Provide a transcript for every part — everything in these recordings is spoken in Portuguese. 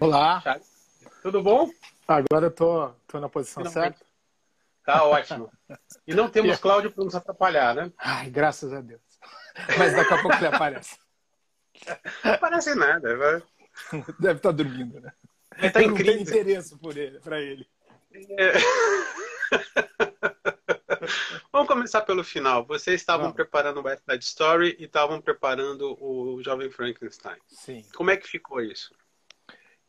Olá. Tudo bom? Agora eu tô, tô na posição certa. Tá ótimo. E não temos Cláudio para nos atrapalhar, né? Ai, graças a Deus. Mas daqui a pouco ele aparece. Não aparece nada. Vai. Deve estar tá dormindo, né? Ele tá eu incrível. não tenho interesse por ele, para ele. É... Vamos começar pelo final. Vocês estavam Vamos. preparando o West Side Story e estavam preparando o Jovem Frankenstein. Sim. Como é que ficou isso?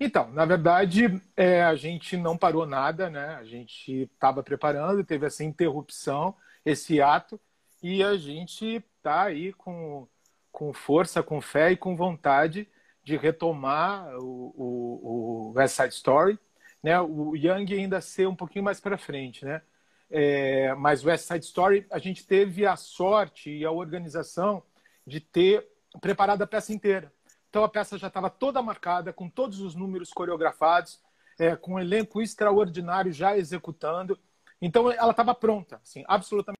Então, na verdade, é, a gente não parou nada, né? A gente estava preparando, teve essa interrupção, esse ato, e a gente está aí com, com força, com fé e com vontade de retomar o, o, o West Side Story, né? O Young ainda ser um pouquinho mais para frente, né? É, mas West Side Story, a gente teve a sorte e a organização de ter preparado a peça inteira. Então a peça já estava toda marcada, com todos os números coreografados, é, com um elenco extraordinário já executando. Então ela estava pronta, assim, absolutamente.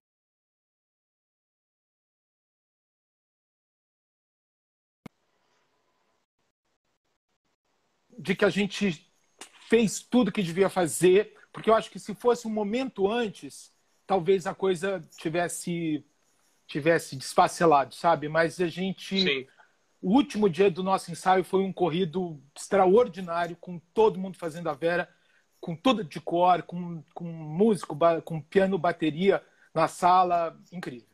De que a gente fez tudo que devia fazer, porque eu acho que se fosse um momento antes, talvez a coisa tivesse tivesse desfacelado, sabe? Mas a gente Sim. O último dia do nosso ensaio foi um corrido extraordinário, com todo mundo fazendo a Vera, com tudo de cor, com, com músico, com piano, bateria na sala, incrível.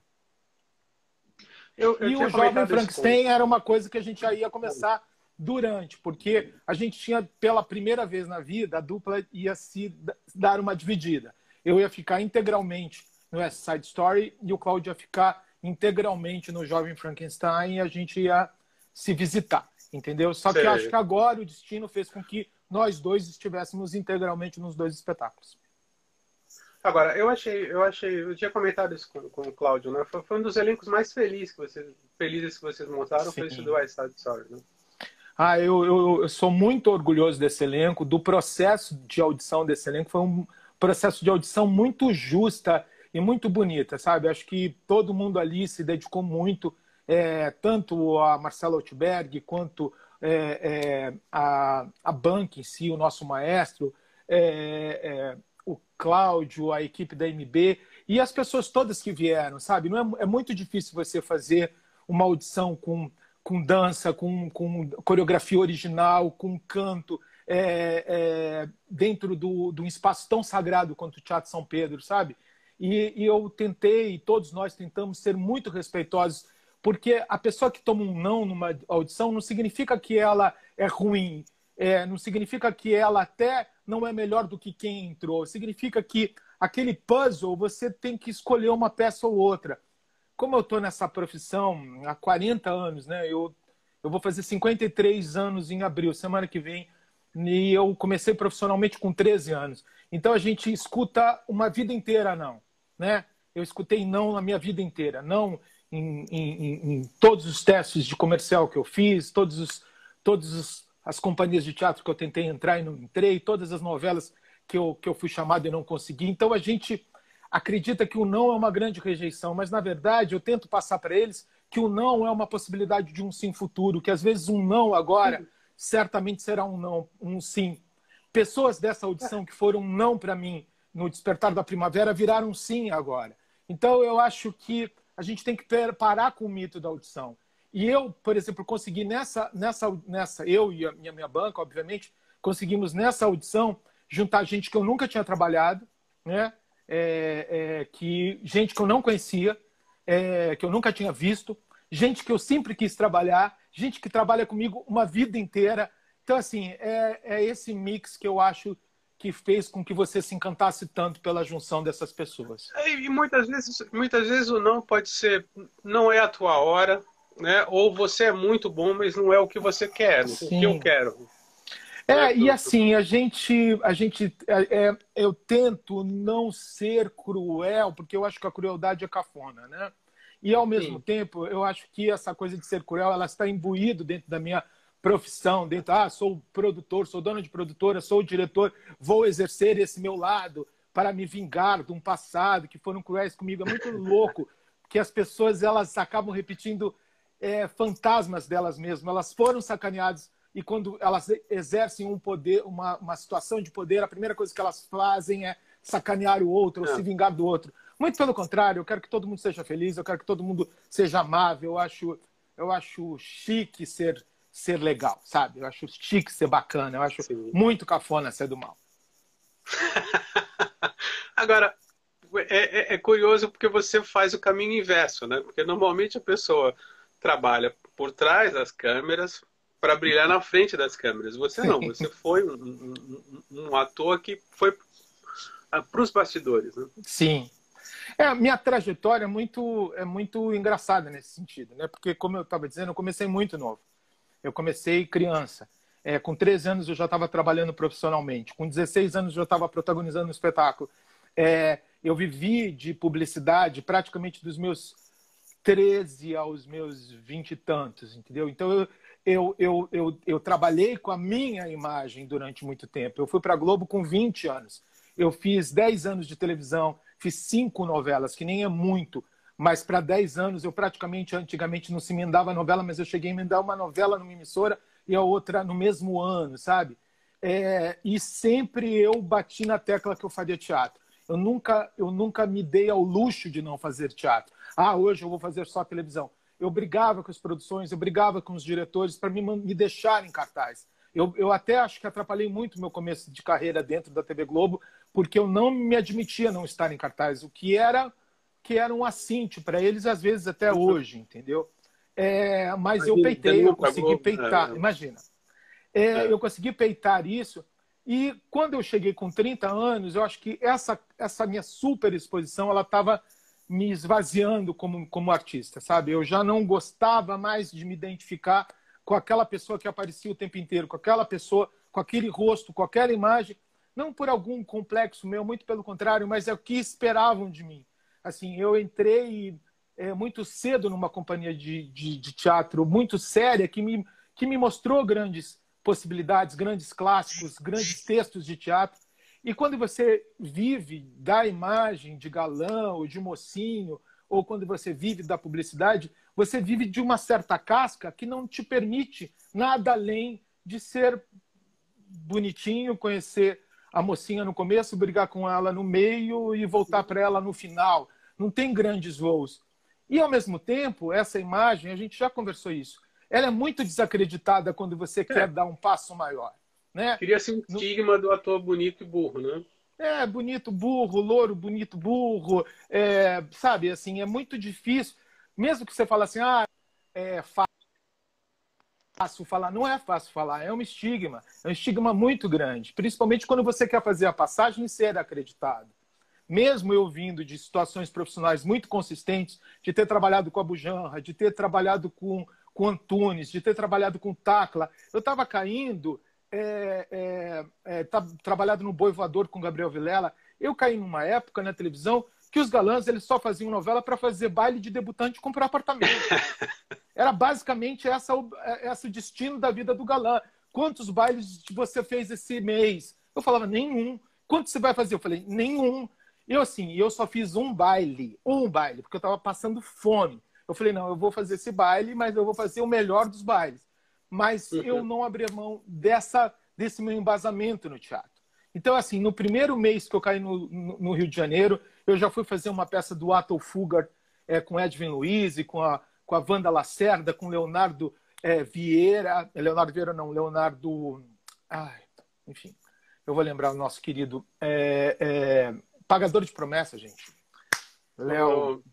Eu, eu e o Jovem Frankenstein era uma coisa que a gente já ia começar durante, porque a gente tinha, pela primeira vez na vida, a dupla ia se dar uma dividida. Eu ia ficar integralmente no West Side Story e o Claudio ia ficar integralmente no Jovem Frankenstein e a gente ia se visitar, entendeu? Só que Sei. eu acho que agora o destino fez com que nós dois estivéssemos integralmente nos dois espetáculos. Agora, eu achei, eu achei, eu tinha comentado isso com, com o Cláudio, né? Foi, foi um dos elencos mais felizes que vocês, felizes que vocês montaram, foi Sim. esse do West Side Story, né? Ah, eu, eu, eu sou muito orgulhoso desse elenco, do processo de audição desse elenco. Foi um processo de audição muito justa e muito bonita, sabe? Acho que todo mundo ali se dedicou muito, é, tanto a Marcela Outberg quanto é, é, a, a Bank em si, o nosso maestro, é, é, o Cláudio, a equipe da MB e as pessoas todas que vieram, sabe? Não é, é muito difícil você fazer uma audição com com dança, com, com coreografia original, com canto, dentro do, de um espaço tão sagrado quanto o Teatro São Pedro, sabe? E, e eu tentei, todos nós tentamos ser muito respeitosos, porque a pessoa que toma um não numa audição não significa que ela é ruim, é, não significa que ela até não é melhor do que quem entrou, significa que aquele puzzle você tem que escolher uma peça ou outra como eu estou nessa profissão há 40 anos, né? Eu, eu vou fazer 53 anos em abril, semana que vem, e eu comecei profissionalmente com 13 anos. Então a gente escuta uma vida inteira não, né? Eu escutei não na minha vida inteira, não em, em, em todos os testes de comercial que eu fiz, todos os, todos os, as companhias de teatro que eu tentei entrar e não entrei, todas as novelas que eu, que eu fui chamado e não consegui. Então a gente acredita que o não é uma grande rejeição, mas na verdade eu tento passar para eles que o não é uma possibilidade de um sim futuro, que às vezes um não agora certamente será um não, um sim. Pessoas dessa audição que foram um não para mim no despertar da primavera viraram um sim agora. Então eu acho que a gente tem que parar com o mito da audição. E eu, por exemplo, consegui nessa nessa nessa eu e a minha, minha banca, obviamente, conseguimos nessa audição juntar gente que eu nunca tinha trabalhado, né? é, é, que gente que eu não conhecia, é, que eu nunca tinha visto, gente que eu sempre quis trabalhar, gente que trabalha comigo uma vida inteira. Então, assim, é, é esse mix que eu acho que fez com que você se encantasse tanto pela junção dessas pessoas. E muitas vezes, muitas vezes o não pode ser, não é a tua hora, né? Ou você é muito bom, mas não é o que você quer, o que eu quero. É, e assim, a gente, a gente é, eu tento não ser cruel, porque eu acho que a crueldade é cafona, né? E ao mesmo Sim. tempo, eu acho que essa coisa de ser cruel, ela está imbuído dentro da minha profissão, dentro, ah, sou produtor, sou dono de produtora, sou diretor, vou exercer esse meu lado para me vingar de um passado que foram cruéis comigo. É muito louco que as pessoas elas acabam repetindo é, fantasmas delas mesmas. Elas foram sacaneadas e quando elas exercem um poder, uma, uma situação de poder, a primeira coisa que elas fazem é sacanear o outro, ou é. se vingar do outro. Muito pelo contrário, eu quero que todo mundo seja feliz, eu quero que todo mundo seja amável, eu acho, eu acho chique ser, ser legal, sabe? Eu acho chique ser bacana, eu acho Sim. muito cafona ser do mal. Agora, é, é, é, curioso porque você faz o caminho inverso, né? Porque normalmente a pessoa trabalha por trás das câmeras para brilhar na frente das câmeras. Você não, você foi um, um, um ator que foi para os bastidores, né? Sim. É, a minha trajetória é muito, é muito engraçada nesse sentido, né? Porque, como eu estava dizendo, eu comecei muito novo. Eu comecei criança. É, com 13 anos eu já estava trabalhando profissionalmente. Com 16 anos eu já estava protagonizando um espetáculo. É, eu vivi de publicidade praticamente dos meus 13 aos meus 20 e tantos, entendeu? Então eu, eu, eu, eu, eu trabalhei com a minha imagem durante muito tempo. Eu fui para a Globo com 20 anos. Eu fiz 10 anos de televisão, fiz cinco novelas, que nem é muito, mas para 10 anos eu praticamente, antigamente não se emendava novela, mas eu cheguei a emendar uma novela numa emissora e a outra no mesmo ano, sabe? É, e sempre eu bati na tecla que eu faria teatro. Eu nunca, eu nunca me dei ao luxo de não fazer teatro. Ah, hoje eu vou fazer só televisão. Eu brigava com as produções, eu brigava com os diretores para me, me deixarem cartaz. Eu, eu até acho que atrapalhei muito meu começo de carreira dentro da TV Globo, porque eu não me admitia não estar em cartaz, o que era que era um assinte para eles, às vezes até hoje, entendeu? É, mas eu peitei, eu consegui peitar, é. imagina. É, é. Eu consegui peitar isso. E quando eu cheguei com 30 anos, eu acho que essa, essa minha super exposição ela estava me esvaziando como, como artista, sabe? Eu já não gostava mais de me identificar com aquela pessoa que aparecia o tempo inteiro, com aquela pessoa, com aquele rosto, com aquela imagem, não por algum complexo meu, muito pelo contrário, mas é o que esperavam de mim. Assim, eu entrei é, muito cedo numa companhia de, de, de, teatro muito séria que me, que me mostrou grandes possibilidades, grandes clássicos, grandes textos de teatro. E quando você vive da imagem de galã ou de mocinho, ou quando você vive da publicidade, você vive de uma certa casca que não te permite nada além de ser bonitinho, conhecer a mocinha no começo, brigar com ela no meio e voltar para ela no final. Não tem grandes voos. E, ao mesmo tempo, essa imagem, a gente já conversou isso, ela é muito desacreditada quando você é. quer dar um passo maior. Né? Cria-se um estigma do ator bonito e burro, né? É, bonito, burro, louro, bonito, burro. É, sabe, assim, é muito difícil. Mesmo que você fale assim, ah, é fácil falar. Não é fácil falar, é um estigma. É um estigma muito grande. Principalmente quando você quer fazer a passagem e ser acreditado mesmo eu vindo de situações profissionais muito consistentes, de ter trabalhado com a Bujanra, de ter trabalhado com, com Antunes, de ter trabalhado com Tacla, eu estava caindo, é, é, é, tá, trabalhado no Boi Voador com Gabriel Vilela, eu caí numa época na televisão que os galãs eles só faziam novela para fazer baile de debutante e comprar apartamento. Era basicamente essa, essa o destino da vida do galã. Quantos bailes você fez esse mês? Eu falava, nenhum. Quanto você vai fazer? Eu falei, nenhum. Eu, assim, eu só fiz um baile, um baile, porque eu estava passando fome. Eu falei, não, eu vou fazer esse baile, mas eu vou fazer o melhor dos bailes. Mas uhum. eu não abri mão dessa, desse meu embasamento no teatro. Então, assim, no primeiro mês que eu caí no, no Rio de Janeiro, eu já fui fazer uma peça do Ato Fugard é, com Edwin Luiz, com a, com a Wanda Lacerda, com Leonardo é, Vieira. Leonardo Vieira não, Leonardo... Ai, enfim, eu vou lembrar o nosso querido... É, é Pagador de promessa, gente. Léo.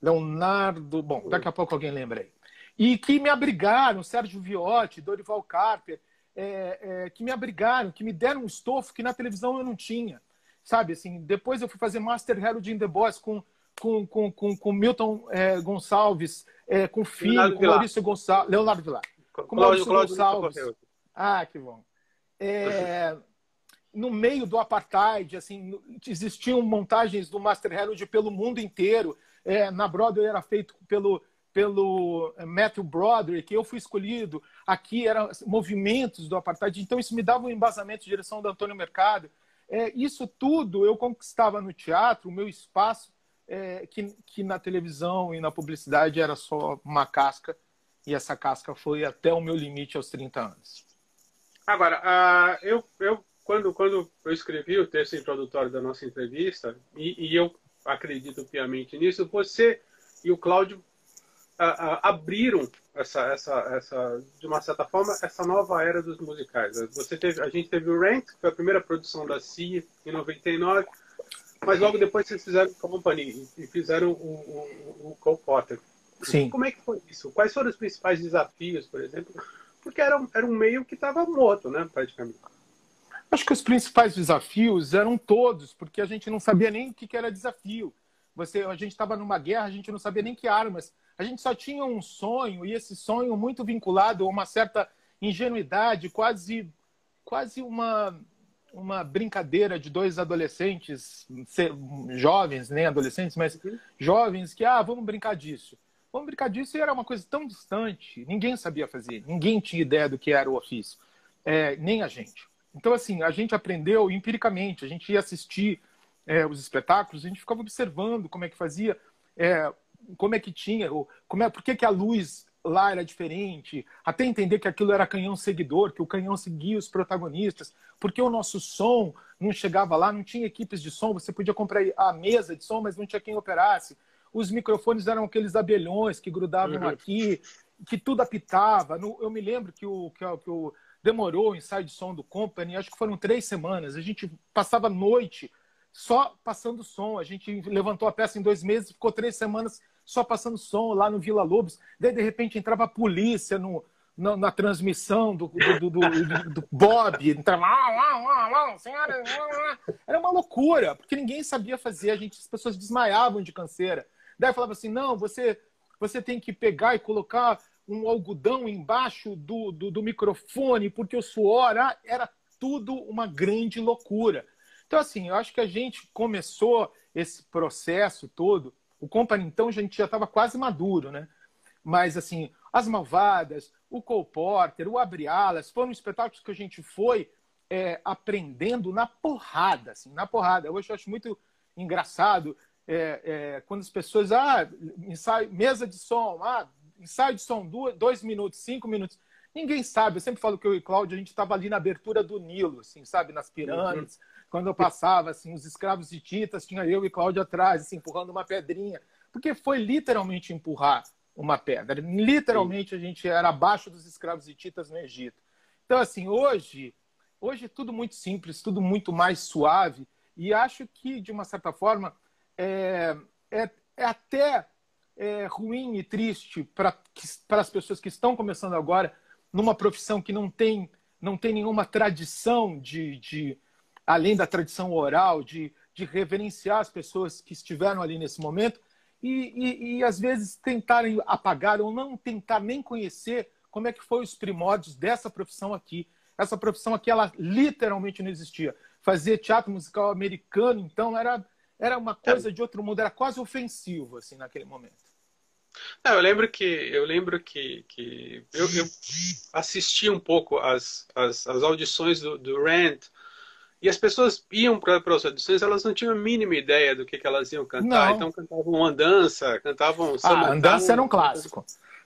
Leonardo. Bom, daqui a pouco alguém lembra aí. E que me abrigaram, Sérgio Viotti, Dorival Carper, é, é, que me abrigaram, que me deram um estofo que na televisão eu não tinha. Sabe, assim, depois eu fui fazer Master Harold in the Boss com, com, com, com, com Milton é, Gonçalves, é, com Filho, Leonardo com Maurício Gonçalves, Leonardo Vilar. Com Maurício Gonçalves. Ah, que bom. É, no meio do apartheid, assim, existiam montagens do Master Herald pelo mundo inteiro. É, na Broadway era feito pelo pelo é, Matthew Broderick, eu fui escolhido. Aqui eram movimentos do apartheid, então isso me dava um embasamento de direção do Antônio Mercado. É, isso tudo eu conquistava no teatro, o meu espaço, é, que, que na televisão e na publicidade era só uma casca. e essa casca foi até o meu limite aos 30 anos. Agora, uh, eu, eu quando, quando eu escrevi o texto introdutório da nossa entrevista, e, e eu acredito piamente nisso, você e o Cláudio abriram essa, essa, essa, de uma certa forma, essa nova era dos musicais. Você teve, a gente teve o Rent, que foi a primeira produção da CIA em 99, mas logo depois vocês fizeram Company e fizeram o, o, o Cole Potter. Sim. Como é que foi isso? Quais foram os principais desafios, por exemplo? Porque era, um, era um meio que estava morto, né, praticamente. Acho que os principais desafios eram todos, porque a gente não sabia nem o que era desafio. Você, a gente estava numa guerra, a gente não sabia nem que armas. A gente só tinha um sonho, e esse sonho muito vinculado a uma certa ingenuidade, quase, quase uma, uma brincadeira de dois adolescentes, jovens, nem adolescentes, mas jovens, que, ah, vamos brincar disso. Vamos brincar disso e era uma coisa tão distante, ninguém sabia fazer, ninguém tinha ideia do que era o ofício, é, nem a gente. Então, assim, a gente aprendeu empiricamente, a gente ia assistir é, os espetáculos, a gente ficava observando como é que fazia, é, como é que tinha, como é, por que, que a luz lá era diferente, até entender que aquilo era canhão seguidor, que o canhão seguia os protagonistas, porque o nosso som não chegava lá, não tinha equipes de som, você podia comprar a mesa de som, mas não tinha quem operasse. Os microfones eram aqueles abelhões que grudavam uhum. aqui, que tudo apitava. Eu me lembro que o, que, o, que o demorou o ensaio de som do Company, acho que foram três semanas. A gente passava noite só passando som. A gente levantou a peça em dois meses, ficou três semanas só passando som lá no Vila Lobos. Daí, de repente, entrava a polícia no, na, na transmissão do, do, do, do, Bob. Entrava lá, lá, lá, senhora. Era uma loucura, porque ninguém sabia fazer. A gente, as pessoas desmaiavam de canseira. Daí falava assim: não, você, você tem que pegar e colocar um algodão embaixo do, do, do microfone, porque o suor ah, era tudo uma grande loucura. Então, assim, eu acho que a gente começou esse processo todo o Company, então, a gente já estava quase maduro, né? Mas, assim, As Malvadas, o Cole Porter, o Abre Alas, foram espetáculos que a gente foi é, aprendendo na porrada, assim, na porrada. Hoje eu acho muito engraçado é, é, quando as pessoas, ah, ensaio, mesa de som, ah, ensaio de som, dois, dois minutos, cinco minutos. Ninguém sabe. Eu sempre falo que eu e Cláudio, a gente estava ali na abertura do Nilo, assim, sabe? Nas pirâmides. Uhum quando eu passava, assim, os escravos de Titas, tinha eu e Cláudio atrás, assim, empurrando uma pedrinha. Porque foi literalmente empurrar uma pedra. Literalmente Sim. a gente era abaixo dos escravos de Titas no Egito. Então, assim, hoje, hoje é tudo muito simples, tudo muito mais suave. E acho que, de uma certa forma, é, é, é até é, ruim e triste para as pessoas que estão começando agora numa profissão que não tem, não tem nenhuma tradição de, de, além da tradição oral, de, de reverenciar as pessoas que estiveram ali nesse momento e, e, e, às vezes tentarem apagar ou não tentar nem conhecer como é que foi os primórdios dessa profissão aqui. Essa profissão aqui, ela literalmente não existia. Fazer teatro musical americano, então, era, era uma coisa de outro mundo, era quase ofensivo, assim, naquele momento. Não, eu lembro que eu lembro que, que eu, eu assisti um pouco as, as, as audições do, do Rand e as pessoas iam para as audições, elas não tinham a mínima ideia do que, que elas iam cantar. Não. Então cantavam andança, cantavam. Ah, andança era um clássico.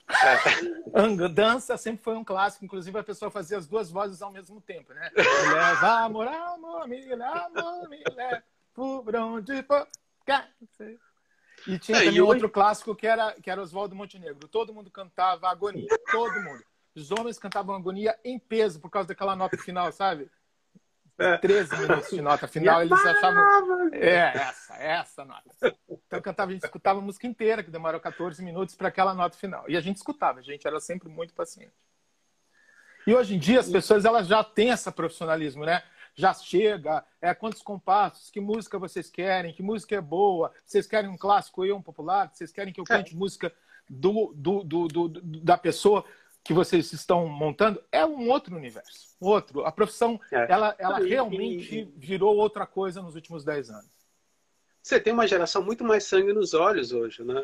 É. Andança sempre foi um clássico, inclusive a pessoa fazia as duas vozes ao mesmo tempo, né? Leva amor, amor, me leva, me leva, E tinha é, também outro clássico que era, que era Oswaldo Montenegro. Todo mundo cantava agonia, todo mundo. Os homens cantavam agonia em peso por causa daquela nota final, sabe? 13 minutos de nota final, eles achavam. É, essa, essa nota. Então cantava, a gente escutava a música inteira, que demorou 14 minutos para aquela nota final. E a gente escutava, a gente era sempre muito paciente. E hoje em dia as pessoas elas já têm esse profissionalismo, né? Já chega, é quantos compassos, que música vocês querem, que música é boa, vocês querem um clássico e um popular, vocês querem que eu cante é. música do, do, do, do, da pessoa que vocês estão montando é um outro universo. Outro. A profissão, é. ela, ela realmente virou outra coisa nos últimos 10 anos. Você tem uma geração muito mais sangue nos olhos hoje, né?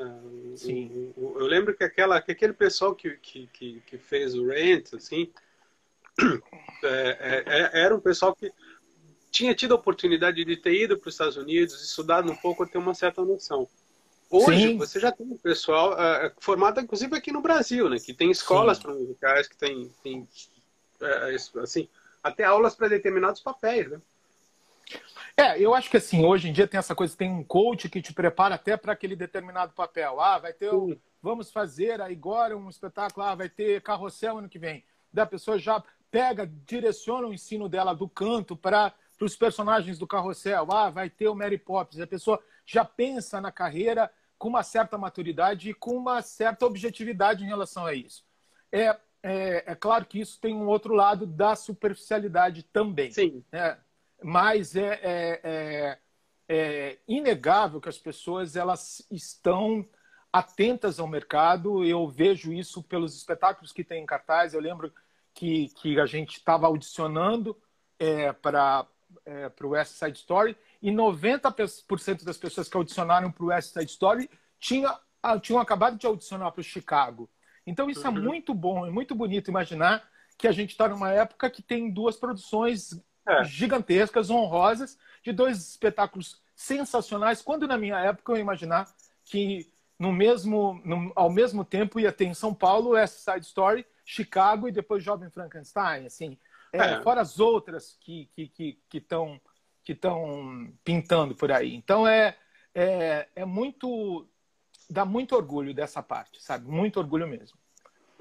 Sim. Eu lembro que, aquela, que aquele pessoal que, que, que, que fez o Rent, assim, é, é, é, era um pessoal que tinha tido a oportunidade de ter ido para os Estados Unidos, estudado um pouco, ter uma certa noção. Hoje Sim. você já tem um pessoal uh, formado, inclusive aqui no Brasil, né? Que tem escolas para musicais, que tem, tem uh, assim, até aulas para determinados papéis, né? É, eu acho que assim, hoje em dia tem essa coisa, tem um coach que te prepara até para aquele determinado papel. Ah, vai ter, um, vamos fazer agora um espetáculo, ah, vai ter carrossel ano que vem. Da pessoa já pega, direciona o ensino dela do canto para os personagens do carrossel. Ah, vai ter o Mary Poppins. A pessoa já pensa na carreira com uma certa maturidade e com uma certa objetividade em relação a isso. É, é, é claro que isso tem um outro lado da superficialidade também. Sim. Né? mas é, é, é, é, inegável que as pessoas elas estão atentas ao mercado. Eu vejo isso pelos espetáculos que tem em cartaz. Eu lembro que, que a gente estava audicionando é, para é, o West Side Story e 90% das pessoas que audicionaram para o West Side Story tinha, ah, tinham acabado de audicionar para o Chicago. Então isso é uhum. é muito bom, é muito bonito imaginar que a gente está numa época que tem duas produções é. gigantescas, honrosas, de dois espetáculos sensacionais, quando na minha época eu imaginar que no mesmo, no, ao mesmo tempo ia ter em São Paulo West Side Story, Chicago e depois Jovem Frankenstein, assim, é, é. fora as outras que que que estão que estão pintando por aí. Então é, é é muito dá muito orgulho dessa parte, sabe? Muito orgulho mesmo.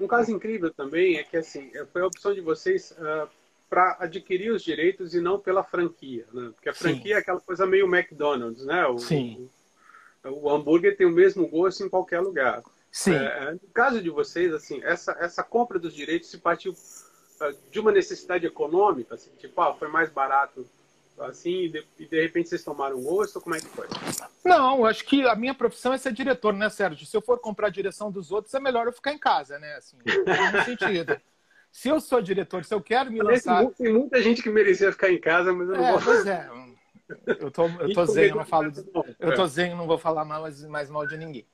Um caso incrível também é que assim foi a opção de vocês uh para adquirir os direitos e não pela franquia, né? Porque a franquia Sim. é aquela coisa meio McDonald's, né? O, Sim. O, o hambúrguer tem o mesmo gosto em qualquer lugar. Sim. É, no caso de vocês, assim, essa, essa compra dos direitos se partiu de uma necessidade econômica, assim, tipo, ah, foi mais barato assim, e de, e de, repente vocês tomaram gosto, como é que foi? Não, acho que a minha profissão é ser diretor, né, Sérgio? Se eu for comprar a direção dos outros, é melhor eu ficar em casa, né? Assim, no sentido. Se eu sou diretor, se eu quero me lançar. Tem muita gente que merecia ficar em casa, mas eu não é, vou. Pois é. Eu tô, eu tô zen, eu não falo. De... Eu tô zen, não vou falar mais, mais mal de ninguém.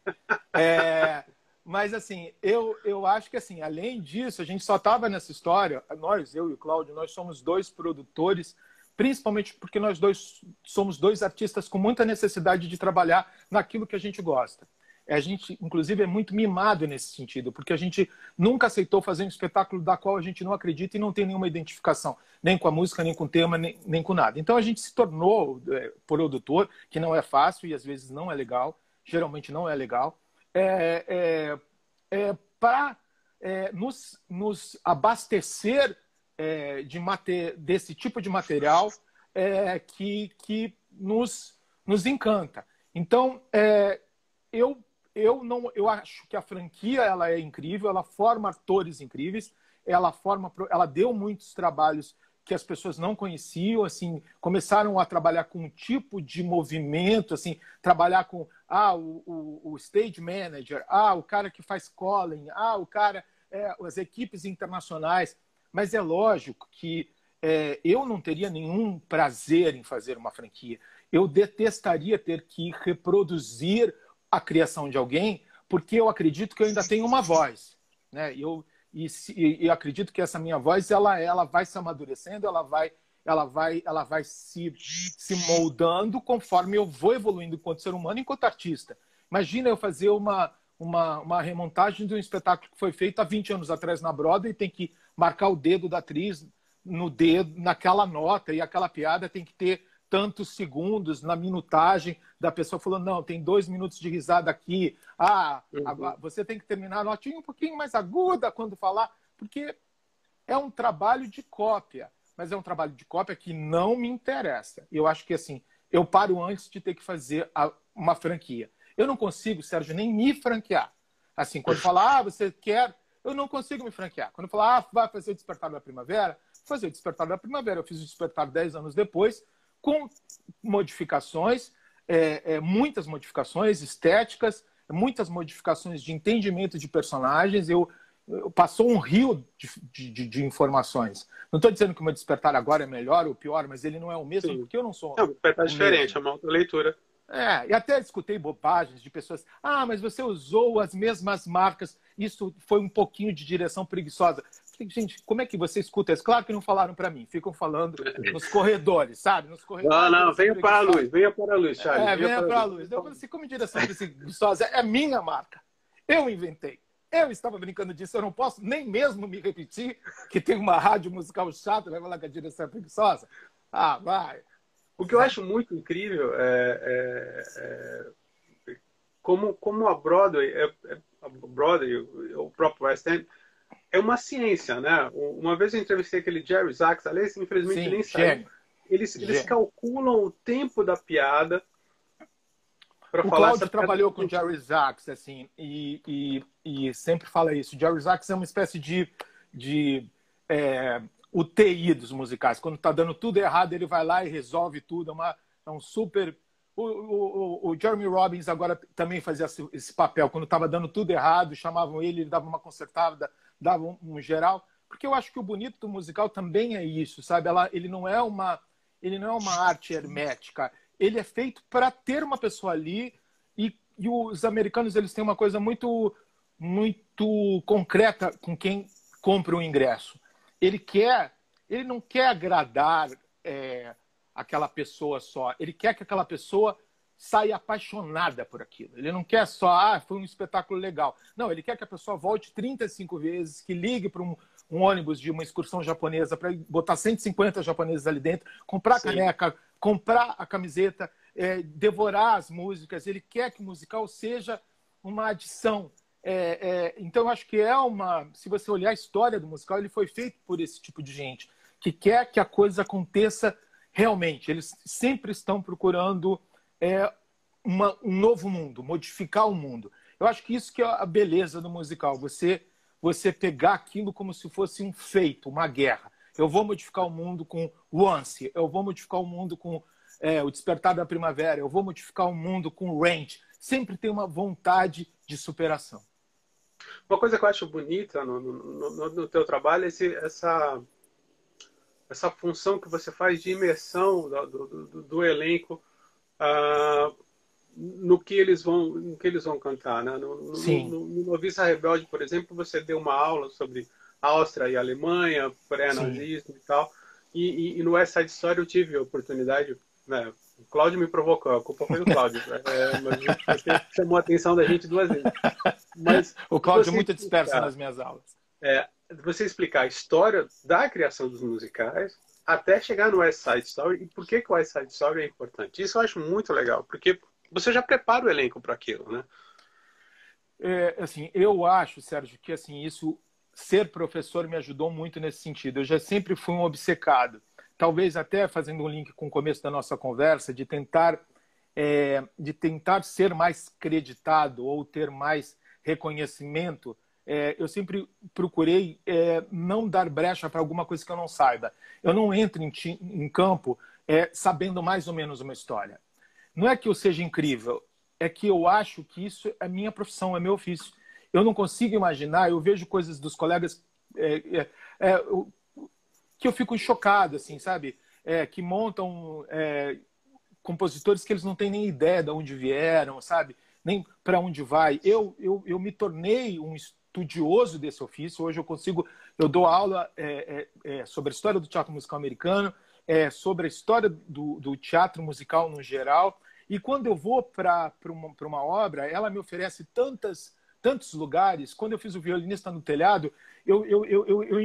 É, mas assim, eu, eu acho que assim, além disso, a gente só estava nessa história, nós, eu e o Cláudio, nós somos dois produtores, principalmente porque nós dois somos dois artistas com muita necessidade de trabalhar naquilo que a gente gosta a gente, inclusive, é muito mimado nesse sentido, porque a gente nunca aceitou fazer um espetáculo da qual a gente não acredita e não tem nenhuma identificação, nem com a música, nem com o tema, nem, nem com nada. Então a gente se tornou é, produtor, que não é fácil e às vezes não é legal, geralmente não é legal, é, é, é para é, nos, nos abastecer é, de mate, desse tipo de material que, que nos, nos encanta. Então, eu eu não, eu acho que a franquia ela é incrível, ela forma atores incríveis, ela forma, ela deu muitos trabalhos que as pessoas não conheciam, assim, começaram a trabalhar com um tipo de movimento, assim, trabalhar com ah, o, o, o stage manager, ah, o cara que faz calling, ah, o cara, é, as equipes internacionais. Mas é lógico que é, eu não teria nenhum prazer em fazer uma franquia. Eu detestaria ter que reproduzir a criação de alguém, porque eu acredito que eu ainda tenho uma voz, né? Eu e, e, acredito que essa minha voz ela ela vai se amadurecendo, ela vai ela vai ela vai se se moldando conforme eu vou evoluindo enquanto ser humano, enquanto artista. Imagina eu fazer uma uma, uma remontagem de um espetáculo que foi feito há 20 anos atrás na Broadway e tem que marcar o dedo da atriz no dedo, naquela nota, e aquela piada tem que ter tantos segundos na minutagem da pessoa falando, não, tem dois minutos de risada aqui, ah, uhum. você tem que terminar a notinha um pouquinho mais aguda quando falar, porque é um trabalho de cópia, mas é um trabalho de cópia que não me interessa. Eu acho que assim, eu paro antes de ter que fazer a, uma franquia. Eu não consigo, Sérgio, nem me franquear. Assim, quando falar, ah, você quer, eu não consigo me franquear. Quando falar, ah, vai fazer o Despertar da Primavera, fazer o Despertar da Primavera. Eu fiz o Despertar dez anos depois, com modificações, é, é, muitas modificações estéticas, muitas modificações de entendimento de personagens. Eu, passou um rio de, de, de informações. Não estou dizendo que o meu despertar agora é melhor ou pior, mas ele não é o mesmo, Sim. porque eu não sou. É, o despertar é diferente, mesmo. é uma outra leitura. É, e até escutei bobagens de pessoas. Ah, mas você usou as mesmas marcas. Isso foi um pouquinho de direção preguiçosa. gente, como é que você escuta isso? Claro que não falaram para mim, ficam falando nos corredores, sabe? Nos corredores. Não, não, venha para a luz, venha para a luz, Charles. É, venha, para a luz. luz. Eu falei assim, como direção preguiçosa, é minha marca. Eu inventei. Eu estava brincando disso, eu não posso nem mesmo me repetir que tem uma rádio musical chata, vai falar que a direção é preguiçosa. Ah, vai. O que eu acho muito incrível é, é, é como, como a Broadway, é, é, a Broadway, o próprio West End, é uma ciência, né? Uma vez eu entrevistei aquele Jerry Zaks, aliás, infelizmente Sim, nem sabe. Eles, eles calculam o tempo da piada O Claudio trabalhou com o Jerry Zaks, assim, e, e, e, sempre fala isso. O Jerry Zaks é uma espécie de, de é, UTI dos musicais. Quando está dando tudo errado, ele vai lá e resolve tudo. É, uma, é um super. O, o, o, Jeremy Robbins agora também fazia esse, esse papel. Quando estava dando tudo errado, chamavam ele, ele dava uma consertada, dava um, um, geral. Porque eu acho que o bonito do musical também é isso, sabe? Ela, ele não é uma ele não é uma arte hermética ele é feito para ter uma pessoa ali e, e, os americanos eles têm uma coisa muito muito concreta com quem compra o ingresso. Ele quer, ele não quer agradar é, aquela pessoa só. Ele quer que aquela pessoa saia apaixonada por aquilo. Ele não quer só, ah, foi um espetáculo legal. Não, ele quer que a pessoa volte 35 vezes, que ligue para um, um ônibus de uma excursão japonesa para botar 150 japoneses ali dentro, comprar Sim. caneca, comprar a camiseta, é, devorar as músicas. Ele quer que o musical seja uma adição. É, é, então, eu acho que é uma. Se você olhar a história do musical, ele foi feito por esse tipo de gente que quer que a coisa aconteça realmente. Eles sempre estão procurando é, uma, um novo mundo, modificar o mundo. Eu acho que isso que é a beleza do musical. Você você pegar aquilo como se fosse um feito, uma guerra. Eu vou modificar o mundo com Once, eu vou modificar o mundo com é, o Despertar da Primavera, eu vou modificar o mundo com Range. Sempre tem uma vontade de superação. Uma coisa que eu acho bonita no, no, no, no teu trabalho é esse, essa, essa função que você faz de imersão do, do, do, do elenco uh, no que eles vão, no que eles vão cantar. Né? No, Sim. no, no, no Noviça Rebelde, por exemplo, você deu uma aula sobre Áustria e Alemanha, pré-nazismo e tal. E, e, e, no West Side Story eu tive a oportunidade, né? O Cláudio me provocou, a culpa foi do Cláudio. é, mas chamou a atenção da gente duas vezes. Mas, o Cláudio é muito disperso nas minhas aulas. É, você explicar a história da criação dos musicais até chegar no West Side Story e por que, que o West Side Story é importante. Isso eu acho muito legal, porque você já prepara o elenco para aquilo, né? É, assim, eu acho, Sérgio, que assim isso ser professor me ajudou muito nesse sentido. Eu já sempre fui um obcecado. Talvez até fazendo um link com o começo da nossa conversa, de tentar, é, de tentar ser mais creditado ou ter mais reconhecimento. É, eu sempre procurei é, não dar brecha para alguma coisa que eu não saiba. Eu não entro em, em campo é, sabendo mais ou menos uma história. Não é que eu seja incrível, é que eu acho que isso é minha profissão, é meu ofício eu não consigo imaginar, eu vejo coisas dos colegas é, é, é que eu fico chocado, assim, sabe? É, que montam é, compositores que eles não têm nem ideia de onde vieram, sabe? Nem para onde vai. Eu, eu, eu me tornei um estudioso desse ofício. Hoje eu consigo, eu dou aula é, sobre a história do teatro musical americano, sobre a história do, do teatro musical no geral. E quando eu vou para uma, uma obra, ela me oferece tantas tantos lugares. Quando eu fiz o violinista no telhado, eu, eu, eu, eu,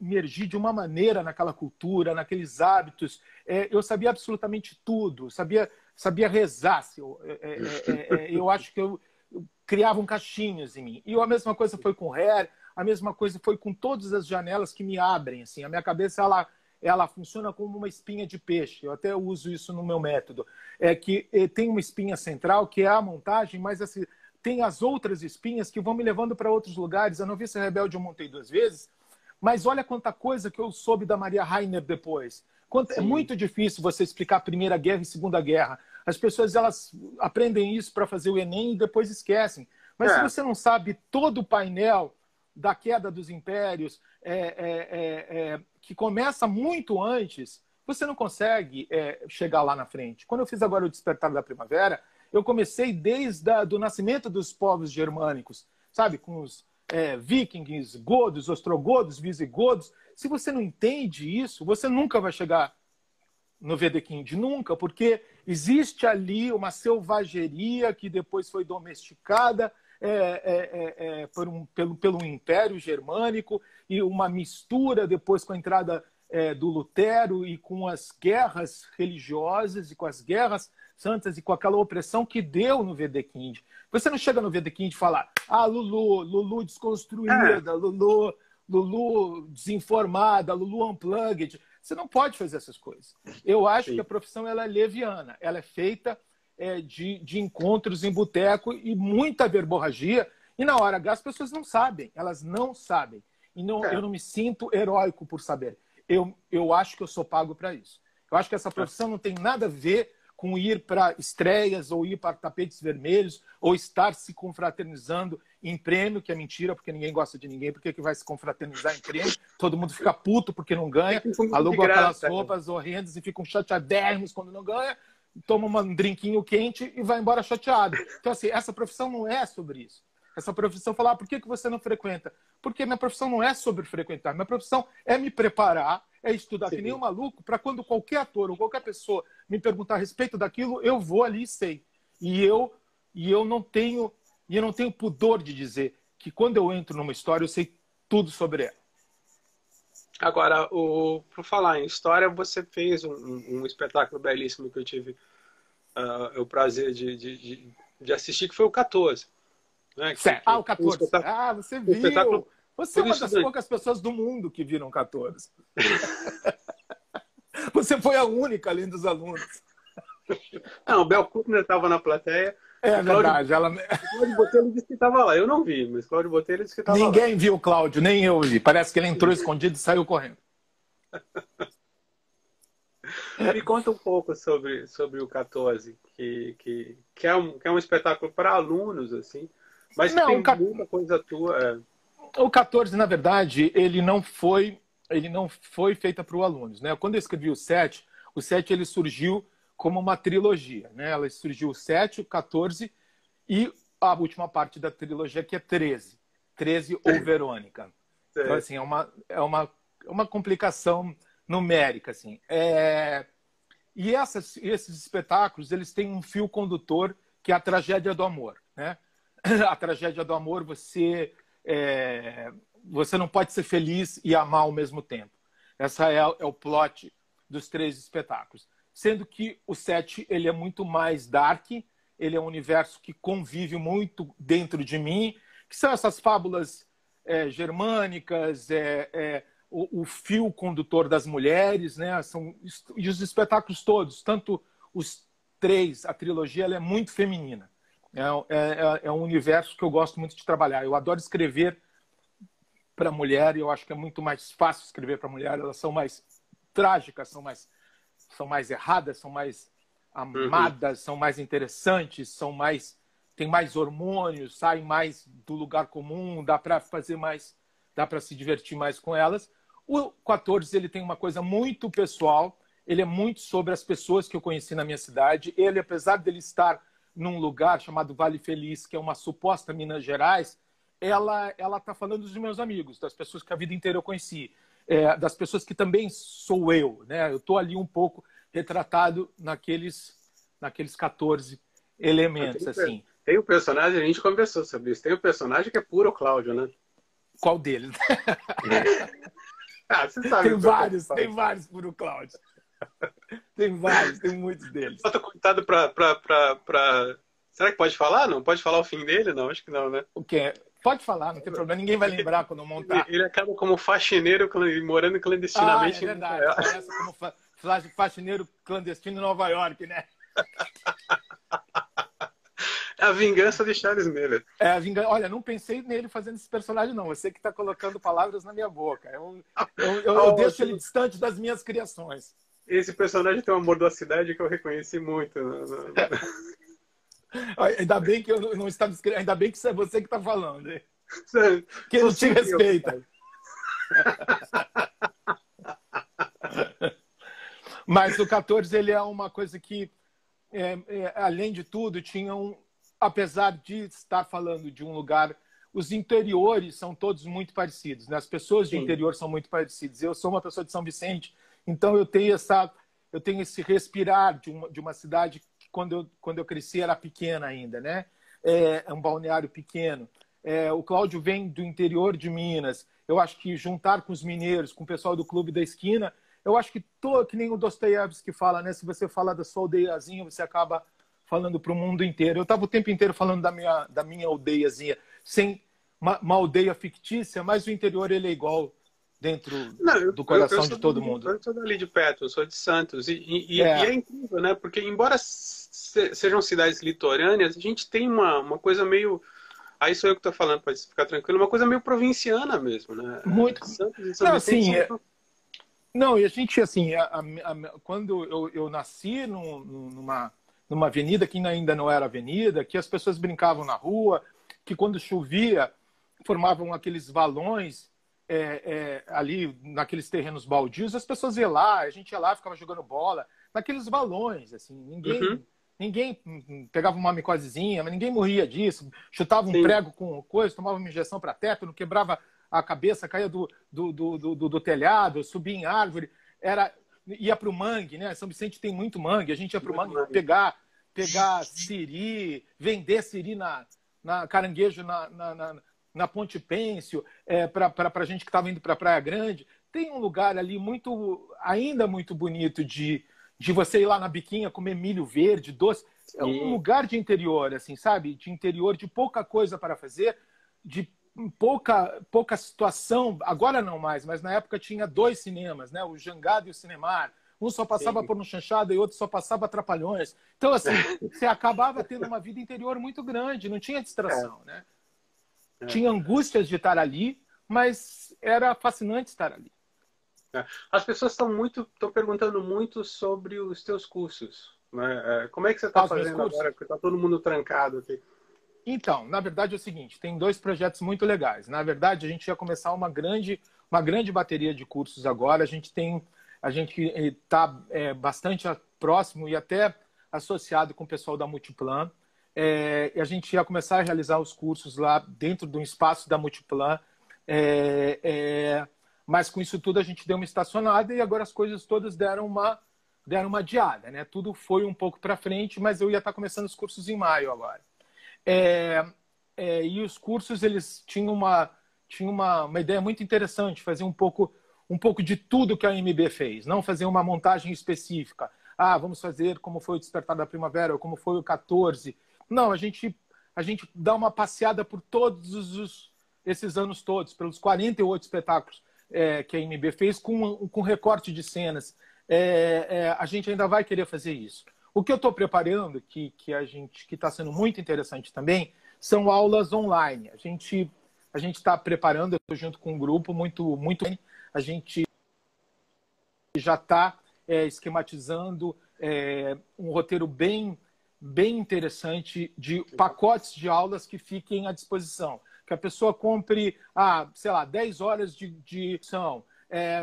emergi de uma maneira naquela cultura, naqueles hábitos. É, eu sabia absolutamente tudo, sabia, sabia rezar. Eu, é é, é, é, eu acho que eu, eu criavam caixinhas em mim. E a mesma coisa foi com o Hair, a mesma coisa foi com todas as janelas que me abrem. Assim, a minha cabeça ela ela funciona como uma espinha de peixe. Eu até uso isso no meu método. É que é, tem uma espinha central que é a montagem, mas assim, tem as outras espinhas que vão me levando para outros lugares. A Noviça Rebelde eu montei duas vezes, mas olha quanta coisa que eu soube da Maria Rainer depois. Quanto, é muito difícil você explicar a Primeira Guerra e Segunda Guerra. As pessoas elas aprendem isso para fazer o Enem e depois esquecem. Mas é. se você não sabe todo o painel da queda dos impérios, é, é, é, é que começa muito antes, você não consegue é, chegar lá na frente. Quando eu fiz agora o Despertar da Primavera, eu comecei desde o nascimento dos povos germânicos, sabe? Com os é, vikings, godos, ostrogodos, visigodos. Se você não entende isso, você nunca vai chegar no Vedekind, nunca, porque existe ali uma selvageria que depois foi domesticada é, é, é, é, por um, pelo, pelo Império Germânico e uma mistura depois com a entrada é, do Lutero e com as guerras religiosas e com as guerras santas e com aquela opressão que deu no Vedekind. Você não chega no Vedekind e fala, ah, Lulu, Lulu desconstruída, Lulu, Lulu desinformada, Lulu unplugged. Você não pode fazer essas coisas. Eu acho Sim. que a profissão ela é leviana, ela é feita é, de, de encontros em boteco e muita verborragia. E na hora H as pessoas não sabem, elas não sabem. E não, é. eu não me sinto heróico por saber. Eu, eu acho que eu sou pago para isso. Eu acho que essa profissão não tem nada a ver com ir para estreias ou ir para tapetes vermelhos ou estar se confraternizando em prêmio, que é mentira, porque ninguém gosta de ninguém, porque que vai se confraternizar em prêmio? Todo mundo fica puto porque não ganha, alugam aquelas roupas horrendas e ficam chateadérrimos quando não ganha, toma um drinquinho quente e vai embora chateado. Então, assim, essa profissão não é sobre isso. Essa profissão falar, ah, por que, que você não frequenta? Porque minha profissão não é sobre frequentar. Minha profissão é me preparar, é estudar Sim. que nem um maluco, para quando qualquer ator ou qualquer pessoa me perguntar a respeito daquilo, eu vou ali e sei. E eu, e eu não tenho e eu não tenho pudor de dizer que quando eu entro numa história, eu sei tudo sobre ela. Agora, o, por falar em história, você fez um, um espetáculo belíssimo que eu tive uh, o prazer de, de, de, assistir, que foi o 14. Né? Que, ah, o 14. Um ah, você viu. Espetáculo... Você é uma das poucas pessoas do mundo que viram 14. você foi a única, além dos alunos. Não, o Bel Kuttner estava na plateia é verdade. Ela... Cláudio Botelho disse que estava lá. Eu não vi, mas Cláudio Botelho disse que estava lá. Ninguém viu o Cláudio, nem eu vi. Parece que ele entrou escondido e saiu correndo. Me conta um pouco sobre, sobre o 14, que, que, que, é, um, que é um espetáculo para alunos, assim, mas não, tem 14... muita coisa tua. É... O 14, na verdade, ele não foi ele não foi feita para os alunos. Né? Quando eu escrevi o 7, o 7 ele surgiu como uma trilogia. Né? Ela surgiu o 7, o 14 e a última parte da trilogia, que é 13. 13 ou Verônica. Então, assim, é uma, é uma, uma complicação numérica. Assim. É... E essas, esses espetáculos, eles têm um fio condutor que é a tragédia do amor. Né? A tragédia do amor, você, é... você não pode ser feliz e amar ao mesmo tempo. Essa é, é o plot dos três espetáculos sendo que o 7 ele é muito mais dark, ele é um universo que convive muito dentro de mim, que são essas fábulas é, germânicas, é, é, o, o, fio condutor das mulheres, né? São, e os espetáculos todos, tanto os três, a trilogia, ela é muito feminina. É, é, é, é um universo que eu gosto muito de trabalhar. Eu adoro escrever para mulher, e eu acho que é muito mais fácil escrever para mulher, elas são mais trágicas, são mais são mais erradas, são mais amadas, uhum. são mais interessantes, são mais tem mais hormônios, saem mais do lugar comum, dá para fazer mais, dá para se divertir mais com elas. O 14 ele tem uma coisa muito pessoal, ele é muito sobre as pessoas que eu conheci na minha cidade. Ele, apesar dele estar num lugar chamado Vale Feliz, que é uma suposta Minas Gerais, ela ela está falando dos meus amigos, das pessoas que a vida inteira eu conheci é, das pessoas que também sou eu, né? Eu estou ali um pouco retratado naqueles, naqueles 14 elementos, tem, assim. Tem o um personagem, a gente conversou sobre isso, tem o um personagem que é puro Cláudio, né? Qual deles? ah, você sabe. Tem vários, tem vários puro Cláudio. Tem vários, tem muitos deles. Falta contado para pra... Será que pode falar? Não? Pode falar o fim dele? Não, acho que não, né? O quê? Pode falar, não tem problema. Ninguém vai lembrar quando montar. Ele acaba como faxineiro morando clandestinamente. Ah, é verdade. Começa como fa faxineiro clandestino em Nova York, né? É a vingança de Charles Miller. É a vingança. Olha, não pensei nele fazendo esse personagem, não. Você que está colocando palavras na minha boca. Eu, eu, eu, eu deixo ele distante das minhas criações. Esse personagem tem um amor da cidade que eu reconheci muito. Né? Ainda bem que eu não estava escrevendo, ainda bem que é você que está falando. Que ele te respeita. Mas o 14 ele é uma coisa que, é, é, além de tudo, tinha um, apesar de estar falando de um lugar os interiores são todos muito parecidos, né? As pessoas de Sim. interior são muito parecidas. Eu sou uma pessoa de São Vicente, então eu tenho essa, eu tenho esse respirar de uma, de uma cidade que quando eu, quando eu cresci era pequena ainda, né? É, é um balneário pequeno. É, o Cláudio vem do interior de Minas. Eu acho que juntar com os mineiros, com o pessoal do Clube da Esquina, eu acho que, tô, que nem o Dostoiévski fala, né? Se você fala da sua aldeiazinha, você acaba falando para o mundo inteiro. Eu estava o tempo inteiro falando da minha, da minha aldeiazinha, sem uma, uma, aldeia fictícia, mas o interior ele é igual dentro Não, do coração eu, eu de todo mundo. Eu sou dali de perto, eu sou de Santos. E, e, é. e é incrível, né? Porque embora sejam cidades litorâneas, a gente tem uma, uma coisa meio Aí sou eu que estou falando, pode ficar tranquilo, uma coisa meio provinciana mesmo, né? Muito. Santos e São não, assim, é... não, e a gente, assim, a, a, a, quando eu, eu nasci num, numa, numa avenida que ainda não era avenida, que as pessoas brincavam na rua, que quando chovia formavam aqueles valões é, é, ali naqueles terrenos baldios, as pessoas iam lá, a gente ia lá, ficava jogando bola, naqueles valões, assim, ninguém, uhum. ninguém pegava uma micosezinha, mas ninguém morria disso, chutava um Sim. prego com coisa, tomava uma injeção para teto, não quebrava a cabeça, caía do, do, do, do, do telhado, subia em árvore, era ia para o mangue, né? São Vicente tem muito mangue, a gente ia para o mangue, mangue pegar, pegar siri, vender siri na, na caranguejo na, na, na, na Ponte Pêncio, é, para a gente que estava indo para a Praia Grande. Tem um lugar ali muito, ainda muito bonito de, de você ir lá na biquinha comer milho verde, doce. É um lugar de interior, assim, sabe? De interior, de pouca coisa para fazer, de pouca, pouca situação, agora não mais, mas na época tinha dois cinemas, né? o Jangada e o Cinemar. Um só passava Sim. por um chanchado e outro só passava atrapalhões. Então, assim, você acabava tendo uma vida interior muito grande, não tinha distração, é. né? É. Tinha angústias de estar ali, mas era fascinante estar ali. É. As pessoas estão muito, estão perguntando muito sobre os teus cursos. Né? É, como é que você está fazendo agora? Porque está todo mundo trancado aqui. Então, na verdade é o seguinte, tem dois projetos muito legais. Na verdade, a gente ia começar uma grande, uma grande bateria de cursos agora. A gente tem, a gente está é, bastante próximo e até associado com o pessoal da Multiplan. É, a gente ia começar a realizar os cursos lá dentro do espaço da Multiplan. É, é, mas com isso tudo a gente deu uma estacionada e agora as coisas todas deram uma deram uma adiada, né? Tudo foi um pouco para frente, mas eu ia estar começando os cursos em maio agora. É, é, e os cursos eles tinham uma tinham uma, uma ideia muito interessante, fazer um pouco um pouco de tudo que a MB fez, não fazer uma montagem específica. Ah, vamos fazer como foi o Despertar da Primavera ou como foi o 14. Não, a gente a gente dá uma passeada por todos os, esses anos todos, pelos 48 espetáculos é, que a MB fez, com, com recorte de cenas. É, é, a gente ainda vai querer fazer isso. O que eu estou preparando, que, que a gente que está sendo muito interessante também, são aulas online. A gente a gente está preparando, eu estou junto com um grupo muito muito a gente já está é, esquematizando é, um roteiro bem bem interessante de pacotes de aulas que fiquem à disposição. Que a pessoa compre, ah, sei lá, 10 horas de, de são, é,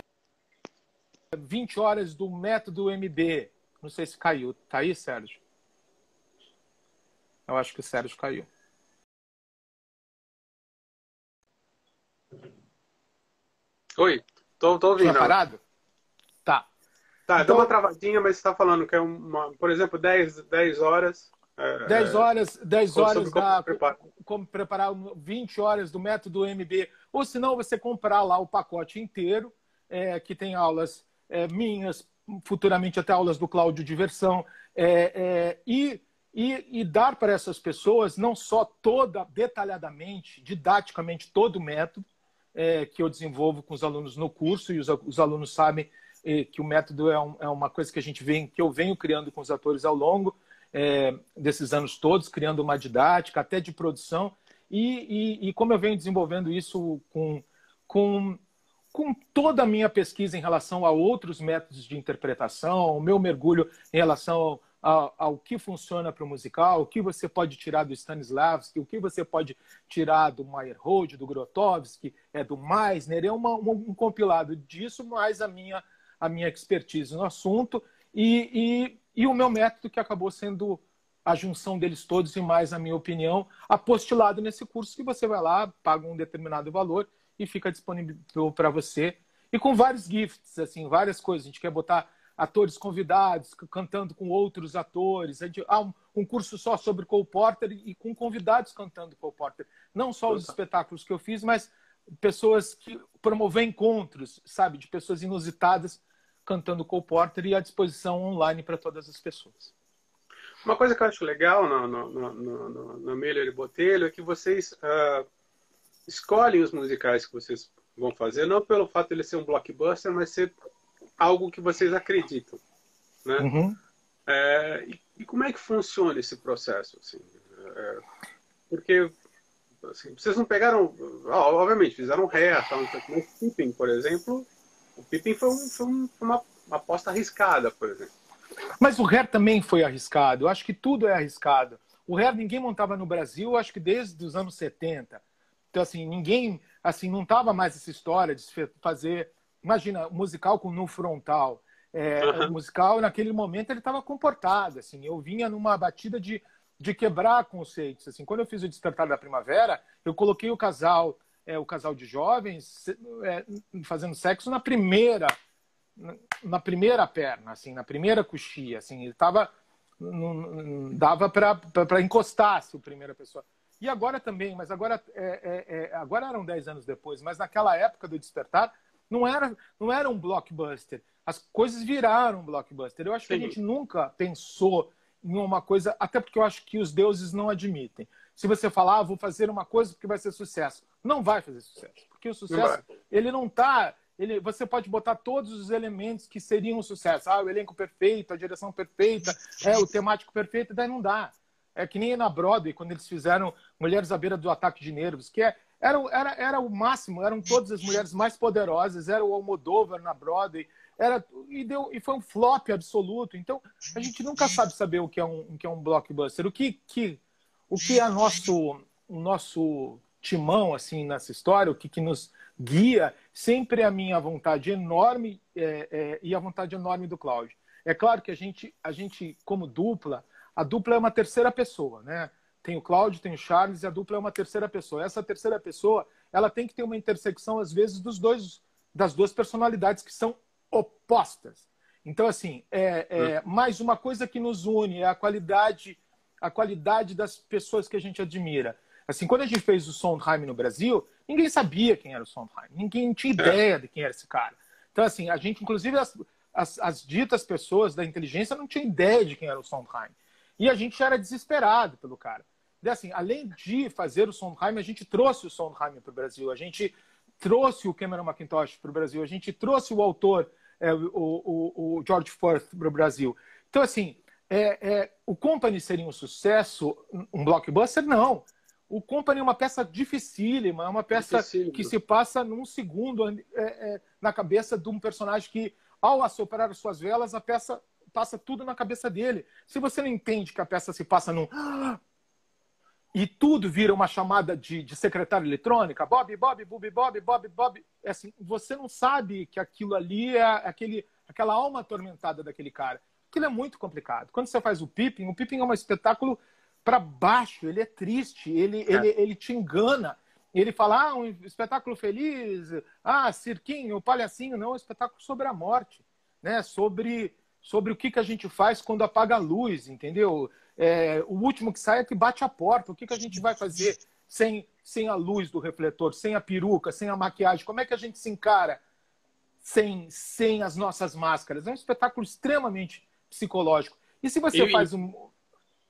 20 horas do método MB, não sei se caiu. Tá aí, Sérgio? Eu acho que o Sérgio caiu. Oi, tô, tô ouvindo. Tá parado? Tá. Então, deu uma travadinha, mas você está falando que é uma, por exemplo, 10, 10 horas. É, 10 horas, 10 horas como, da, preparar. como preparar 20 horas do método MB. Ou se não, você comprar lá o pacote inteiro, é, que tem aulas é, minhas, futuramente até aulas do Cláudio Diversão, é, é, e, e, e, dar para essas pessoas não só toda, detalhadamente, didaticamente, todo o método é, que eu desenvolvo com os alunos no curso, e os, os alunos sabem que o método é, um, é, uma coisa que a gente vem, que eu venho criando com os atores ao longo é, desses anos todos, criando uma didática, até de produção, e, e, e como eu venho desenvolvendo isso com, com com toda a minha pesquisa em relação a outros métodos de interpretação, o meu mergulho em relação ao, ao que funciona para o musical, o que você pode tirar do Stanislavski, o que você pode tirar do Meyerhold, do Grotowski, é, do Meisner, é uma, um, um compilado disso, mais a minha, a minha expertise no assunto e, e, e o meu método que acabou sendo a junção deles todos e mais, na minha opinião, apostilado nesse curso que você vai lá, paga um determinado valor e fica disponível para você. E com vários gifts, assim, várias coisas. A gente quer botar atores convidados, cantando com outros atores. A gente, há um, um curso só sobre Cole Porter e com convidados cantando Cole Porter. Não só os espetáculos que eu fiz, mas pessoas que promover encontros, sabe, de pessoas inusitadas cantando Cole Porter e à disposição online para todas as pessoas. Uma coisa que eu acho legal no, no, no, no, no Miller e Botelho é que vocês uh, escolhem os musicais que vocês vão fazer, não pelo fato de ele ser um blockbuster, mas ser algo que vocês acreditam. Né? Uhum. É, e, e, como é que funciona esse processo? Assim? É, porque assim, vocês não pegaram, obviamente, fizeram ré, tal, mas Pippin, por exemplo, o Pippin foi, um, foi uma, uma aposta arriscada, por exemplo. Mas o Hair também foi arriscado. Eu acho que tudo é arriscado. O Hair ninguém montava no Brasil, acho que desde os anos 70. Então, assim, ninguém, assim, não tava mais essa história de fazer, imagina, musical com no frontal. É, uhum. O musical, naquele momento, ele estava comportado, assim. Eu vinha numa batida de, de quebrar conceitos, assim. Quando eu fiz o Despertar da Primavera, eu coloquei o casal, é, o casal de jovens é, fazendo sexo na primeira na primeira perna, assim, na primeira coxia, assim, ele tava dava para encostar se o primeira pessoa. E agora também, mas agora é, é, é, agora eram 10 anos depois, mas naquela época do despertar não era não era um blockbuster. As coisas viraram blockbuster. Eu acho Sim. que a gente nunca pensou em uma coisa, até porque eu acho que os deuses não admitem. Se você falar, ah, vou fazer uma coisa porque vai ser sucesso, não vai fazer sucesso, porque o sucesso não ele não está ele, você pode botar todos os elementos que seriam um sucesso. Ah, o elenco perfeito, a direção perfeita, é, o temático perfeito, daí não dá. É que nem na Broadway, quando eles fizeram Mulheres à Beira do Ataque de Nervos, que é, era, era, era o máximo, eram todas as mulheres mais poderosas, era o Almodóvar na Broadway, era, e, deu, e foi um flop absoluto. Então, a gente nunca sabe saber o que é um, o que é um blockbuster. O que, que, o que é nosso, o nosso timão assim nessa história, o que, que nos guia sempre a minha vontade enorme é, é, e a vontade enorme do Cláudio. É claro que a gente, a gente, como dupla, a dupla é uma terceira pessoa, né? Tem o Cláudio, tem o Charles e a dupla é uma terceira pessoa. Essa terceira pessoa, ela tem que ter uma intersecção, às vezes, dos dois, das duas personalidades que são opostas. Então, assim, é, é hum. mais uma coisa que nos une é a qualidade, a qualidade das pessoas que a gente admira. Assim, quando a gente fez o Sondheim no Brasil, ninguém sabia quem era o Sondheim, ninguém tinha é. ideia de quem era esse cara. Então, assim, a gente, inclusive, as, as, as ditas pessoas da inteligência não tinham ideia de quem era o Sondheim. E a gente era desesperado pelo cara. E, assim, além de fazer o Sondheim, a gente trouxe o Sondheim para o Brasil, a gente trouxe o Cameron McIntosh para o Brasil, a gente trouxe o autor, é, o, o, o, George Firth para o Brasil. Então, assim, é, é, o Company seria um sucesso, um blockbuster? Não o Company é uma peça dificílima, é uma peça que se passa num segundo é, é, na cabeça de um personagem que, ao assoprar as suas velas, a peça passa tudo na cabeça dele. Se você não entende que a peça se passa num. E tudo vira uma chamada de, de secretária eletrônica, Bob, Bob, Bob, Bob, Bob, Bob. É assim, você não sabe que aquilo ali é aquele, aquela alma atormentada daquele cara. Aquilo é muito complicado. Quando você faz o Pippin, o Pippin é um espetáculo para baixo, ele é triste, ele, é. ele, ele te engana. Ele fala, ah, um espetáculo feliz, ah, cirquinho, palhacinho. Não, é um espetáculo sobre a morte, né? sobre, sobre o que, que a gente faz quando apaga a luz, entendeu? É, o último que sai é que bate a porta. O que, que a gente vai fazer sem, sem a luz do refletor, sem a peruca, sem a maquiagem? Como é que a gente se encara sem, sem as nossas máscaras? É um espetáculo extremamente psicológico. E se você faz um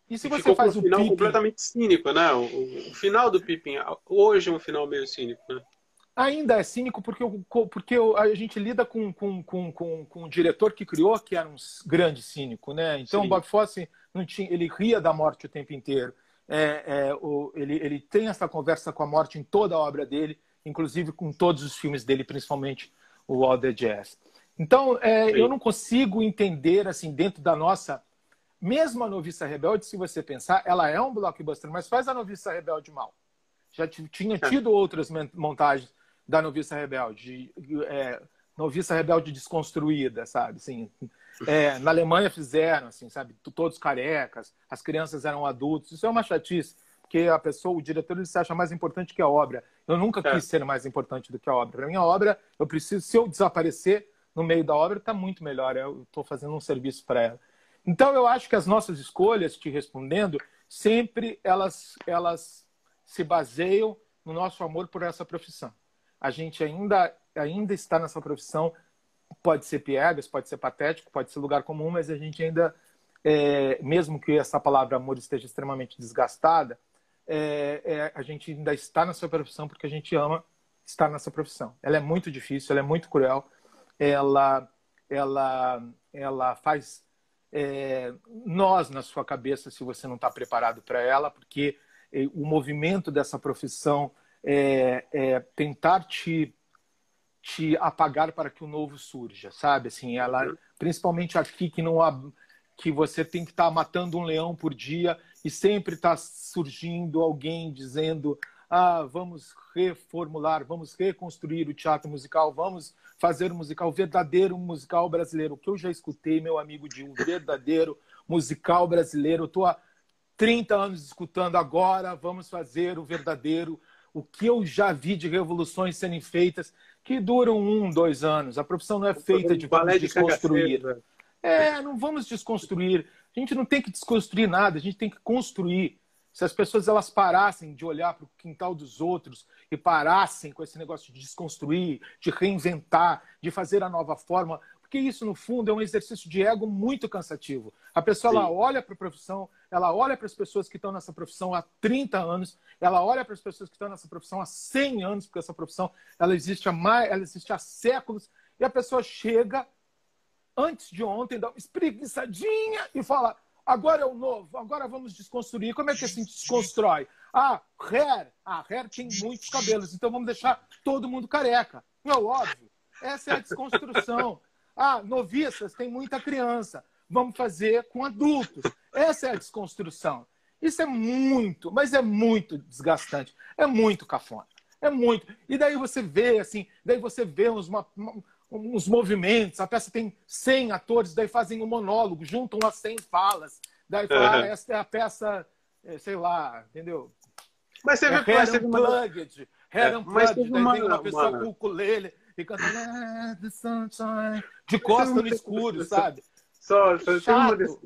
e se você faz um final Pippin... completamente cínico, né? O, o, final do Pippin hoje é um final meio cínico, né? Ainda é cínico porque, porque a gente lida com, com, com, com, com o diretor que criou, que era um grande cínico, né? Então Sim. o Bob Fosse não tinha, ele ria da morte o tempo inteiro. É, é, o, ele, ele tem essa conversa com a morte em toda a obra dele, inclusive com todos os filmes dele, principalmente o All the Jazz. Então, é, eu não consigo entender, assim, dentro da nossa mesmo a Noviça Rebelde, se você pensar, ela é um blockbuster, mas faz a Noviça Rebelde mal. Já tinha tido outras montagens da Noviça Rebelde, é, Noviça Rebelde desconstruída, sabe? Assim, É, na Alemanha fizeram, assim, sabe? Todos carecas, as crianças eram adultos. Isso é uma chatice, porque a pessoa, o diretor, ele se acha mais importante que a obra. Eu nunca quis ser mais importante do que a obra. Para mim, a obra, eu preciso, se eu desaparecer no meio da obra, está muito melhor. Eu estou fazendo um serviço para ela. Então, eu acho que as nossas escolhas, te respondendo, sempre elas, elas se baseiam no nosso amor por essa profissão. A gente ainda, ainda está nessa profissão pode ser piegas, pode ser patético, pode ser lugar comum, mas a gente ainda, é, mesmo que essa palavra amor esteja extremamente desgastada, é, é, a gente ainda está nessa profissão porque a gente ama estar nessa profissão. Ela é muito difícil, ela é muito cruel, ela, ela, ela faz é, nós na sua cabeça se você não está preparado para ela, porque é, o movimento dessa profissão é, é tentar te te apagar para que o novo surja, sabe? Assim, ela, uhum. principalmente aqui que não há, que você tem que estar tá matando um leão por dia e sempre está surgindo alguém dizendo ah, vamos reformular, vamos reconstruir o teatro musical, vamos fazer um musical verdadeiro musical brasileiro. O que eu já escutei, meu amigo, de um verdadeiro musical brasileiro. Eu estou há 30 anos escutando agora, vamos fazer o verdadeiro. O que eu já vi de revoluções sendo feitas que duram um, dois anos. A profissão não é feita de vamos desconstruir. De é, não vamos desconstruir. A gente não tem que desconstruir nada, a gente tem que construir. Se as pessoas elas parassem de olhar para o quintal dos outros e parassem com esse negócio de desconstruir, de reinventar, de fazer a nova forma, porque isso, no fundo, é um exercício de ego muito cansativo. A pessoa ela olha para a profissão, ela olha para as pessoas que estão nessa profissão há 30 anos, ela olha para as pessoas que estão nessa profissão há 100 anos, porque essa profissão ela existe há, mais, ela existe há séculos, e a pessoa chega antes de ontem, dá uma espreguiçadinha e fala: agora é o novo, agora vamos desconstruir. Como é que assim desconstrói? Ah, hair. Ah, hair tem muitos cabelos, então vamos deixar todo mundo careca. Não é óbvio? Essa é a desconstrução. Ah, noviças, tem muita criança. Vamos fazer com adultos. Essa é a desconstrução. Isso é muito, mas é muito desgastante. É muito cafona. É muito. E daí você vê, assim, daí você vê uns, uma, uns movimentos. A peça tem 100 atores, daí fazem um monólogo, juntam as 100 falas. Daí fala, uhum. ah, essa é a peça, é, sei lá, entendeu? Mas você é é, mas uma... Unplugged, é, mas daí uma, tem uma pessoa uma... com o ukulele e canta the sunshine de costa no escuro, sabe? Só, só tem uma, des...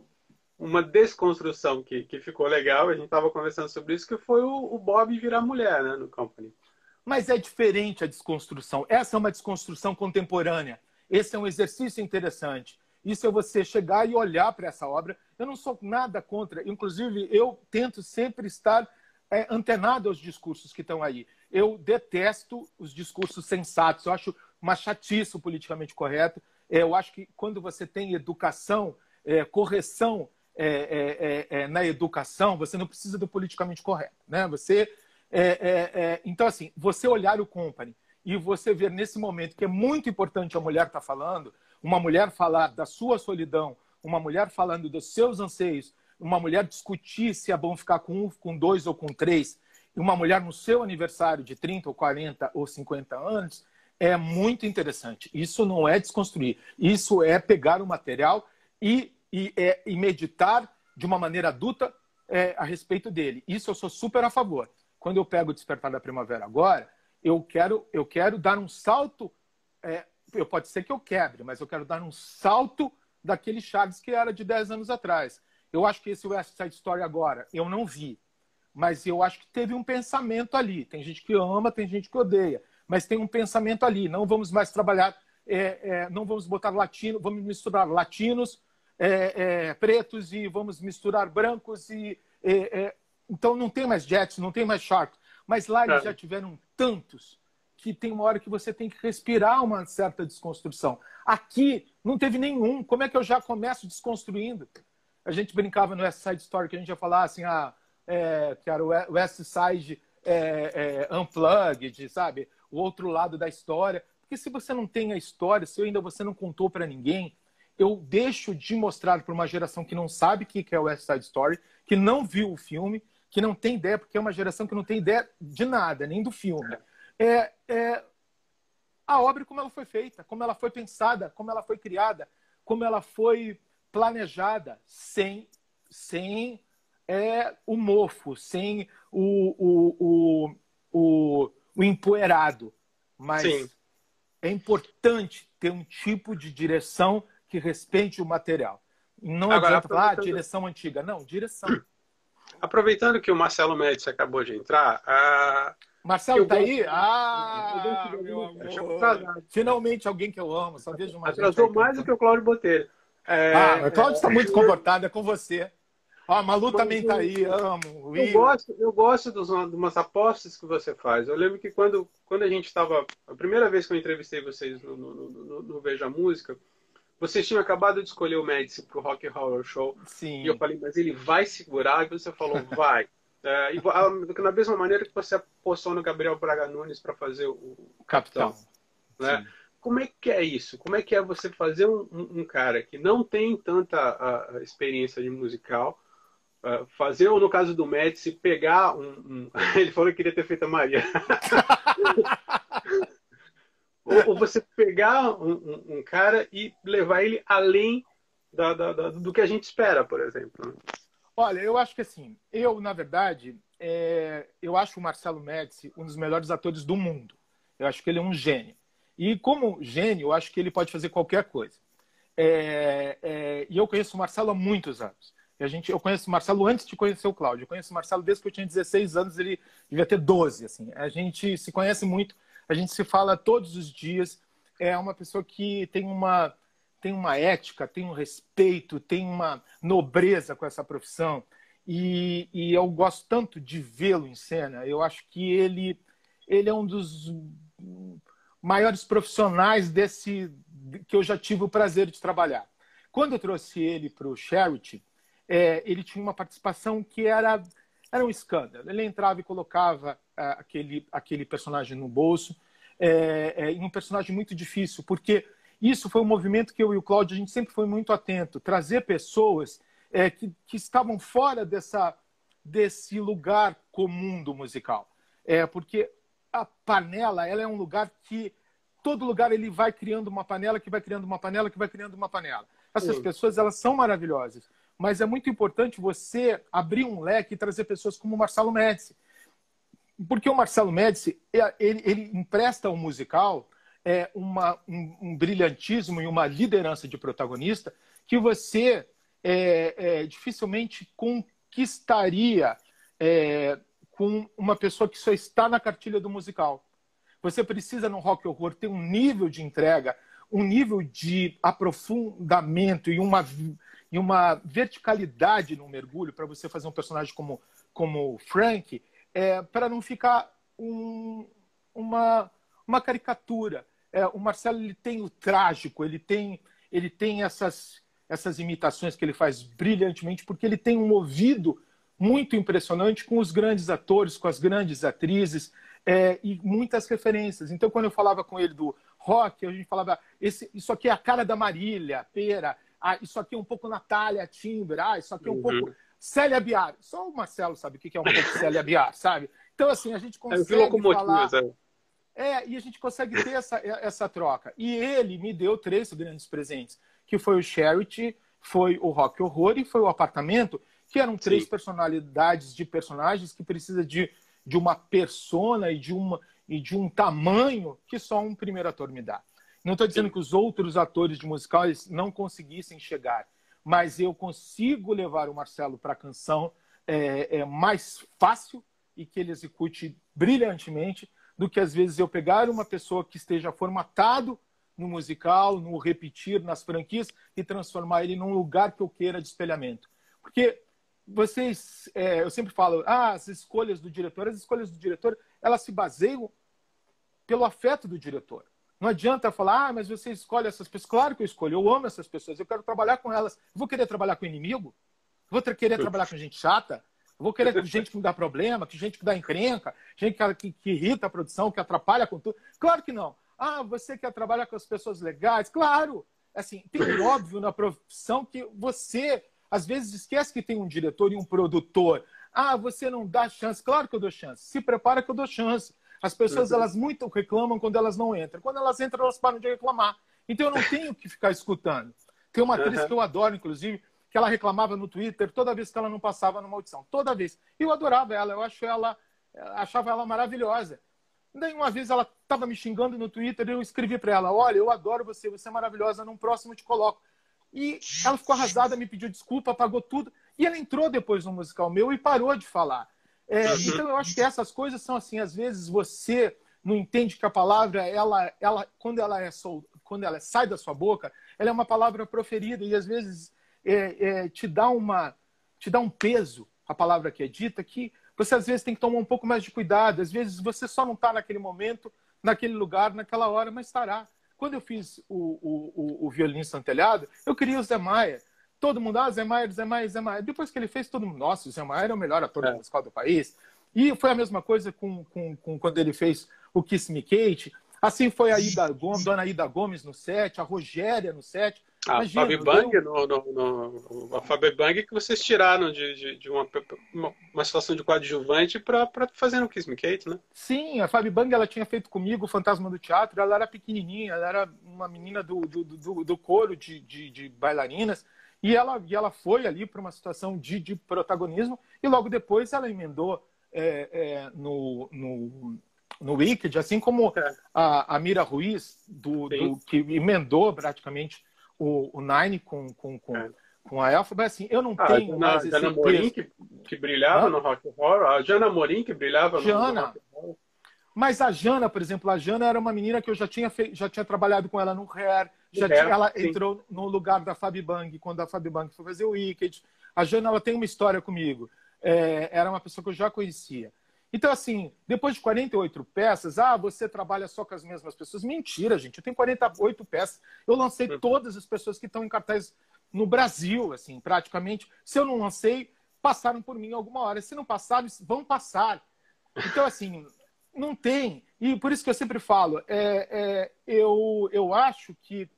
uma desconstrução que, que ficou legal, a gente estava conversando sobre isso, que foi o, o Bob virar mulher né, no Company. Mas é diferente a desconstrução. Essa é uma desconstrução contemporânea. Esse é um exercício interessante. Isso é você chegar e olhar para essa obra. Eu não sou nada contra. Inclusive, eu tento sempre estar é, antenado aos discursos que estão aí. Eu detesto os discursos sensatos. Eu acho uma chatice o politicamente correto. É, eu acho que quando você tem educação, é, correção é, é, é, na educação, você não precisa do politicamente correto. Né? Você, então, assim, você olhar o company e você ver nesse momento que é muito importante a mulher estar tá falando, uma mulher falar da sua solidão, uma mulher falando dos seus anseios, uma mulher discutir se é bom ficar com um, com dois ou com três, e uma mulher no seu aniversário de 30 ou 40 ou 50 anos, é muito interessante. Isso não é desconstruir. Isso é pegar o material e, e, é, e meditar de uma maneira adulta é, a respeito dele. Isso eu sou super a favor. Quando eu pego o Despertar da Primavera agora, eu quero, eu quero dar um salto. É, eu, pode ser que eu quebre, mas eu quero dar um salto daquele Chaves que era de 10 anos atrás. Eu acho que esse West Side Story agora, eu não vi. Mas eu acho que teve um pensamento ali. Tem gente que ama, tem gente que odeia. Mas tem um pensamento ali. Não vamos mais trabalhar, é, é, não vamos botar latino, vamos misturar latinos, é, é pretos e vamos misturar brancos. e é, é, Então não tem mais Jets, não tem mais Shark. Mas lá eles já tiveram tantos que tem uma hora que você tem que respirar uma certa desconstrução. Aqui não teve nenhum. Como é que eu já começo desconstruindo? a gente brincava no West Side Story que a gente ia falar assim, ah, é, que era o West Side é, é, Unplugged, sabe? O outro lado da história. Porque se você não tem a história, se ainda você não contou para ninguém, eu deixo de mostrar para uma geração que não sabe o que é o West Side Story, que não viu o filme, que não tem ideia, porque é uma geração que não tem ideia de nada, nem do filme. É, é a obra como ela foi feita, como ela foi pensada, como ela foi criada, como ela foi planejada, sem, sem é, o mofo, sem o, o, o, o, o empoeirado. Mas Sim. é importante ter um tipo de direção que respeite o material. Não Agora, adianta falar ah, direção antiga. Não, direção. Aproveitando que o Marcelo Médici acabou de entrar, a... Marcelo tá aí? Ah, meu amor. Finalmente alguém que eu amo. Só vejo uma Atrasou mais do que o Cláudio Botelho. É... Ah, o Cláudio está é... muito comportado, é com você. Ó, a Malu Mas, também tá aí, amo. Eu gosto, eu gosto dos, de umas apostas que você faz. Eu lembro que quando, quando a gente estava. A primeira vez que eu entrevistei vocês no, no, no, no Veja Música, vocês tinham acabado de escolher o Médici para o Rock Horror Show. Sim. E eu falei, mas ele vai segurar? E você falou, vai. É, e, na mesma maneira que você apostou no Gabriel Braga Nunes para fazer o, o Capitão. Né? Como é que é isso? Como é que é você fazer um, um, cara que não tem tanta a, a experiência de musical, uh, fazer, ou no caso do Médici, pegar um, um... Ele falou que queria ter feito a Maria. ou, ou, você pegar um, cara e levar ele além da, da, da, do que a gente espera, por exemplo. Né? Olha, eu acho que assim, eu, na verdade, é, eu acho o Marcelo Médici um dos melhores atores do mundo. Eu acho que ele é um gênio. E como gênio, eu acho que ele pode fazer qualquer coisa. É, é, e eu conheço o Marcelo há muitos anos. E a gente, eu conheço o Marcelo antes de conhecer o Cláudio. Eu conheço o Marcelo desde que eu tinha 16 anos, ele devia ter 12. Assim. A gente se conhece muito, a gente se fala todos os dias. É uma pessoa que tem uma, tem uma ética, tem um respeito, tem uma nobreza com essa profissão. E, e eu gosto tanto de vê-lo em cena. Eu acho que ele, ele é um dos maiores profissionais desse que eu já tive o prazer de trabalhar. Quando eu trouxe ele para o Charity, é, ele tinha uma participação que era, era um escândalo. Ele entrava e colocava aquele, aquele personagem no bolso, é, é, um personagem muito difícil, porque isso foi um movimento que eu e o Cláudio, a gente sempre foi muito atento, trazer pessoas é, que, que estavam fora dessa, desse lugar comum do musical. É, porque a panela ela é um lugar que todo lugar ele vai criando uma panela que vai criando uma panela que vai criando uma panela. Essas pessoas elas são maravilhosas, mas é muito importante você abrir um leque e trazer pessoas como o Marcelo Médici. Porque o Marcelo Médici, é, ele, ele empresta ao musical é, uma, um, um, brilhantismo e uma liderança de protagonista que você é, é, dificilmente conquistaria é, com uma pessoa que só está na cartilha do musical. Você precisa no rock horror ter um nível de entrega, um nível de aprofundamento e uma, e uma verticalidade no mergulho para você fazer um personagem como, como Frank, é, para não ficar um, uma, uma caricatura. É, o Marcelo ele tem o trágico, ele tem, ele tem essas, essas imitações que ele faz brilhantemente, porque ele tem um ouvido muito impressionante com os grandes atores, com as grandes atrizes é, e muitas referências. Então, quando eu falava com ele do rock, a gente falava: esse, isso aqui é a cara da Marília, Pera, ah, isso aqui é um pouco Natália Timber, ah, isso aqui é um uhum. pouco Célia Biar. Só o Marcelo sabe o que é um pouco Célia Biar, sabe? Então, assim, a gente é consegue falar... É, e a gente consegue ter essa, essa troca. E ele me deu três grandes presentes, que foi o Charity, foi o Rock Horror e foi o Apartamento, que eram três Sim. personalidades de personagens que precisa de, de uma persona e de, uma, e de um tamanho que só um primeiro ator me dá. Não estou dizendo que os outros atores de musicais não conseguissem chegar, mas eu consigo levar o Marcelo para a canção é, é, mais fácil e que ele execute brilhantemente do que às vezes eu pegar uma pessoa que esteja formatado no musical, no repetir, nas franquias e transformar ele num lugar que eu queira de espelhamento. Porque vocês, é, eu sempre falo, ah, as escolhas do diretor, as escolhas do diretor, elas se baseiam pelo afeto do diretor. Não adianta falar, ah, mas você escolhe essas pessoas. Claro que eu escolho, eu amo essas pessoas, eu quero trabalhar com elas. Vou querer trabalhar com inimigo? vou querer trabalhar com gente chata? Vou querer gente que me dá problema, que gente que dá encrenca, gente que, que, que irrita a produção, que atrapalha com tudo. Claro que não. Ah, você quer trabalhar com as pessoas legais? Claro! Assim, tem óbvio na profissão que você às vezes esquece que tem um diretor e um produtor. Ah, você não dá chance. Claro que eu dou chance. Se prepara que eu dou chance. As pessoas, uhum. elas muito reclamam quando elas não entram. Quando elas entram, elas param de reclamar. Então eu não tenho que ficar escutando. Tem uma atriz uhum. que eu adoro, inclusive, que ela reclamava no Twitter toda vez que ela não passava numa audição. Toda vez. E eu adorava ela, eu acho ela, achava ela maravilhosa. Daí uma vez ela estava me xingando no Twitter e eu escrevi para ela: Olha, eu adoro você, você é maravilhosa, num próximo te coloco. E ela ficou arrasada, me pediu desculpa, apagou tudo. E ela entrou depois no musical meu e parou de falar. É, então eu acho que essas coisas são assim, às vezes você não entende que a palavra, ela, ela, quando ela é sol, quando ela sai da sua boca, ela é uma palavra proferida e às vezes é, é, te dá uma, te dá um peso a palavra que é dita que você às vezes tem que tomar um pouco mais de cuidado. Às vezes você só não está naquele momento, naquele lugar, naquela hora, mas estará. Quando eu fiz o, o, o, o violino santelhado, eu queria o Zé Maia. Todo mundo, ah, Zé Maia, Zé Maia, Zé Maia. Depois que ele fez, todo mundo, nossa, o Zé Maia é o melhor ator é. musical do país. E foi a mesma coisa com, com, com quando ele fez o Kiss Me Kate. Assim foi a Ida Gomes, Dona Ida Gomes no set, a Rogéria no set. A Fabi Bang, eu... no, no, no, a Fabi Bang que vocês tiraram de, de, de uma, uma, uma, situação de coadjuvante para fazer no Kiss Me Kate, né? Sim, a Fabi Bang ela tinha feito comigo o Fantasma do Teatro, ela era pequenininha, ela era uma menina do, do, do, do coro de, de, de bailarinas. E ela, e ela foi ali para uma situação de, de protagonismo, e logo depois ela emendou é, é, no, no, no Wicked, assim como é. a, a Mira Ruiz, do, do, que emendou praticamente o, o Nine com, com, com, é. com a Elfa, mas assim, eu não ah, tenho a mais Jana Morim que, que brilhava ah? no Rock Horror, a Jana Morim que brilhava Jana. no Rock Horror. Mas a Jana, por exemplo, a Jana era uma menina que eu já tinha, fe... já tinha trabalhado com ela no Hair, já tinha, ela sim. entrou no lugar da Fabi Bang quando a Fabi Bang foi fazer o Wicked. A Jana ela tem uma história comigo. É, era uma pessoa que eu já conhecia. Então, assim, depois de 48 peças, ah, você trabalha só com as mesmas pessoas. Mentira, gente. Eu tenho 48 peças. Eu lancei uhum. todas as pessoas que estão em cartaz no Brasil, assim, praticamente. Se eu não lancei, passaram por mim alguma hora. Se não passaram, vão passar. Então, assim, não tem. E por isso que eu sempre falo, é, é, eu, eu acho que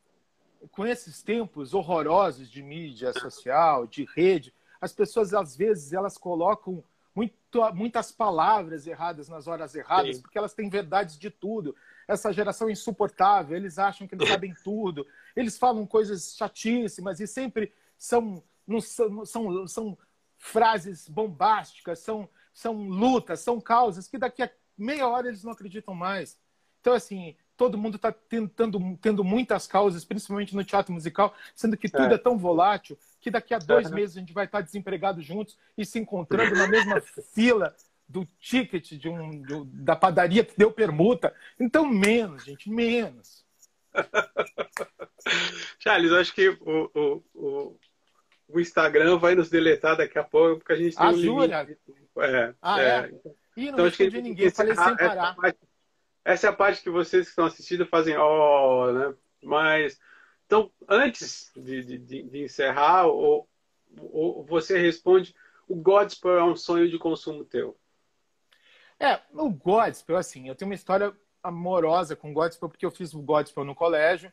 com esses tempos horrorosos de mídia social, de rede, as pessoas, às vezes, elas colocam muito, muitas palavras erradas nas horas erradas, Sim. porque elas têm verdades de tudo. Essa geração é insuportável, eles acham que eles sabem tudo, eles falam coisas chatíssimas e sempre são, não, são, são, são frases bombásticas, são, são lutas, são causas que daqui a meia hora eles não acreditam mais. Então, assim, todo mundo está tentando tendo muitas causas, principalmente no teatro musical, sendo que tudo é, é tão volátil que daqui a dois uhum. meses a gente vai estar desempregado juntos e se encontrando na mesma fila do ticket de um, de, da padaria que deu permuta. Então, menos, gente, menos. Charles, acho que o, o, o, o, Instagram vai nos deletar daqui a pouco, porque a gente tem ah, um limite. É, ah, é. é. Ih, não então, respondi ninguém, falei sem parar. Essa, parte, essa é a parte que vocês que estão assistindo fazem, ó, oh, né? Mas então, antes de, de, de encerrar, ou, ou, você responde: o Godspell é um sonho de consumo teu? É, o Godspell, assim, eu tenho uma história amorosa com o Godspell, porque eu fiz o Godspell no colégio,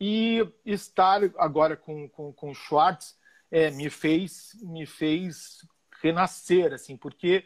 e estar agora com, com, com o Schwartz é, me fez me fez renascer, assim, porque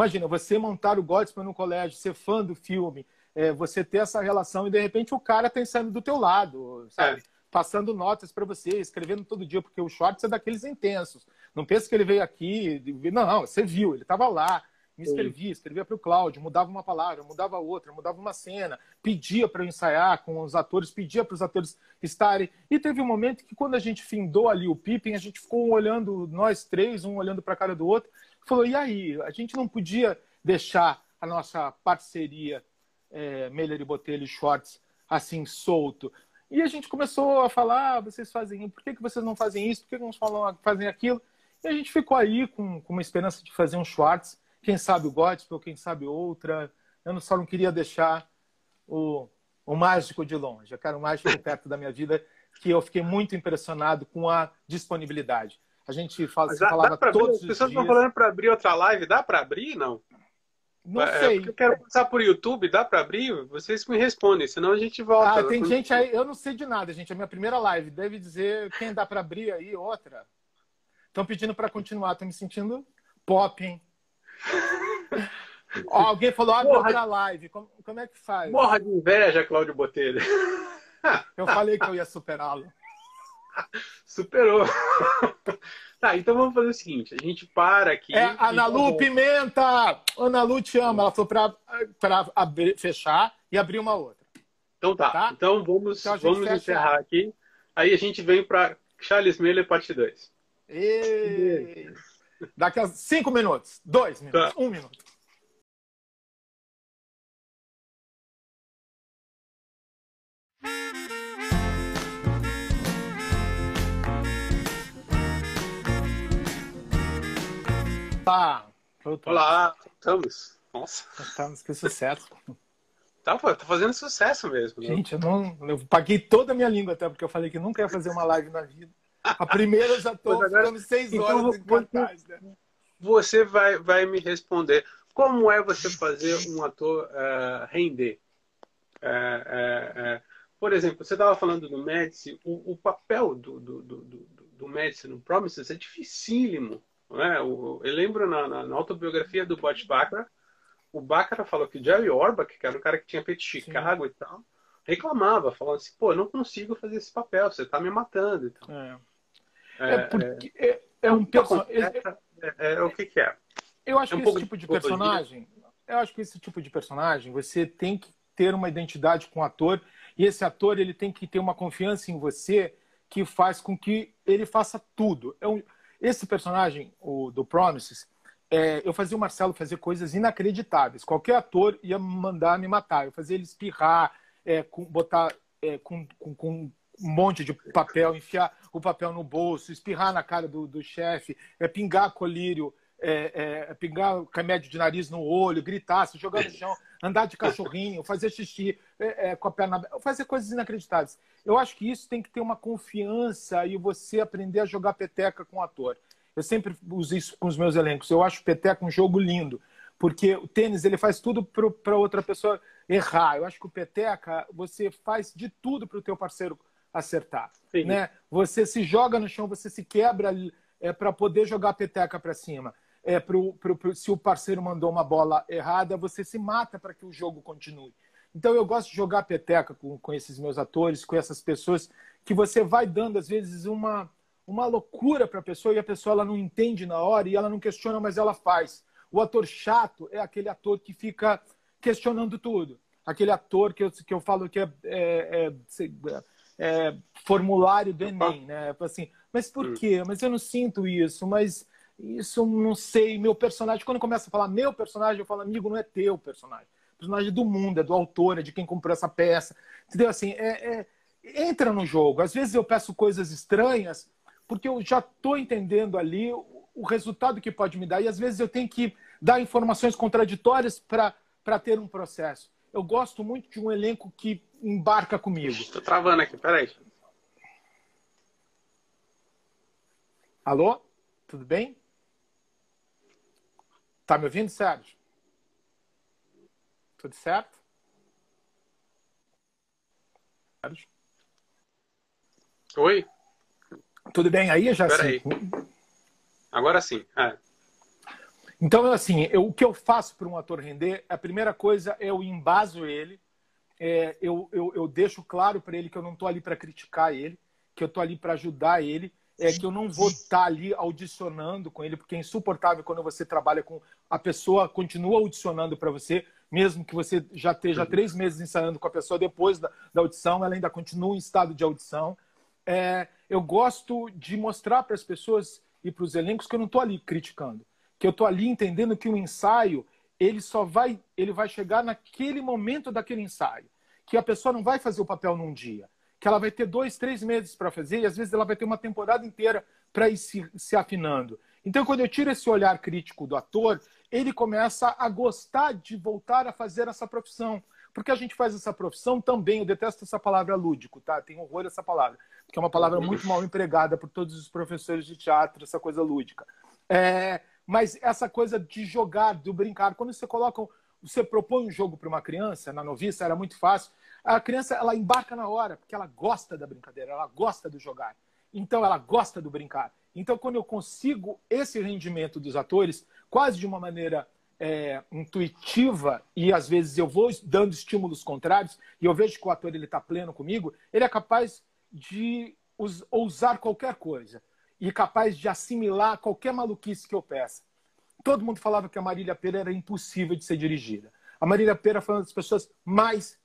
imagina, você montar o Godspell no colégio, ser fã do filme, é, você ter essa relação e de repente o cara tá saindo do teu lado, sabe? É passando notas para você, escrevendo todo dia, porque o Schwartz é daqueles intensos. Não pensa que ele veio aqui. Não, não você viu, ele estava lá, me escrevia, escrevia para o Cláudio, mudava uma palavra, mudava outra, mudava uma cena, pedia para eu ensaiar com os atores, pedia para os atores estarem. E teve um momento que, quando a gente findou ali o Pippin, a gente ficou olhando, nós três, um olhando para a cara do outro, falou: e aí? A gente não podia deixar a nossa parceria é, Meller e Botelho e Schwartz assim solto. E a gente começou a falar, ah, vocês fazem, por que, que vocês não fazem isso? Por que, que não falam, fazem aquilo? E a gente ficou aí com, com uma esperança de fazer um Schwartz, quem sabe o Gospel, quem sabe outra. Eu só não queria deixar o, o mágico de longe. Eu quero o mágico perto da minha vida, que eu fiquei muito impressionado com a disponibilidade. A gente fala, dá, falava dá todos As pessoas estão falando para abrir outra live. Dá para abrir, não? Não é, sei. eu quero passar por YouTube, dá para abrir? Vocês me respondem, senão a gente volta. Ah, tem gente aí, eu não sei de nada, gente. É a minha primeira live. Deve dizer quem dá para abrir aí, outra. Estão pedindo para continuar. Tô me sentindo pop, hein? Ó, alguém falou, abre Morra outra live. Como, como, é que faz? Morra de inveja, Cláudio Botelho. eu falei que eu ia superá-lo. Superou. tá, então vamos fazer o seguinte: a gente para aqui. É, Ana Lu Pimenta! Ana Lu te ama. Ela falou para fechar e abrir uma outra. Então tá. tá? Então vamos, então vamos encerrar aqui. Aí a gente vem para Charles Miller, parte 2. Daqui a cinco minutos. Dois minutos. Tá. Um minuto. Tá. Olá, estamos. Nossa. Estamos, que sucesso. Tá, tá fazendo sucesso mesmo. Né? Gente, eu não. Eu paguei toda a minha língua até, porque eu falei que nunca ia fazer uma live na vida. A primeira eu já tô ficando seis então, horas em cartaz, né? Você vai, vai me responder. Como é você fazer um ator uh, render? Uh, uh, por exemplo, você estava falando do Médici, o, o papel do, do, do, do, do Médici no Promises é dificílimo. Né? Eu, eu lembro na, na, na, autobiografia do Butch Baccarat, o Baccarat falou que Jerry Orbach, que era um cara que tinha feito Chicago Sim. e tal, reclamava, falando assim, pô, eu não consigo fazer esse papel, você está me matando. Então. É. É, é porque é, é um personagem. É, é, o que, que, é? Eu acho que um esse tipo de personagem, eu acho que esse tipo de personagem, você tem que ter uma identidade com o ator e esse ator ele tem que ter uma confiança em você que faz com que ele faça tudo. É um, esse personagem, o do Promises, é, eu fazia o Marcelo fazer coisas inacreditáveis. Qualquer ator ia mandar me matar. Eu fazia ele espirrar, é, com, botar é, com, com, com, um monte de papel, enfiar o papel no bolso, espirrar na cara do, do chefe, é, pingar colírio, é, é, pingar remédio de nariz no olho, gritar, se jogar no chão, andar de cachorrinho, fazer xixi é, é, com a perna fazer coisas inacreditáveis. Eu acho que isso tem que ter uma confiança e você aprender a jogar peteca com o ator. Eu sempre uso isso com os meus elencos. Eu acho peteca um jogo lindo, porque o tênis ele faz tudo para outra pessoa errar. Eu acho que o peteca você faz de tudo para o teu parceiro acertar, Sim. né? Você se joga no chão, você se quebra é, para poder jogar a peteca para cima é, pro, pro, pro, se o parceiro mandou uma bola errada, você se mata para que o jogo continue. Então eu gosto de jogar peteca com, com esses meus atores, com essas pessoas, que você vai dando, às vezes, uma, uma loucura para a pessoa e a pessoa ela não entende na hora e ela não questiona, mas ela faz. O ator chato é aquele ator que fica questionando tudo. Aquele ator que eu, que eu falo que é, é, é, é formulário do Enem, né? Assim, mas por hum. quê? Mas eu não sinto isso, mas isso eu não sei. Meu personagem, quando começa a falar meu personagem, eu falo, amigo, não é teu personagem. O personagem é do mundo, é do autor, é de quem comprou essa peça. Entendeu? Assim, é, é, entra no jogo. Às vezes eu peço coisas estranhas, porque eu já estou entendendo ali o, o, resultado que pode me dar. E às vezes eu tenho que dar informações contraditórias para ter um processo. Eu gosto muito de um elenco que embarca comigo. Estou travando aqui, peraí. Alô? Tudo bem? Tá me ouvindo, Sérgio? Tudo certo? Sérgio? Oi? Tudo bem aí, já Aí. Agora sim. É. Então, assim, eu, o que eu faço para um ator render, a primeira coisa é eu embaso ele, é, eu, eu, eu deixo claro para ele que eu não estou ali para criticar ele, que eu estou ali para ajudar ele, é que eu não vou estar tá ali audicionando com ele, porque é insuportável quando você trabalha com a pessoa continua audicionando para você, mesmo que você já esteja três meses ensaiando com a pessoa depois da, da audição, ela ainda continua em estado de audição. É, eu gosto de mostrar para as pessoas e para os elencos que eu não estou ali criticando, que eu estou ali entendendo que o ensaio ele só vai ele vai chegar naquele momento daquele ensaio, que a pessoa não vai fazer o papel num dia que ela vai ter dois, três meses para fazer, e às vezes ela vai ter uma temporada inteira para ir se, se afinando. Então, quando eu tiro esse olhar crítico do ator, ele começa a gostar de voltar a fazer essa profissão. Porque a gente faz essa profissão também, eu detesto essa palavra lúdico, tá? Tenho horror essa palavra, porque é uma palavra muito mal empregada por todos os professores de teatro, essa coisa lúdica. É, mas essa coisa de jogar, de brincar, quando você coloca, você propõe um jogo para uma criança, na noviça era muito fácil, a criança ela embarca na hora, porque ela gosta da brincadeira, ela gosta do jogar. Então ela gosta do brincar. Então quando eu consigo esse rendimento dos atores, quase de uma maneira é, intuitiva e às vezes eu vou dando estímulos contrários e eu vejo que o ator está pleno comigo, ele é capaz de ousar qualquer coisa e capaz de assimilar qualquer maluquice que eu peça. Todo mundo falava que a Marília Pera era impossível de ser dirigida. A Marília Pera foi uma das pessoas mais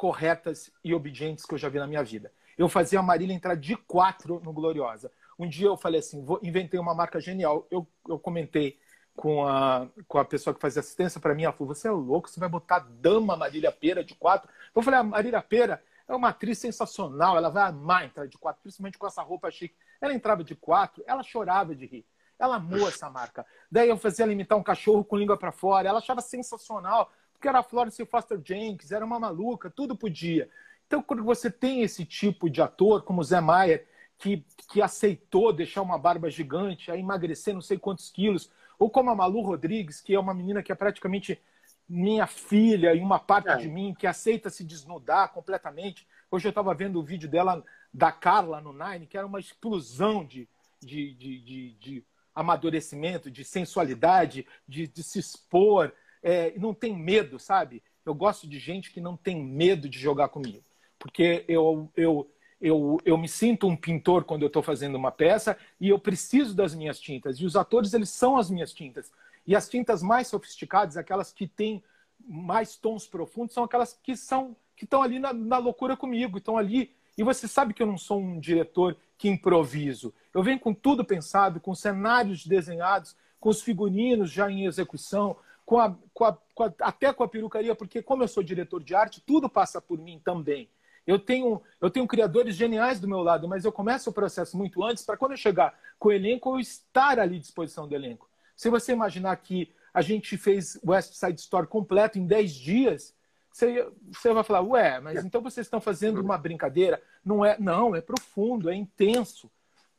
corretas e obedientes que eu já vi na minha vida. Eu fazia a Marília entrar de quatro no Gloriosa. Um dia eu falei assim, vou, inventei uma marca genial. Eu, eu comentei com a, com a pessoa que fazia assistência para mim, ela falou, você é louco, você vai botar dama Marília Pera de quatro? Eu falei, a Marília Pera é uma atriz sensacional, ela vai amar entrar de quatro, principalmente com essa roupa chique. Ela entrava de quatro, ela chorava de rir. Ela amou essa marca. Daí eu fazia ela imitar um cachorro com língua para fora. Ela achava sensacional, porque era a Florence Foster Jenkins, era uma maluca, tudo podia. Então, quando você tem esse tipo de ator, como o Zé Maier, que, que aceitou deixar uma barba gigante, a emagrecer não sei quantos quilos, ou como a Malu Rodrigues, que é uma menina que é praticamente minha filha e uma parte é. de mim que aceita se desnudar completamente. Hoje eu estava vendo o vídeo dela, da Carla, no Nine, que era uma explosão de, de, de, de, de amadurecimento, de sensualidade, de, de se expor. É, não tem medo, sabe? Eu gosto de gente que não tem medo de jogar comigo. Porque eu, eu, eu, eu me sinto um pintor quando eu estou fazendo uma peça e eu preciso das minhas tintas. E os atores, eles são as minhas tintas. E as tintas mais sofisticadas, aquelas que têm mais tons profundos, são aquelas que são que estão ali na, na loucura comigo, estão ali. E você sabe que eu não sou um diretor que improviso. Eu venho com tudo pensado, com cenários desenhados, com os figurinos já em execução, com a, com a, com a, até com a perucaria, porque como eu sou diretor de arte, tudo passa por mim também. Eu tenho, eu tenho criadores geniais do meu lado, mas eu começo o processo muito antes para quando eu chegar com o elenco, eu estar ali à disposição do elenco. Se você imaginar que a gente fez West Side Story completo em 10 dias, você, você vai falar, ué, mas então vocês estão fazendo uma brincadeira? Não é, não, é profundo, é intenso.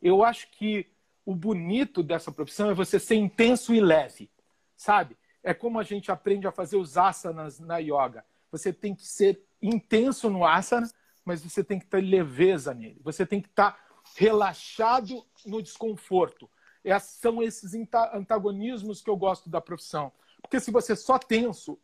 Eu acho que o bonito dessa profissão é você ser intenso e leve, sabe? É como a gente aprende a fazer os asanas na yoga. Você tem que ser intenso no asana, mas você tem que ter leveza nele. Você tem que estar relaxado no desconforto. É, são esses antagonismos que eu gosto da profissão. Porque se você é só tenso,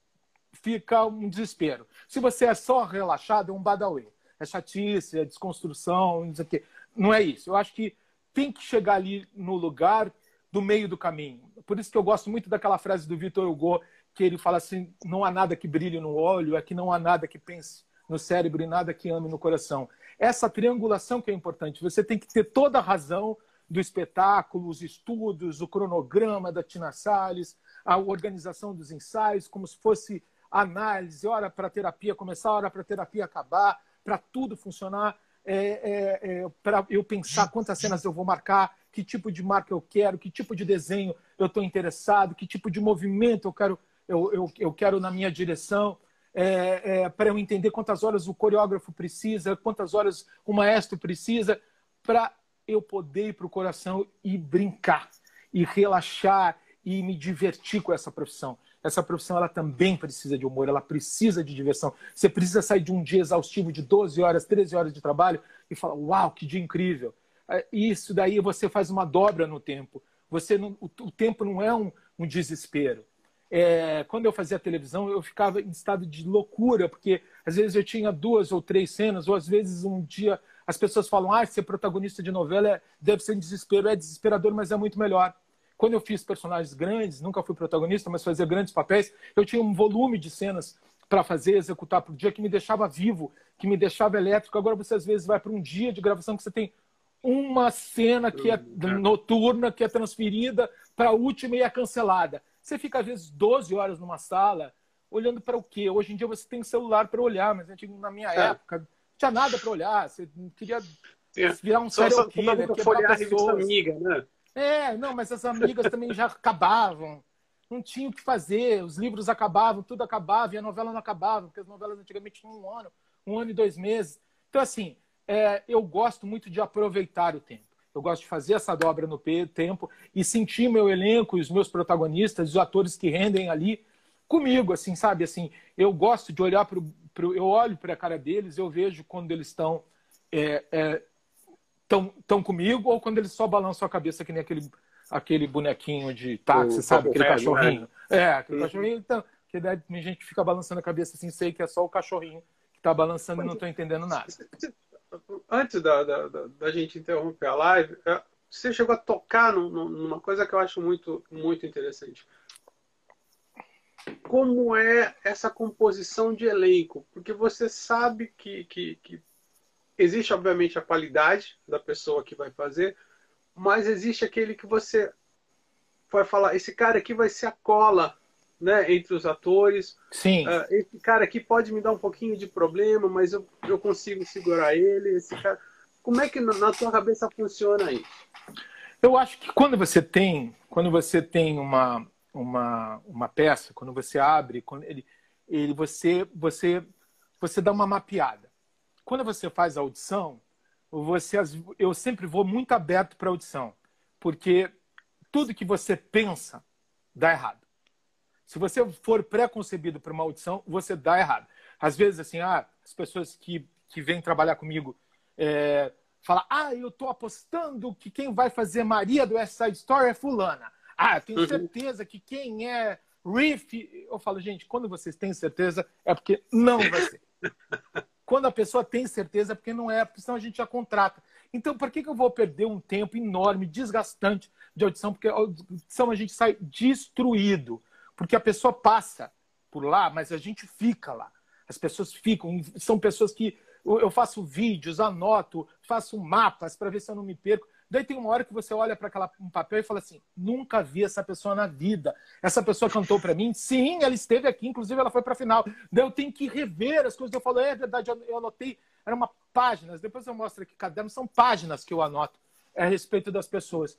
fica um desespero. Se você é só relaxado, é um badauê. É chatice, é desconstrução, não sei o quê. Não é isso. Eu acho que tem que chegar ali no lugar do meio do caminho. Por isso que eu gosto muito daquela frase do Vitor Hugo, que ele fala assim: não há nada que brilhe no olho, é que não há nada que pense no cérebro e nada que ame no coração. Essa triangulação que é importante. Você tem que ter toda a razão do espetáculo, os estudos, o cronograma da Tina Salles, a organização dos ensaios, como se fosse análise, hora para a terapia começar, hora para a terapia acabar, para tudo funcionar, é, é, é, para eu pensar quantas cenas eu vou marcar, que tipo de marca eu quero, que tipo de desenho eu estou interessado, que tipo de movimento eu quero, eu, eu, eu quero na minha direção. É, é, para eu entender quantas horas o coreógrafo precisa, quantas horas o maestro precisa, para eu poder ir para o coração e brincar, e relaxar, e me divertir com essa profissão. Essa profissão ela também precisa de humor, ela precisa de diversão. Você precisa sair de um dia exaustivo de 12 horas, 13 horas de trabalho e falar: Uau, que dia incrível! É, isso daí você faz uma dobra no tempo. Você não, o, o tempo não é um, um desespero. É, quando eu fazia televisão, eu ficava em estado de loucura, porque às vezes eu tinha duas ou três cenas, ou às vezes um dia as pessoas falam, ah, ser protagonista de novela é, deve ser um desespero. É desesperador, mas é muito melhor. Quando eu fiz personagens grandes, nunca fui protagonista, mas fazia grandes papéis, eu tinha um volume de cenas para fazer, executar por dia, que me deixava vivo, que me deixava elétrico. Agora você às vezes vai para um dia de gravação que você tem uma cena que é noturna, que é transferida para a última e é cancelada. Você fica às vezes 12 horas numa sala, olhando para o quê? Hoje em dia você tem celular para olhar, mas na minha é. época tinha nada para olhar. Você queria é. virar um serial só, killer, quebrar a revista amiga, né? É, não, mas as amigas também já acabavam. Não tinha o que fazer, os livros acabavam, tudo acabava e a novela não acabava, porque as novelas antigamente tinham um ano, um ano e dois meses. Então, assim, é, eu gosto muito de aproveitar o tempo. Eu gosto de fazer essa dobra no tempo e sentir meu elenco e os meus protagonistas, os atores que rendem ali comigo, assim, sabe? Assim, eu gosto de olhar para eu olho para a cara deles, eu vejo quando eles estão é, é, tão, tão comigo ou quando eles só balançam a cabeça que nem aquele, aquele bonequinho de táxi, o sabe? Aquele velho, cachorrinho. Né? É, aquele uhum. cachorrinho. Então, que daí a gente fica balançando a cabeça assim, sei que é só o cachorrinho que está balançando Mas, e não estou entendendo nada. Antes da, da, da, gente interromper a live, é, você chegou a tocar numa coisa que eu acho muito, muito interessante. Como é essa composição de elenco? Porque você sabe que, que, que existe, obviamente, a qualidade da pessoa que vai fazer, mas existe aquele que você vai falar: esse cara aqui vai ser a cola né, entre os atores. Sim. Uh, esse cara aqui pode me dar um pouquinho de problema, mas eu, eu consigo segurar ele. Esse cara... Como é que na tua cabeça funciona isso? Eu acho que quando você tem, quando você tem uma, uma, uma peça, quando você abre, quando ele, ele você, você, você dá uma mapeada. Quando você faz a audição, você, eu sempre vou muito aberto para audição, porque tudo que você pensa dá errado. Se você for pré-concebido para uma audição, você dá errado. Às vezes, assim, ah, as pessoas que, que vêm trabalhar comigo é, falam, ah, eu estou apostando que quem vai fazer Maria do West Side Story é fulana. Ah, eu tenho uhum. certeza que quem é Riff... Eu falo, gente, quando vocês têm certeza, é porque não vai ser. quando a pessoa tem certeza, é porque não é, porque senão a gente já contrata. Então, por que, que eu vou perder um tempo enorme, desgastante de audição? Porque a audição a gente sai destruído. Porque a pessoa passa por lá, mas a gente fica lá. As pessoas ficam, são pessoas que eu faço vídeos, anoto, faço mapas para ver se eu não me perco. Daí tem uma hora que você olha para um papel e fala assim: nunca vi essa pessoa na vida. Essa pessoa cantou para mim, sim, ela esteve aqui, inclusive ela foi para a final. Daí eu tenho que rever as coisas. Eu falo: é verdade, eu anotei, eram uma páginas. Depois eu mostro aqui caderno, são páginas que eu anoto a respeito das pessoas.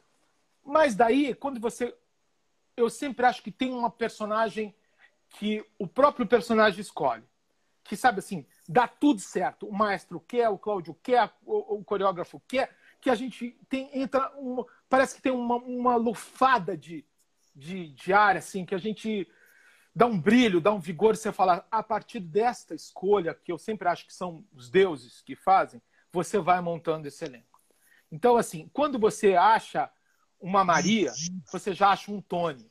Mas daí, quando você eu sempre acho que tem uma personagem que o próprio personagem escolhe. Que sabe assim, dá tudo certo. O maestro quer, o Cláudio quer, o, o coreógrafo quer, que a gente tem, entra uma, parece que tem uma, uma lufada de, de, de ar, assim, que a gente dá um brilho, dá um vigor, você fala, a partir desta escolha, que eu sempre acho que são os deuses que fazem, você vai montando esse elenco. Então, assim, quando você acha uma Maria, você já acha um Tony.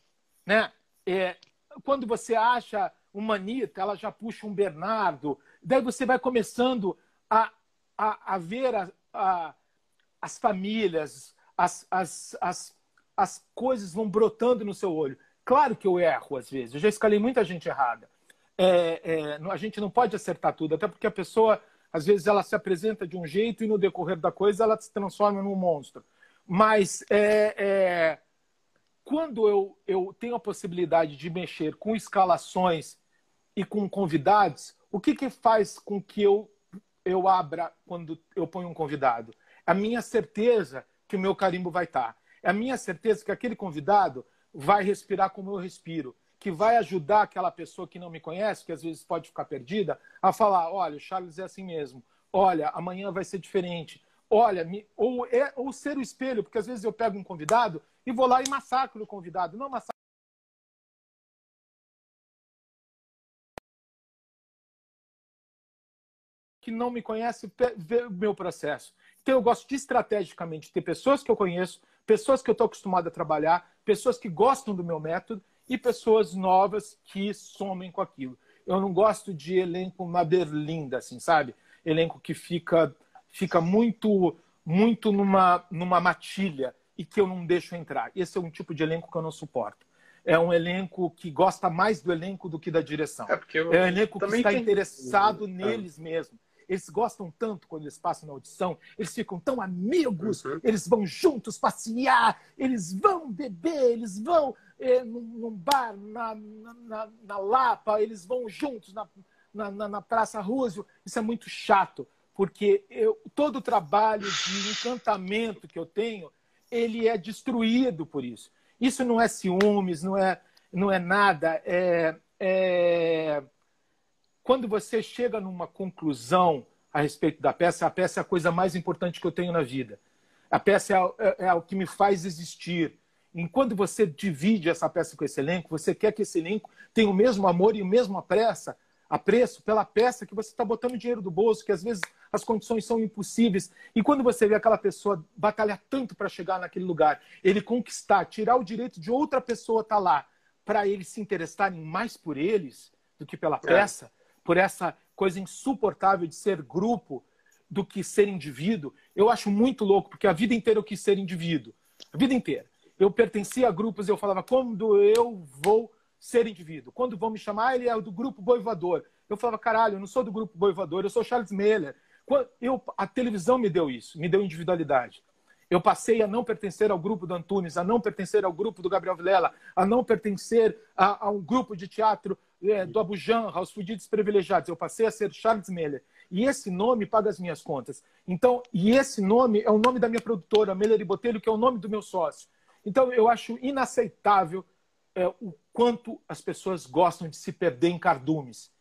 Né? É, quando você acha uma Anitta, ela já puxa um Bernardo. Daí você vai começando a, a, a ver a, a, as famílias, as, as, as, as coisas vão brotando no seu olho. Claro que eu erro às vezes, eu já escalei muita gente errada. É, é, a gente não pode acertar tudo, até porque a pessoa, às vezes, ela se apresenta de um jeito e no decorrer da coisa ela se transforma num monstro. Mas é, é, quando eu, eu tenho a possibilidade de mexer com escalações e com convidados, o que, que faz com que eu, eu abra quando eu ponho um convidado? A minha certeza que o meu carimbo vai estar. É a minha certeza que aquele convidado vai respirar como eu respiro, que vai ajudar aquela pessoa que não me conhece, que às vezes pode ficar perdida, a falar: olha, o Charles é assim mesmo. Olha, amanhã vai ser diferente olha, me, ou, é, ou ser o espelho, porque às vezes eu pego um convidado e vou lá e massacro o convidado. Não massacro. Que não me conhece, vê o meu processo. Então eu gosto de estrategicamente ter pessoas que eu conheço, pessoas que eu estou acostumado a trabalhar, pessoas que gostam do meu método e pessoas novas que somem com aquilo. Eu não gosto de elenco uma berlinda, assim, sabe? Elenco que fica fica muito muito numa, numa matilha e que eu não deixo entrar. Esse é um tipo de elenco que eu não suporto. É um elenco que gosta mais do elenco do que da direção. É, é um elenco que está tem... interessado uhum. neles mesmo. Eles gostam tanto quando eles passam na audição, eles ficam tão amigos, uhum. eles vão juntos passear, eles vão beber, eles vão é, num, num, bar na, na, na, Lapa, eles vão juntos na, na, na Praça Roosevelt. Isso é muito chato porque eu, todo o trabalho de encantamento que eu tenho, ele é destruído por isso. Isso não é ciúmes, não é, não é nada. É, é... Quando você chega numa conclusão a respeito da peça, a peça é a coisa mais importante que eu tenho na vida. A peça é, é, é o que me faz existir. Enquanto você divide essa peça com esse elenco, você quer que esse elenco tenha o mesmo amor e o mesmo pressa, apreço pela peça que você está botando dinheiro do bolso, que às vezes as condições são impossíveis. E quando você vê aquela pessoa batalhar tanto para chegar naquele lugar, ele conquistar, tirar o direito de outra pessoa estar tá lá, para eles se interessarem mais por eles do que pela é. peça, é. por essa coisa insuportável de ser grupo, do que ser indivíduo, eu acho muito louco, porque a vida inteira eu quis ser indivíduo. A vida inteira. Eu pertencia a grupos, eu falava, quando eu vou ser indivíduo? Quando vão me chamar, ele é do grupo Boivador. Eu falava, caralho, eu não sou do grupo Boivador, eu sou Charles Miller. Eu, a televisão me deu isso, me deu individualidade. Eu passei a não pertencer ao grupo do Antunes, a não pertencer ao grupo do Gabriel Vilela, a não pertencer a, a um grupo de teatro é, do Abujan, aos fudidos privilegiados. Eu passei a ser Charles Miller. E esse nome paga as minhas contas. Então, e esse nome é o nome da minha produtora, Miller e Botelho, que é o nome do meu sócio. Então, eu acho inaceitável é, o quanto as pessoas gostam de se perder em cardumes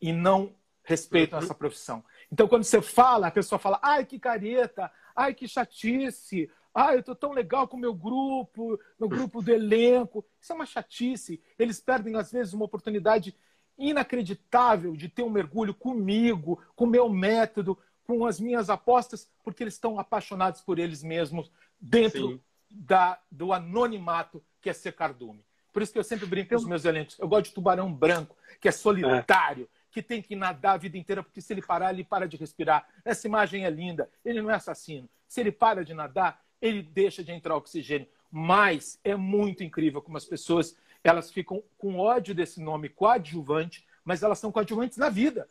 e não respeitam uhum. essa profissão. Então, quando você fala, a pessoa fala, ai, que careta, ai, que chatice, ai, eu tô tão legal com o meu grupo, meu grupo do elenco. Isso é uma chatice. Eles perdem, às vezes, uma oportunidade inacreditável de ter um mergulho comigo, com o meu método, com as minhas apostas, porque eles estão apaixonados por eles mesmos dentro da, do anonimato que é ser cardume. Por isso que eu sempre brinco com os meus elencos. Eu gosto de tubarão branco, que é solitário, é. que tem que nadar a vida inteira, porque se ele parar, ele para de respirar. Essa imagem é linda. Ele não é assassino. Se ele para de nadar, ele deixa de entrar oxigênio. Mas é muito incrível como as pessoas elas ficam com ódio desse nome coadjuvante, mas elas são coadjuvantes na vida.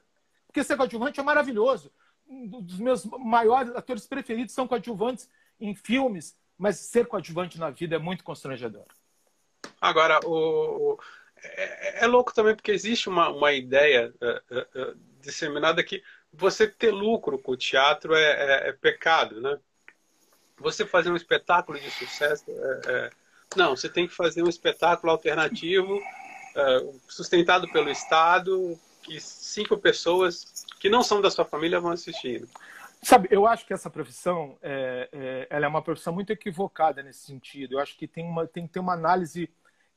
Porque ser coadjuvante é maravilhoso. Um dos meus maiores atores preferidos são coadjuvantes em filmes, mas ser coadjuvante na vida é muito constrangedor. Agora, o, o é, é, louco também porque existe uma, uma ideia é, é, é disseminada que você ter lucro com o teatro é, é, é, pecado, né? Você fazer um espetáculo de sucesso não, você tem que fazer um espetáculo alternativo sustentado pelo Estado que cinco pessoas que não são da sua família vão assistir. Sabe, eu acho que essa profissão é, é, ela é uma profissão muito equivocada nesse sentido. Eu acho que tem, uma, tem que ter uma análise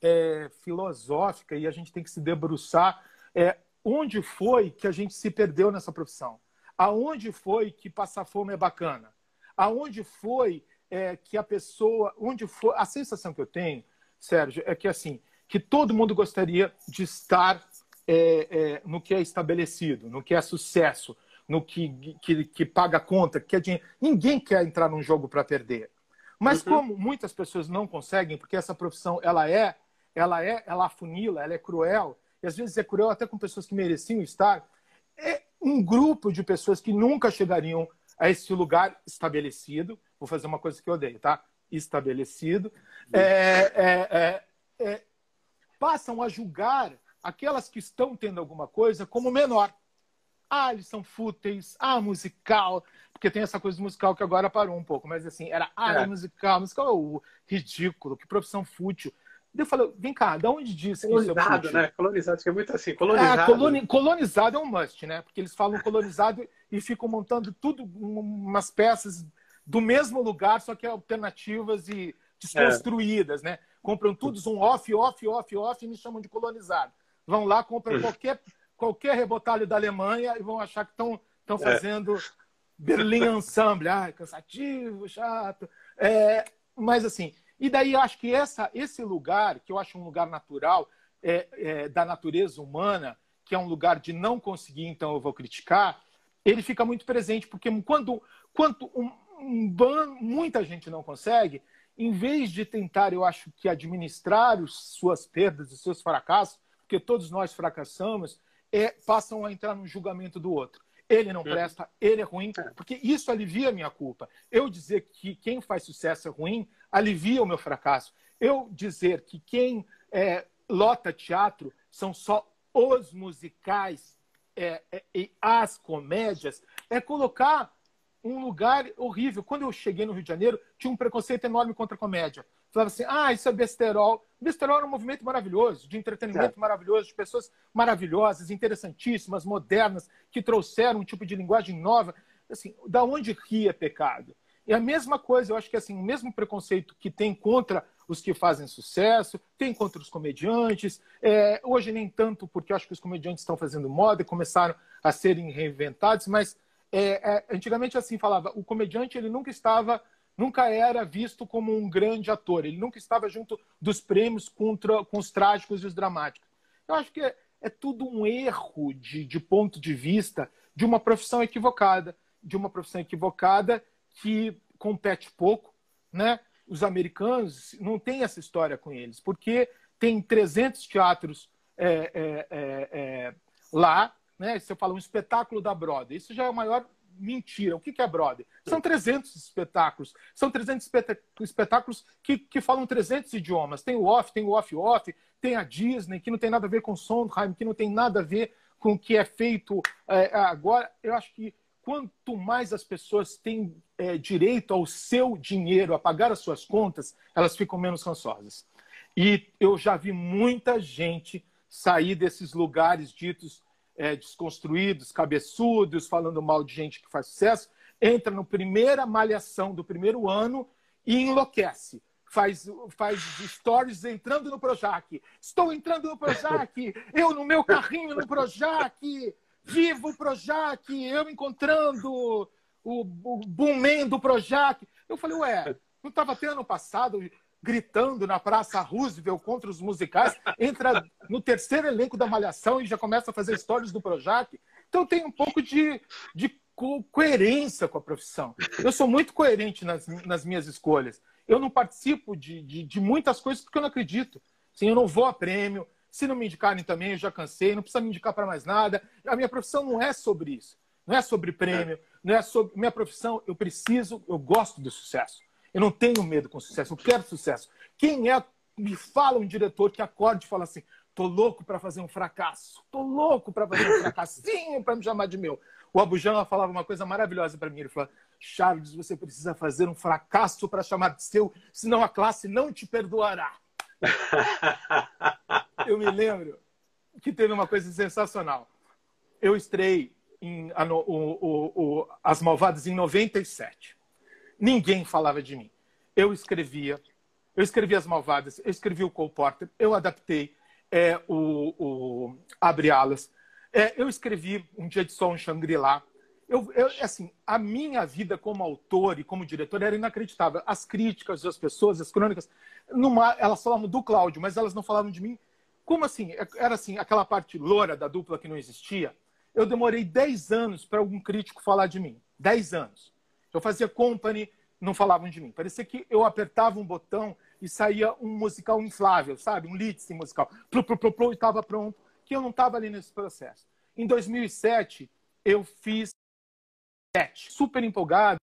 é, filosófica e a gente tem que se debruçar é, onde foi que a gente se perdeu nessa profissão. Aonde foi que passar fome é bacana? Aonde foi é, que a pessoa, onde foi a sensação que eu tenho, Sérgio, é que assim que todo mundo gostaria de estar é, é, no que é estabelecido, no que é sucesso, no que, que, que paga conta, que quer dinheiro. Ninguém quer entrar num jogo para perder. Mas uhum. como muitas pessoas não conseguem, porque essa profissão ela é, ela é, ela afunila, ela é cruel, e às vezes é cruel até com pessoas que mereciam estar, é um grupo de pessoas que nunca chegariam a esse lugar estabelecido. Vou fazer uma coisa que eu odeio, tá? Estabelecido. É, é, é, é, passam a julgar aquelas que estão tendo alguma coisa como menor. Ah, eles são fúteis. Ah, musical. Porque tem essa coisa musical que agora parou um pouco. Mas assim, era ah, é. musical. Musical é o ridículo. Que profissão fútil. Eu falei, vem cá, de onde diz que isso é né? Colonizado, que é muito assim, colonizado. É, coloni colonizado é um must, né? Porque eles falam colonizado e ficam montando tudo, umas peças do mesmo lugar, só que alternativas e desconstruídas, é. né? Compram todos um off, off, off, off e me chamam de colonizado. Vão lá, compram qualquer qualquer rebotalho da Alemanha e vão achar que estão é. fazendo Berlim Ensemble. Ah, cansativo, chato. É, mas assim, e daí eu acho que essa, esse lugar, que eu acho um lugar natural é, é, da natureza humana, que é um lugar de não conseguir, então eu vou criticar, ele fica muito presente, porque quando, quando um, um ban, muita gente não consegue, em vez de tentar, eu acho que administrar os, suas perdas, os seus fracassos, porque todos nós fracassamos, é, passam a entrar no julgamento do outro. Ele não presta, ele é ruim, é. porque isso alivia a minha culpa. Eu dizer que quem faz sucesso é ruim alivia o meu fracasso. Eu dizer que quem é, lota teatro são só os musicais é, é, e as comédias é colocar um lugar horrível. Quando eu cheguei no Rio de Janeiro, tinha um preconceito enorme contra a comédia. Falava assim, ah, isso é besterol. Besterol é um movimento maravilhoso, de entretenimento maravilhoso, de pessoas maravilhosas, interessantíssimas, modernas, que trouxeram um tipo de linguagem nova. Assim, da onde ria é pecado? E a mesma coisa, eu acho que assim, o mesmo preconceito que tem contra os que fazem sucesso, tem contra os comediantes. É, hoje nem tanto, porque eu acho que os comediantes estão fazendo moda e começaram a serem reinventados, mas é, é, antigamente assim falava, o comediante ele nunca estava nunca era visto como um grande ator. Ele nunca estava junto dos prêmios contra, com os trágicos e os dramáticos. Eu acho que é, é tudo um erro de, de ponto de vista de uma profissão equivocada. de uma profissão equivocada que compete pouco, né? Os americanos não têm essa história com eles, porque tem 300 teatros é, é, é, é, lá, né? Se eu falo um espetáculo da Broadway, isso já é a maior mentira. O que é Broadway? São 300 espetáculos. São 300 espetáculos que, que falam 300 idiomas. Tem o off, tem o off-off, tem a Disney, que não tem nada a ver com Sondheim, que não tem nada a ver com o que é feito é, agora. Eu acho que quanto mais as pessoas têm é, direito ao seu dinheiro, a pagar as suas contas, elas ficam menos rançosas. E eu já vi muita gente sair desses lugares ditos é, desconstruídos, cabeçudos, falando mal de gente que faz sucesso, entra no primeira malhação do primeiro ano e enlouquece. Faz, faz stories entrando no Projac. Estou entrando no Projac. Eu no meu carrinho no Projac. Viva o Projac. Eu encontrando o, o boomman do Projac. Eu falei, ué, não estava até ano passado gritando na Praça Roosevelt contra os musicais, entra no terceiro elenco da Malhação e já começa a fazer stories do Projac. Então tem um pouco de, de co coerência com a profissão. Eu sou muito coerente nas, nas minhas escolhas. Eu não participo de, de, de muitas coisas porque eu não acredito. Sim, eu não vou a prêmio. Se não me indicarem também, eu já cansei, não precisa me indicar para mais nada. A minha profissão não é sobre isso. Não é sobre prêmio, não é sobre. Minha profissão, eu preciso, eu gosto do sucesso. Eu não tenho medo com sucesso, eu quero sucesso. Quem é, me fala um diretor que acorde e fala assim: tô louco para fazer um fracasso, tô louco para fazer um fracassinho para me chamar de meu. O Abujamra falava uma coisa maravilhosa para mim. Ele falou: Charles, você precisa fazer um fracasso para chamar de seu, senão a classe não te perdoará. Eu me lembro que teve uma coisa sensacional. Eu estrei em, a, o, o, o, As Malvadas em 97. Ninguém falava de mim. Eu escrevia, eu escrevi As Malvadas, eu escrevi o Cole Porter, eu adaptei é, o, Abre Alas, é, eu escrevi Um Dia de Sol em Shangri-La. Eu, eu, assim, a minha vida como autor e como diretor era inacreditável. As críticas das pessoas, as crônicas, numa, elas falavam do Cláudio, mas elas não falavam de mim. Como assim? Era assim, aquela parte loura da dupla que não existia. Eu demorei 10 anos para algum crítico falar de mim. 10 anos. Eu fazia company, não falavam de mim. Parecia que eu apertava um botão e saía um musical inflável, sabe? Um lead musical. Plu, plu, plu, plu, e estava pronto. Que eu não estava ali nesse processo. Em 2007, eu fiz super empolgado.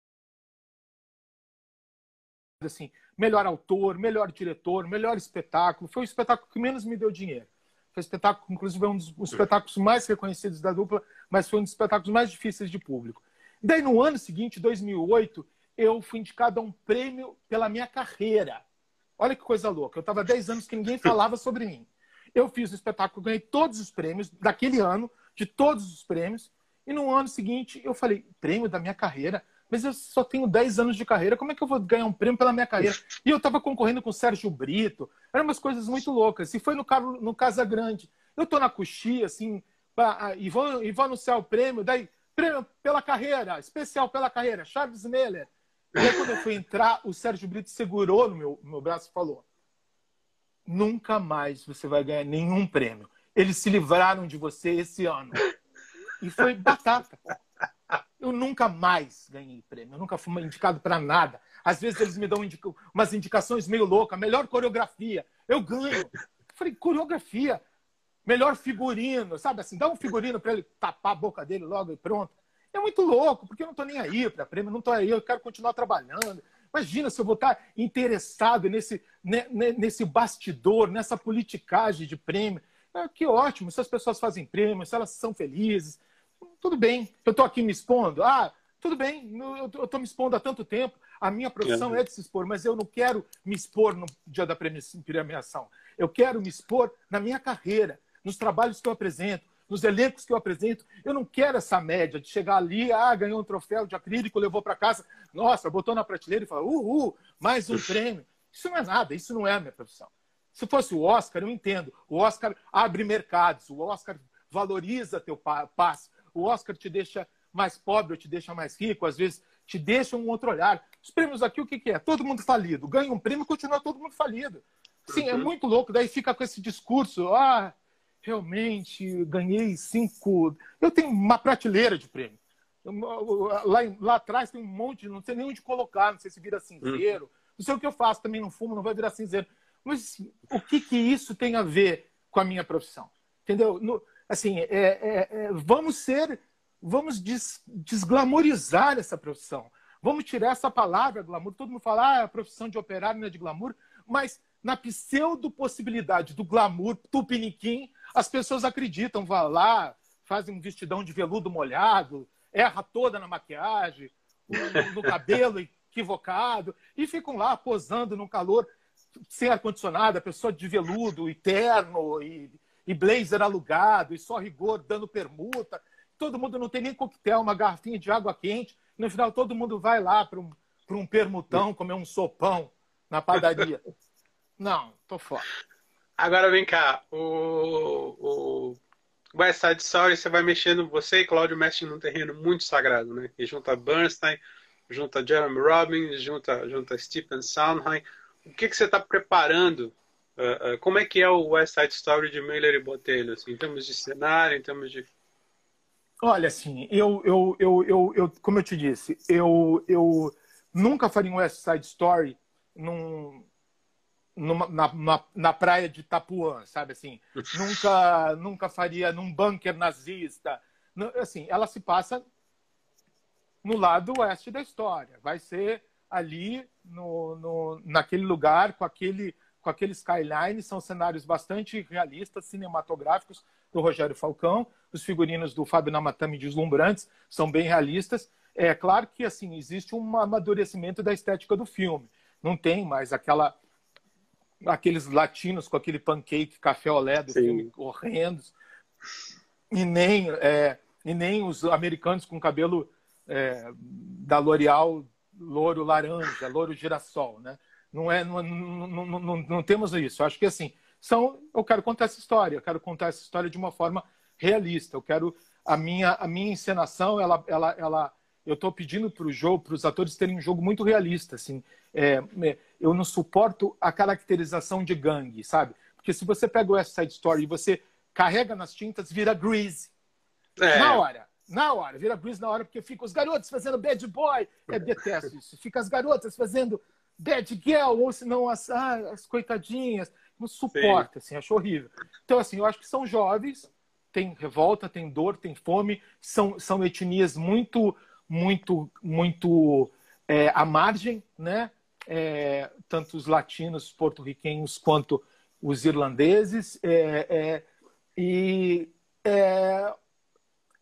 Assim, melhor autor, melhor diretor, melhor espetáculo. Foi o espetáculo que menos me deu dinheiro. Foi o espetáculo, inclusive, um dos espetáculos mais reconhecidos da dupla, mas foi um dos espetáculos mais difíceis de público. Daí, no ano seguinte, 2008, eu fui indicado a um prêmio pela minha carreira. Olha que coisa louca. Eu estava 10 anos que ninguém falava sobre mim. Eu fiz o espetáculo, ganhei todos os prêmios daquele ano, de todos os prêmios. E no ano seguinte, eu falei: prêmio da minha carreira? Mas eu só tenho 10 anos de carreira, como é que eu vou ganhar um prêmio pela minha carreira? E eu estava concorrendo com o Sérgio Brito. Eram umas coisas muito loucas. E foi no, no Casa Grande. Eu estou na coxia, assim, e vou, e vou anunciar o prêmio, daí prêmio pela carreira, especial pela carreira, Charles Miller. E aí, quando eu fui entrar, o Sérgio Brito segurou no meu, no meu braço e falou: Nunca mais você vai ganhar nenhum prêmio. Eles se livraram de você esse ano. E foi batata. Eu nunca mais ganhei prêmio. Eu nunca fui indicado para nada. Às vezes eles me dão indica umas indicações meio loucas. Melhor coreografia. Eu ganho. Eu falei, coreografia. Melhor figurino. Sabe assim, dá um figurino para ele tapar a boca dele logo e pronto. É muito louco, porque eu não estou nem aí para prêmio, não estou aí, eu quero continuar trabalhando. Imagina se eu vou estar interessado nesse, nesse bastidor, nessa politicagem de prêmio. É, que ótimo, se as pessoas fazem prêmio, se elas são felizes, tudo bem. Eu estou aqui me expondo. Ah, tudo bem, eu estou me expondo há tanto tempo. A minha profissão é. é de se expor, mas eu não quero me expor no dia da premiação. Eu quero me expor na minha carreira, nos trabalhos que eu apresento, nos elencos que eu apresento. Eu não quero essa média de chegar ali, ah, ganhou um troféu de acrílico, levou para casa, nossa, botou na prateleira e falou, uhul, mais um prêmio. Isso não é nada, isso não é a minha profissão. Se fosse o Oscar, eu entendo. O Oscar abre mercados, o Oscar valoriza teu passe, o Oscar te deixa mais pobre ou te deixa mais rico, às vezes te deixa um outro olhar. Os prêmios aqui, o que, que é? Todo mundo falido. Ganha um prêmio e continua todo mundo falido. Sim, é uhum. muito louco. Daí fica com esse discurso, ah, realmente ganhei cinco. Eu tenho uma prateleira de prêmio. Lá, lá atrás tem um monte, não sei nem onde colocar, não sei se vira cinzeiro. Uhum. Não sei o que eu faço, também não fumo, não vai virar cinzeiro. Mas o que, que isso tem a ver com a minha profissão? Entendeu? No, assim, é, é, é, vamos ser, vamos des, desglamorizar essa profissão. Vamos tirar essa palavra glamour. Todo mundo fala, ah, a profissão de operário não é de glamour, mas na pseudo-possibilidade do glamour tupiniquim, as pessoas acreditam, vão lá, fazem um vestidão de veludo molhado, erra toda na maquiagem, no cabelo equivocado, e ficam lá posando no calor, sem ar-condicionado, a pessoa de veludo e terno, e, e blazer alugado, e só rigor dando permuta. Todo mundo não tem nem coquetel, uma garrafinha de água quente. No final, todo mundo vai lá para um, um permutão, comer um sopão na padaria. Não, tô fora. Agora vem cá, o, o West Side Story, você vai mexendo, você e Claudio mexem num terreno muito sagrado, né? E junta Bernstein, junta Jeremy Robbins, junta, junta Stephen Sondheim. O que, que você está preparando? Uh, uh, como é que é o West Side Story de Miller e Botelho, assim, em termos de cenário, em termos de... Olha, assim, eu, eu, eu, eu, eu como eu te disse, eu, eu nunca faria um West Side Story num, numa, na, na, na, praia de Itapuã, sabe assim? nunca, nunca faria num bunker nazista. Assim, ela se passa no lado oeste da história. Vai ser ali no, no, naquele lugar com aquele com aquele skyline, são cenários bastante realistas, cinematográficos do Rogério Falcão, os figurinos do Fábio Namatami deslumbrantes, são bem realistas. É claro que assim existe um amadurecimento da estética do filme. Não tem mais aquela aqueles latinos com aquele pancake café olé do Sim. filme horrendos, e nem, é, e nem os americanos com cabelo é, da L'Oreal louro laranja, louro girassol, né? Não, é, não, não, não, não, não temos isso. Eu acho que assim, são, eu quero contar essa história, eu quero contar essa história de uma forma realista. Eu quero a minha a minha encenação, ela ela ela eu estou pedindo para o jogo, para os atores terem um jogo muito realista, assim. É, é, eu não suporto a caracterização de gangue, sabe? Porque se você pega o West Side Story e você carrega nas tintas, vira grease. É. Na hora. Na hora. Vira grease na hora, porque fica os garotos fazendo bad boy. Eu detesto isso. Fica as garotas fazendo bad girl, ou senão as, ah, as coitadinhas. Não suporta, assim, acho horrível. Então, assim, eu acho que são jovens, tem revolta, tem dor, tem fome, são, são etnias muito, muito, muito é, à margem, né? é, tanto os latinos, porto-riquenhos, quanto os irlandeses, é, é, e é,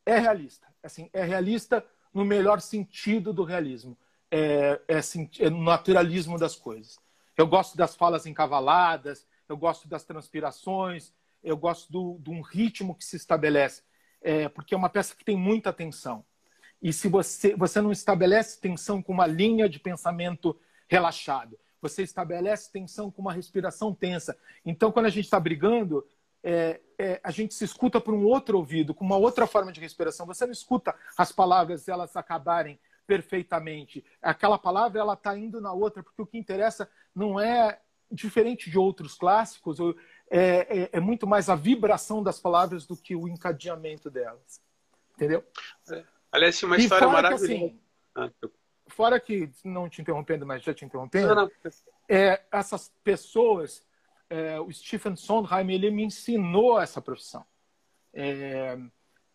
é, realista. Assim, é realista no melhor sentido do realismo. É, é, é naturalismo das coisas. Eu gosto das falas encavaladas, eu gosto das transpirações, eu gosto do, de um ritmo que se estabelece, é, porque é uma peça que tem muita tensão. E se você, você não estabelece tensão com uma linha de pensamento relaxado. Você estabelece tensão com uma respiração tensa. Então, quando a gente está brigando, é, é, a gente se escuta por um outro ouvido, com uma outra forma de respiração. Você não escuta as palavras elas acabarem perfeitamente. Aquela palavra ela está indo na outra, porque o que interessa não é diferente de outros clássicos, é, é, é muito mais a vibração das palavras do que o encadeamento delas. Entendeu? É. Aliás, uma história maravilhosa. Que, assim, ah, fora que, não te interrompendo, mas já te interrompendo, não, não. É, essas pessoas, é, o Stephen Sondheim, ele me ensinou essa profissão. É,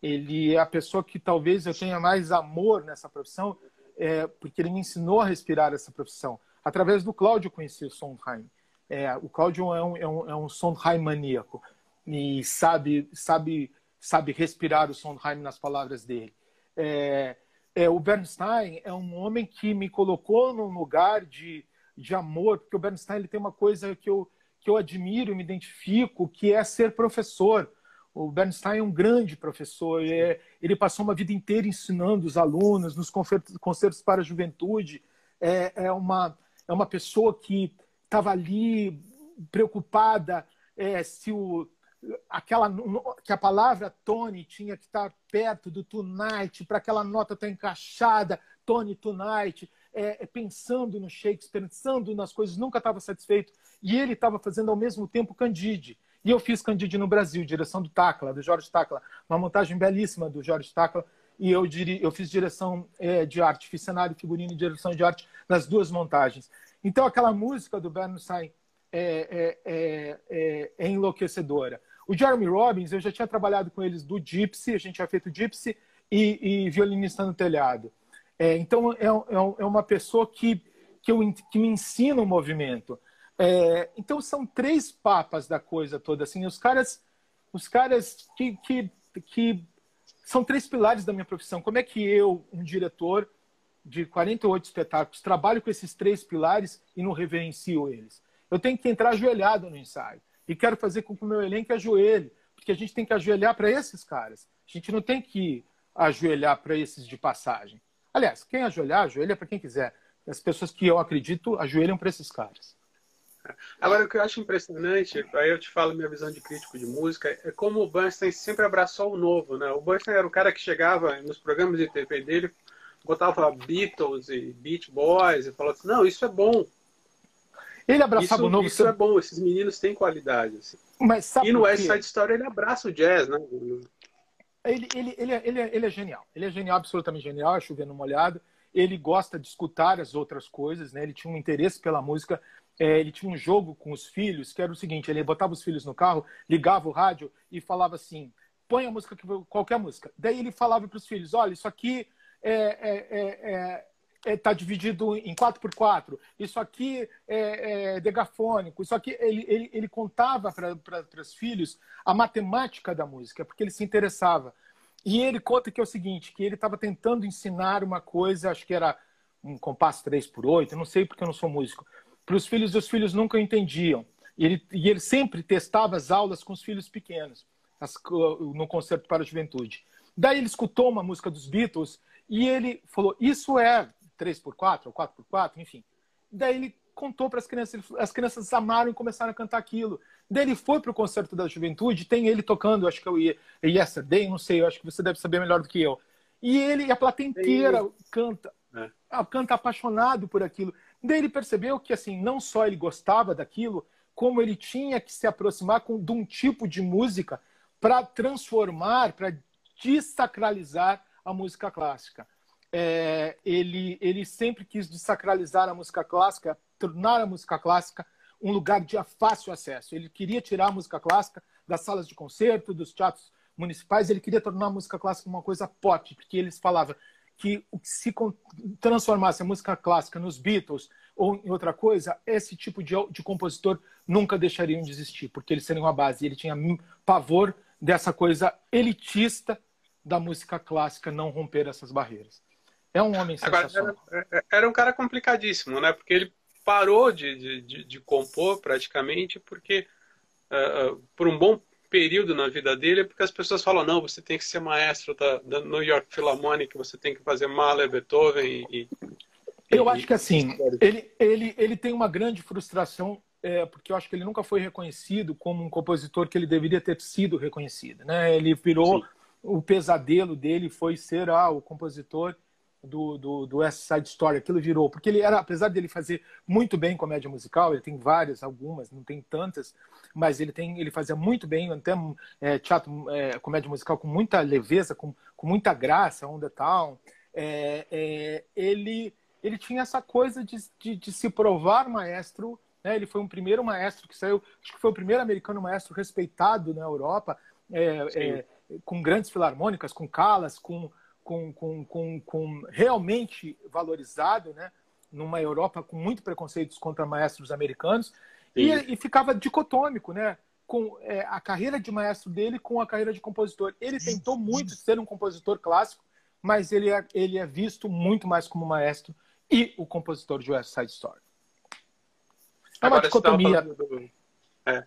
ele é a pessoa que talvez eu tenha mais amor nessa profissão, é, porque ele me ensinou a respirar essa profissão. Através do Cláudio eu conheci o Sondheim. É, o Cláudio é um, é um, é um Sondheim maníaco e sabe, sabe, sabe respirar o Sondheim nas palavras dele. É, é, o Bernstein é um homem que me colocou num lugar de, de amor, porque o Bernstein ele tem uma coisa que eu, que eu admiro, me identifico, que é ser professor. O Bernstein é um grande professor, é, ele passou uma vida inteira ensinando os alunos nos concertos para a juventude. É, é, uma, é uma pessoa que estava ali preocupada é, se o, aquela que a palavra Tony tinha que estar perto do tonight para aquela nota estar encaixada, Tony tonight, é, é, pensando no Shakespeare, pensando nas coisas, nunca estava satisfeito. E ele estava fazendo ao mesmo tempo Candide. E eu fiz Candide no Brasil, direção do Tacla, do Jorge Tacla, uma montagem belíssima do Jorge Tacla. e eu, diri, eu fiz direção é, de arte, fiz cenário, figurino e direção de arte nas duas montagens. Então, aquela música do Bernstein é, é, é, é enlouquecedora. O Jeremy Robbins, eu já tinha trabalhado com eles do Gypsy, a gente tinha feito Gypsy e, e Violinista no Telhado. É, então, é, é, é, uma pessoa que, que, eu, que me ensina o movimento. É, então, são três papas da coisa toda. Assim, os caras, os caras que, que, que são três pilares da minha profissão. Como é que eu, um diretor de 48 espetáculos, trabalho com esses três pilares e não reverencio eles? Eu tenho que entrar ajoelhado no ensaio. E quero fazer com que o meu elenco ajoelhe, porque a gente tem que ajoelhar para esses caras. A gente não tem que ajoelhar para esses de passagem. Aliás, quem ajoelhar, ajoelha para quem quiser. As pessoas que eu acredito ajoelham para esses caras. Agora, o que eu acho impressionante, aí eu te falo minha visão de crítico de música, é como o Bernstein sempre abraçou o novo, né? O Bernstein era o cara que chegava nos programas de TV dele, botava Beatles e Beach Boys e falava assim, não, isso é bom. Ele abraçava isso, o novo. Isso é bom, esses meninos têm qualidade. Assim. Mas sabe e no West Side Story ele abraça o jazz, né? Ele, ele, ele, ele, é, ele é genial. Ele é genial, absolutamente genial, é chovendo molhado. Ele gosta de escutar as outras coisas, né? Ele tinha um interesse pela música. É, ele tinha um jogo com os filhos, que era o seguinte: ele botava os filhos no carro, ligava o rádio e falava assim: põe a música, qualquer música. Daí ele falava para os filhos: olha, isso aqui é, é, é, é está é, dividido em 4x4, isso aqui é, é degafônico, isso aqui. Ele, ele, ele contava para os filhos a matemática da música, porque ele se interessava. E ele conta que é o seguinte, que ele estava tentando ensinar uma coisa, acho que era um compasso 3 por 8 não sei porque eu não sou músico, para os filhos e os filhos nunca entendiam. E ele, e ele sempre testava as aulas com os filhos pequenos, as, no concerto para a juventude. Daí ele escutou uma música dos Beatles e ele falou: Isso é 3x4 ou 4x4, enfim. Daí ele contou para as crianças, as crianças amaram e começaram a cantar aquilo. Daí ele foi para o concerto da juventude, tem ele tocando, acho que é o Yesterday, não sei, acho que você deve saber melhor do que eu. E ele, a plateia inteira canta, é. canta apaixonado por aquilo. Daí ele percebeu que, assim, não só ele gostava daquilo, como ele tinha que se aproximar com, de um tipo de música para transformar, para desacralizar a música clássica é, ele, ele sempre quis desacralizar a música clássica, tornar a música clássica um lugar de fácil acesso. Ele queria tirar a música clássica das salas de concerto, dos teatros municipais, ele queria tornar a música clássica uma coisa pop, porque eles falavam que se transformasse a música clássica nos Beatles ou em outra coisa, esse tipo de, de compositor nunca deixariam de existir, porque eles seriam a base. Ele tinha pavor dessa coisa elitista da música clássica não romper essas barreiras. É um homem sensacional. Agora, era, era, um cara complicadíssimo, né? Porque ele parou de, de, de compor praticamente porque uh, por um bom período na vida dele porque as pessoas falam não você tem que ser maestro da, da New York Philharmonic você tem que fazer Mahler Beethoven e, eu e, acho que assim ele, ele, ele tem uma grande frustração é, porque eu acho que ele nunca foi reconhecido como um compositor que ele deveria ter sido reconhecido né ele virou Sim. o pesadelo dele foi ser ah, o compositor do, do, do West Side Story, aquilo virou. Porque ele era, apesar dele fazer muito bem comédia musical, ele tem várias, algumas, não tem tantas, mas ele tem ele fazia muito bem, até é, teatro, é, comédia musical com muita leveza, com, com muita graça, On the Town. É, é, ele, ele tinha essa coisa de, de, de se provar maestro. Né? Ele foi um primeiro maestro que saiu, acho que foi o primeiro americano maestro respeitado na Europa, é, é, com grandes filarmônicas, com Calas, com com, com, com, com realmente valorizado, né? numa Europa com muito preconceitos contra maestros americanos, e, e, ficava dicotômico, né? com é, a carreira de maestro dele com a carreira de compositor. Ele tentou muito ser um compositor clássico, mas ele é, ele é visto muito mais como maestro e o compositor de West Side Story. É uma Agora, dicotomia. Do... É.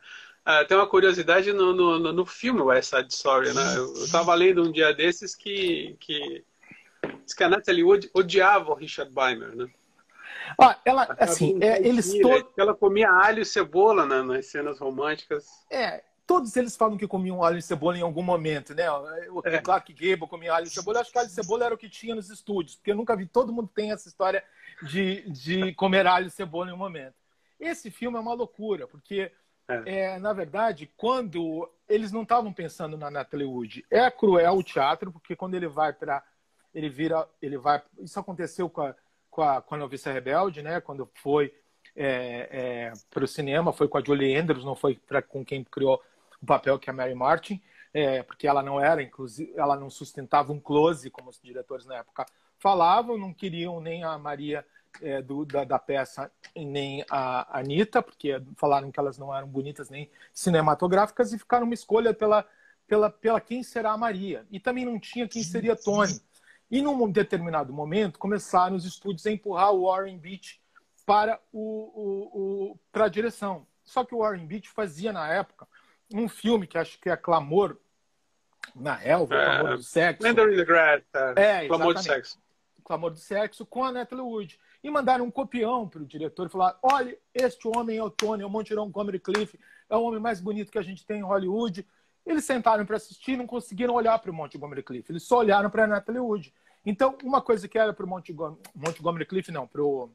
Ah, tem uma curiosidade no, no, no filme West Side Story, né? Eu estava lendo um dia desses que, que que a Natalie Wood odiava o Richard Beimer, né? Ah, ela, assim, é, eles todos... Ela comia alho e cebola né, nas cenas românticas. É, todos eles falam que comiam alho e cebola em algum momento, né? O é. Clark Gable comia alho e cebola. Eu acho que alho e cebola era o que tinha nos estúdios, porque eu nunca vi. Todo mundo tem essa história de, de comer alho e cebola em um momento. Esse filme é uma loucura, porque é. é. na verdade, quando eles não estavam pensando na Natalie Wood, é cruel o teatro, porque quando ele vai para ele vira, ele vai. Isso aconteceu com a, com a, com a Rebelde, né? Quando foi é, é, para o cinema, foi com a Julie Andrews, não foi pra, com quem criou o papel que é a Mary Martin, é, porque ela não era, inclusive, ela não sustentava um close, como os diretores na época falavam, não queriam nem a Maria é, do, da, da, peça nem a Anitta, porque falaram que elas não eram bonitas nem cinematográficas e ficaram uma escolha pela, pela, pela quem será a Maria. E também não tinha quem seria Tony. E num determinado momento começaram os estúdios a empurrar o Warren Beach para, o, o, o, para a direção. Só que o Warren Beach fazia na época um filme que acho que é Clamor na Relva, é, Clamor do Sexo. Lender in the Grass, é, Clamor do Sexo. Clamor do Sexo com a Natalie Wood e mandaram um copião para o diretor e falaram: olha, este homem é o Tony, é o Montirão Comedy Cliff, é o homem mais bonito que a gente tem em Hollywood. Eles sentaram para assistir não conseguiram olhar para o Montgomery Cliff, eles só olharam para a Natalie Wood. Então, uma coisa que era para o Montgomery, Montgomery Cliff, não, para o.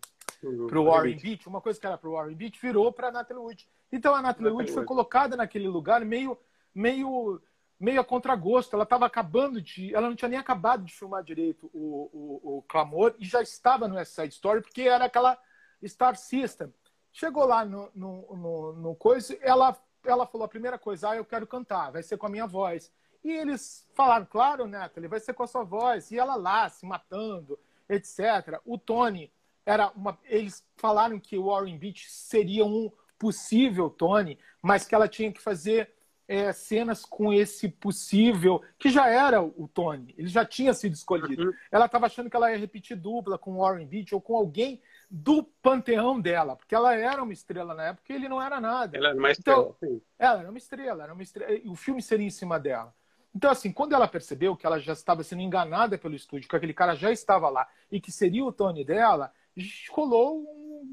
Warren Beach, uma coisa que era para o Warren Beach virou para a Natalie Wood. Então, a Natalie Wood foi colocada naquele lugar meio, meio meio a contragosto. Ela estava acabando de. Ela não tinha nem acabado de filmar direito o, o, o Clamor e já estava no West Side Story, porque era aquela Star System. Chegou lá no, no, no, no coisa, ela, ela falou a primeira coisa: ah, eu quero cantar, vai ser com a minha voz. E eles falaram, claro, Natalie, vai ser com a sua voz. E ela lá, se matando, etc. O Tony era uma. Eles falaram que o Warren Beach seria um possível Tony, mas que ela tinha que fazer é, cenas com esse possível, que já era o Tony, ele já tinha sido escolhido. Uhum. Ela estava achando que ela ia repetir dupla com Warren Beach ou com alguém do panteão dela, porque ela era uma estrela na época e ele não era nada. Ela era uma estrela. Então, ela era uma estrela, era uma estrela, o filme seria em cima dela. Então, assim, quando ela percebeu que ela já estava sendo enganada pelo estúdio, que aquele cara já estava lá e que seria o Tony dela, rolou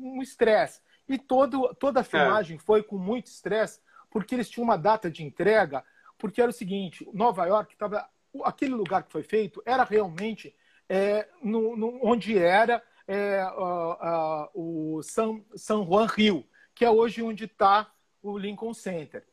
um estresse. Um e todo, toda a é. filmagem é. foi com muito estresse, porque eles tinham uma data de entrega, porque era o seguinte, Nova York estava aquele lugar que foi feito era realmente é, no, no, onde era é, uh, uh, o San, San Juan Rio, que é hoje onde está o Lincoln Center.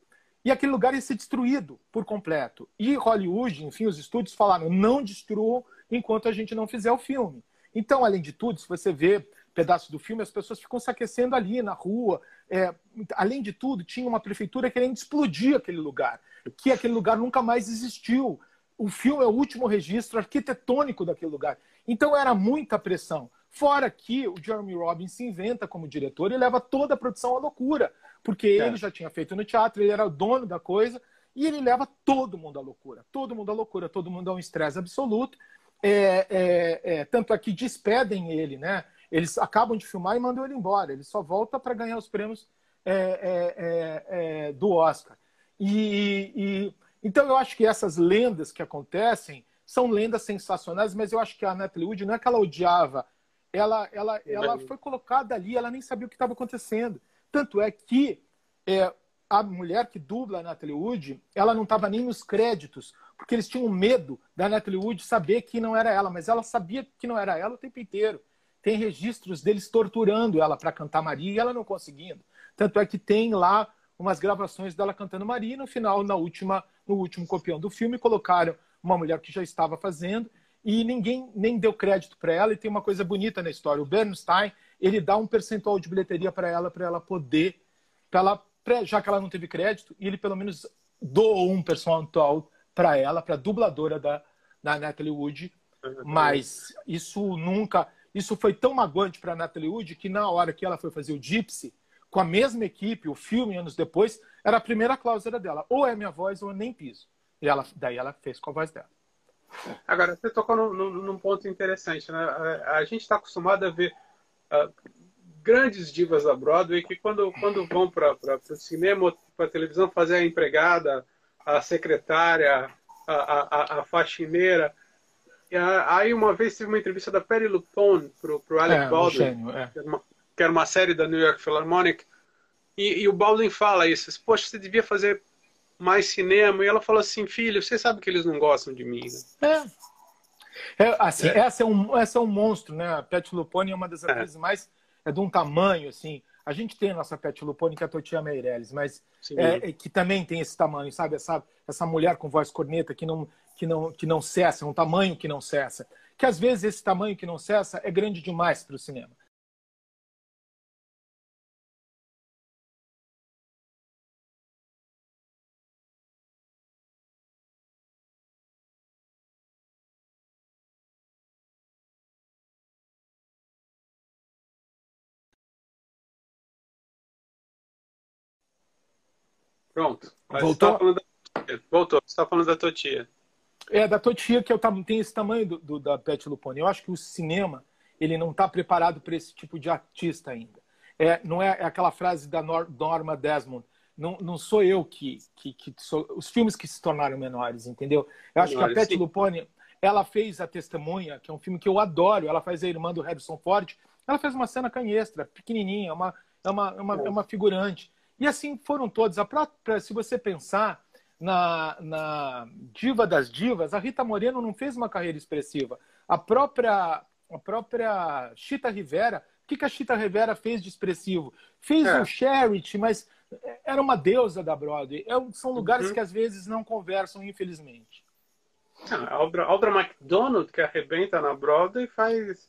E aquele lugar ia ser destruído por completo. E Hollywood, enfim, os estúdios falaram: não destruam enquanto a gente não fizer o filme. Então, além de tudo, se você vê pedaços do filme, as pessoas ficam se aquecendo ali na rua. É, além de tudo, tinha uma prefeitura querendo explodir aquele lugar, que aquele lugar nunca mais existiu. O filme é o último registro arquitetônico daquele lugar. Então era muita pressão. Fora que o Jeremy Robbins se inventa como diretor e leva toda a produção à loucura, porque é. ele já tinha feito no teatro, ele era o dono da coisa, e ele leva todo mundo à loucura. Todo mundo à loucura, todo mundo a um estresse absoluto. É, é, é, tanto é que despedem ele, né? Eles acabam de filmar e mandam ele embora. Ele só volta para ganhar os prêmios é, é, é, é, do Oscar. E, e, então eu acho que essas lendas que acontecem são lendas sensacionais, mas eu acho que a Natalie Wood não é que ela odiava, ela, ela, ela foi colocada ali, ela nem sabia o que estava acontecendo. Tanto é que é, a mulher que dubla a Natalie Wood, ela não estava nem nos créditos, porque eles tinham medo da Natalie Wood saber que não era ela, mas ela sabia que não era ela o tempo inteiro tem registros deles torturando ela para cantar Maria e ela não conseguindo. Tanto é que tem lá umas gravações dela cantando Maria e no final, na última, no último copião do filme, colocaram uma mulher que já estava fazendo e ninguém nem deu crédito para ela. E tem uma coisa bonita na história. O Bernstein, ele dá um percentual de bilheteria para ela, para ela poder, pra ela, pra, já que ela não teve crédito, e ele pelo menos doou um percentual para ela, para a dubladora da, da Natalie Wood. Mas isso nunca isso foi tão magoante para a Natalie Wood que na hora que ela foi fazer o Gypsy, com a mesma equipe, o filme, anos depois, era a primeira cláusula dela. Ou é minha voz ou eu nem piso. E ela, daí ela fez com a voz dela. Agora, você tocou num, num ponto interessante. Né? A, a gente está acostumado a ver uh, grandes divas da Broadway que quando, quando vão para o cinema para a televisão fazer a empregada, a secretária, a, a, a faxineira, Aí uma vez teve uma entrevista da Perry Lupone pro, pro Alec é, Baldwin, gênio, é. que, era uma, que, era uma, série da New York Philharmonic, e, e, o Baldwin fala isso, poxa, você devia fazer mais cinema, e ela falou assim, filho, você sabe que eles não gostam de mim, né? É. é assim, é. Essa, é um, essa é um monstro, né? A Pet Lupone é uma das é. atrizes mais... é de um tamanho, assim... A gente tem a nossa Pet Lupone, que é a Totia Meirelles, mas é, é, que também tem esse tamanho, sabe? Essa, essa mulher com voz corneta que não, que não, que não cessa, é um tamanho que não cessa, que às vezes esse tamanho que não cessa é grande demais para o cinema. Pronto. Voltou? Você da... Voltou. Você está falando da tua tia. É, da tua tia, que eu, tem esse tamanho do, do, da Pet Lupone. Eu acho que o cinema ele não está preparado para esse tipo de artista ainda. É, não é, é aquela frase da Norma Desmond. Não, não sou eu que, que, que sou, os filmes que se tornaram menores, entendeu? Eu acho menores, que a Pet Lupone, ela fez a Testemunha, que é um filme que eu adoro. Ela faz a irmã do Harrison Ford. Ela fez uma cena canhestra, pequenininha, uma, é uma, é uma, é uma figurante. E assim foram todos. A própria, se você pensar na, na diva das divas, a Rita Moreno não fez uma carreira expressiva. A própria, a própria Chita Rivera, o que, que a Chita Rivera fez de expressivo? Fez é. o Charity, mas era uma deusa da Broadway. É, são lugares uhum. que às vezes não conversam, infelizmente. A Aldra, Aldra McDonald, que arrebenta na Broadway, faz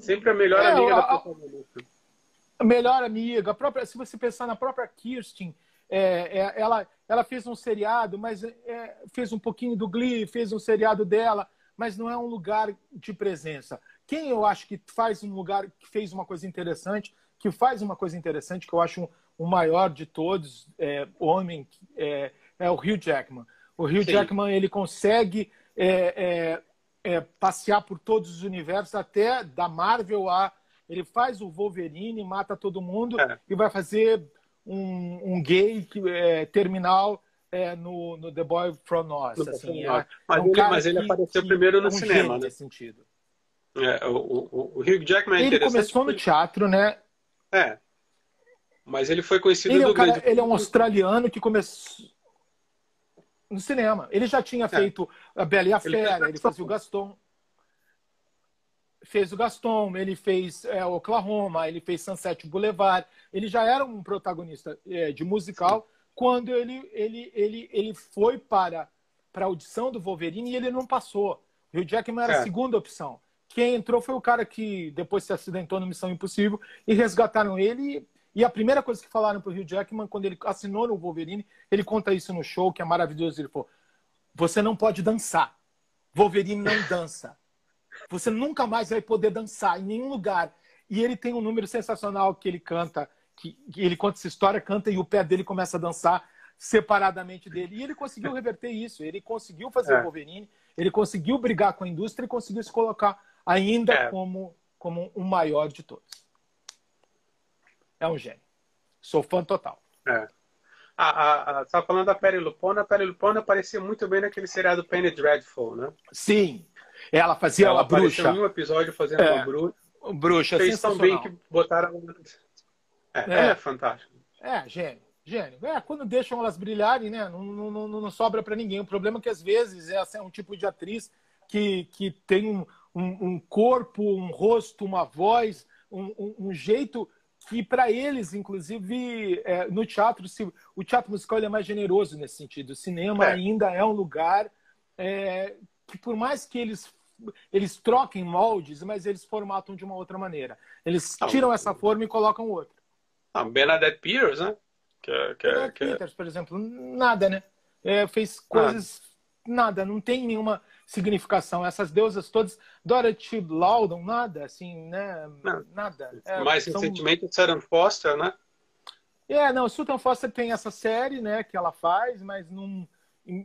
sempre a melhor é, amiga a, da protagonista melhor amiga, a própria, se você pensar na própria Kirsten, é, é, ela, ela fez um seriado, mas é, fez um pouquinho do Glee, fez um seriado dela, mas não é um lugar de presença. Quem eu acho que faz um lugar, que fez uma coisa interessante, que faz uma coisa interessante, que eu acho o um, um maior de todos, é, homem, é, é, o Hugh Jackman. O Hugh Sim. Jackman ele consegue é, passear por todos os universos, até da Marvel a ele faz o Wolverine, mata todo mundo é. e vai fazer um, um gay é, terminal é, no, no, The Boy From Us. Assim, é, mas, um ele, mas ele apareceu que primeiro no um cinema, né? Nesse sentido. É, o, o, o Hugh Jackman é Ele começou no teatro, né? É. Mas ele foi conhecido ele é um cara, Ele é um australiano que começou no cinema. Ele já tinha é. feito A Bela e a Fera, ele fazia o Gaston fez o Gaston, ele fez é, Oklahoma, ele fez Sunset Boulevard. Ele já era um protagonista é, de musical quando ele, ele, ele, ele foi para, para a audição do Wolverine e ele não passou. O Hugh Jackman era é. a segunda opção. Quem entrou foi o cara que depois se acidentou no Missão Impossível e resgataram ele. E a primeira coisa que falaram para o Hugh Jackman, quando ele assinou no Wolverine, ele conta isso no show, que é maravilhoso. Ele falou: Você não pode dançar. Wolverine não dança. Você nunca mais vai poder dançar em nenhum lugar. E ele tem um número sensacional que ele canta, que, que ele conta essa história, canta e o pé dele começa a dançar separadamente dele. E ele conseguiu reverter isso. Ele conseguiu fazer é. o Wolverine, ele conseguiu brigar com a indústria e conseguiu se colocar ainda é. como, como o maior de todos. É um gênio. Sou fã total. É. A, a, a, tá falando da Perry Lupona. A Perry Lupona aparecia muito bem naquele seriado Penny Dreadful, né? Sim, ela fazia ela a bruxa. em um episódio fazendo é, uma bruxa. Bruxa, Fez tão bem que botaram. É, é. é fantástico. É, gênio. Gênio. É, quando deixam elas brilharem, né? Não, não, não, não sobra para ninguém. O problema é que às vezes essa é um tipo de atriz que, que tem um, um, um corpo, um rosto, uma voz, um, um jeito que para eles, inclusive, é, no teatro, se, o teatro musical é mais generoso nesse sentido. O cinema é. ainda é um lugar é, que por mais que eles eles troquem moldes, mas eles formatam de uma outra maneira. Eles ah, tiram essa forma e colocam outra. Ah, Bernadette Peters, né? Que, que, Bernadette que... Peters, por exemplo, nada, né? É, fez coisas nada, não tem nenhuma significação. Essas deusas todas, Dorothy Loudon, nada, assim, né? Não. Nada. É, Mais são... recentemente, Sarah Foster, né? É, não, Sutton Foster tem essa série, né, que ela faz, mas não,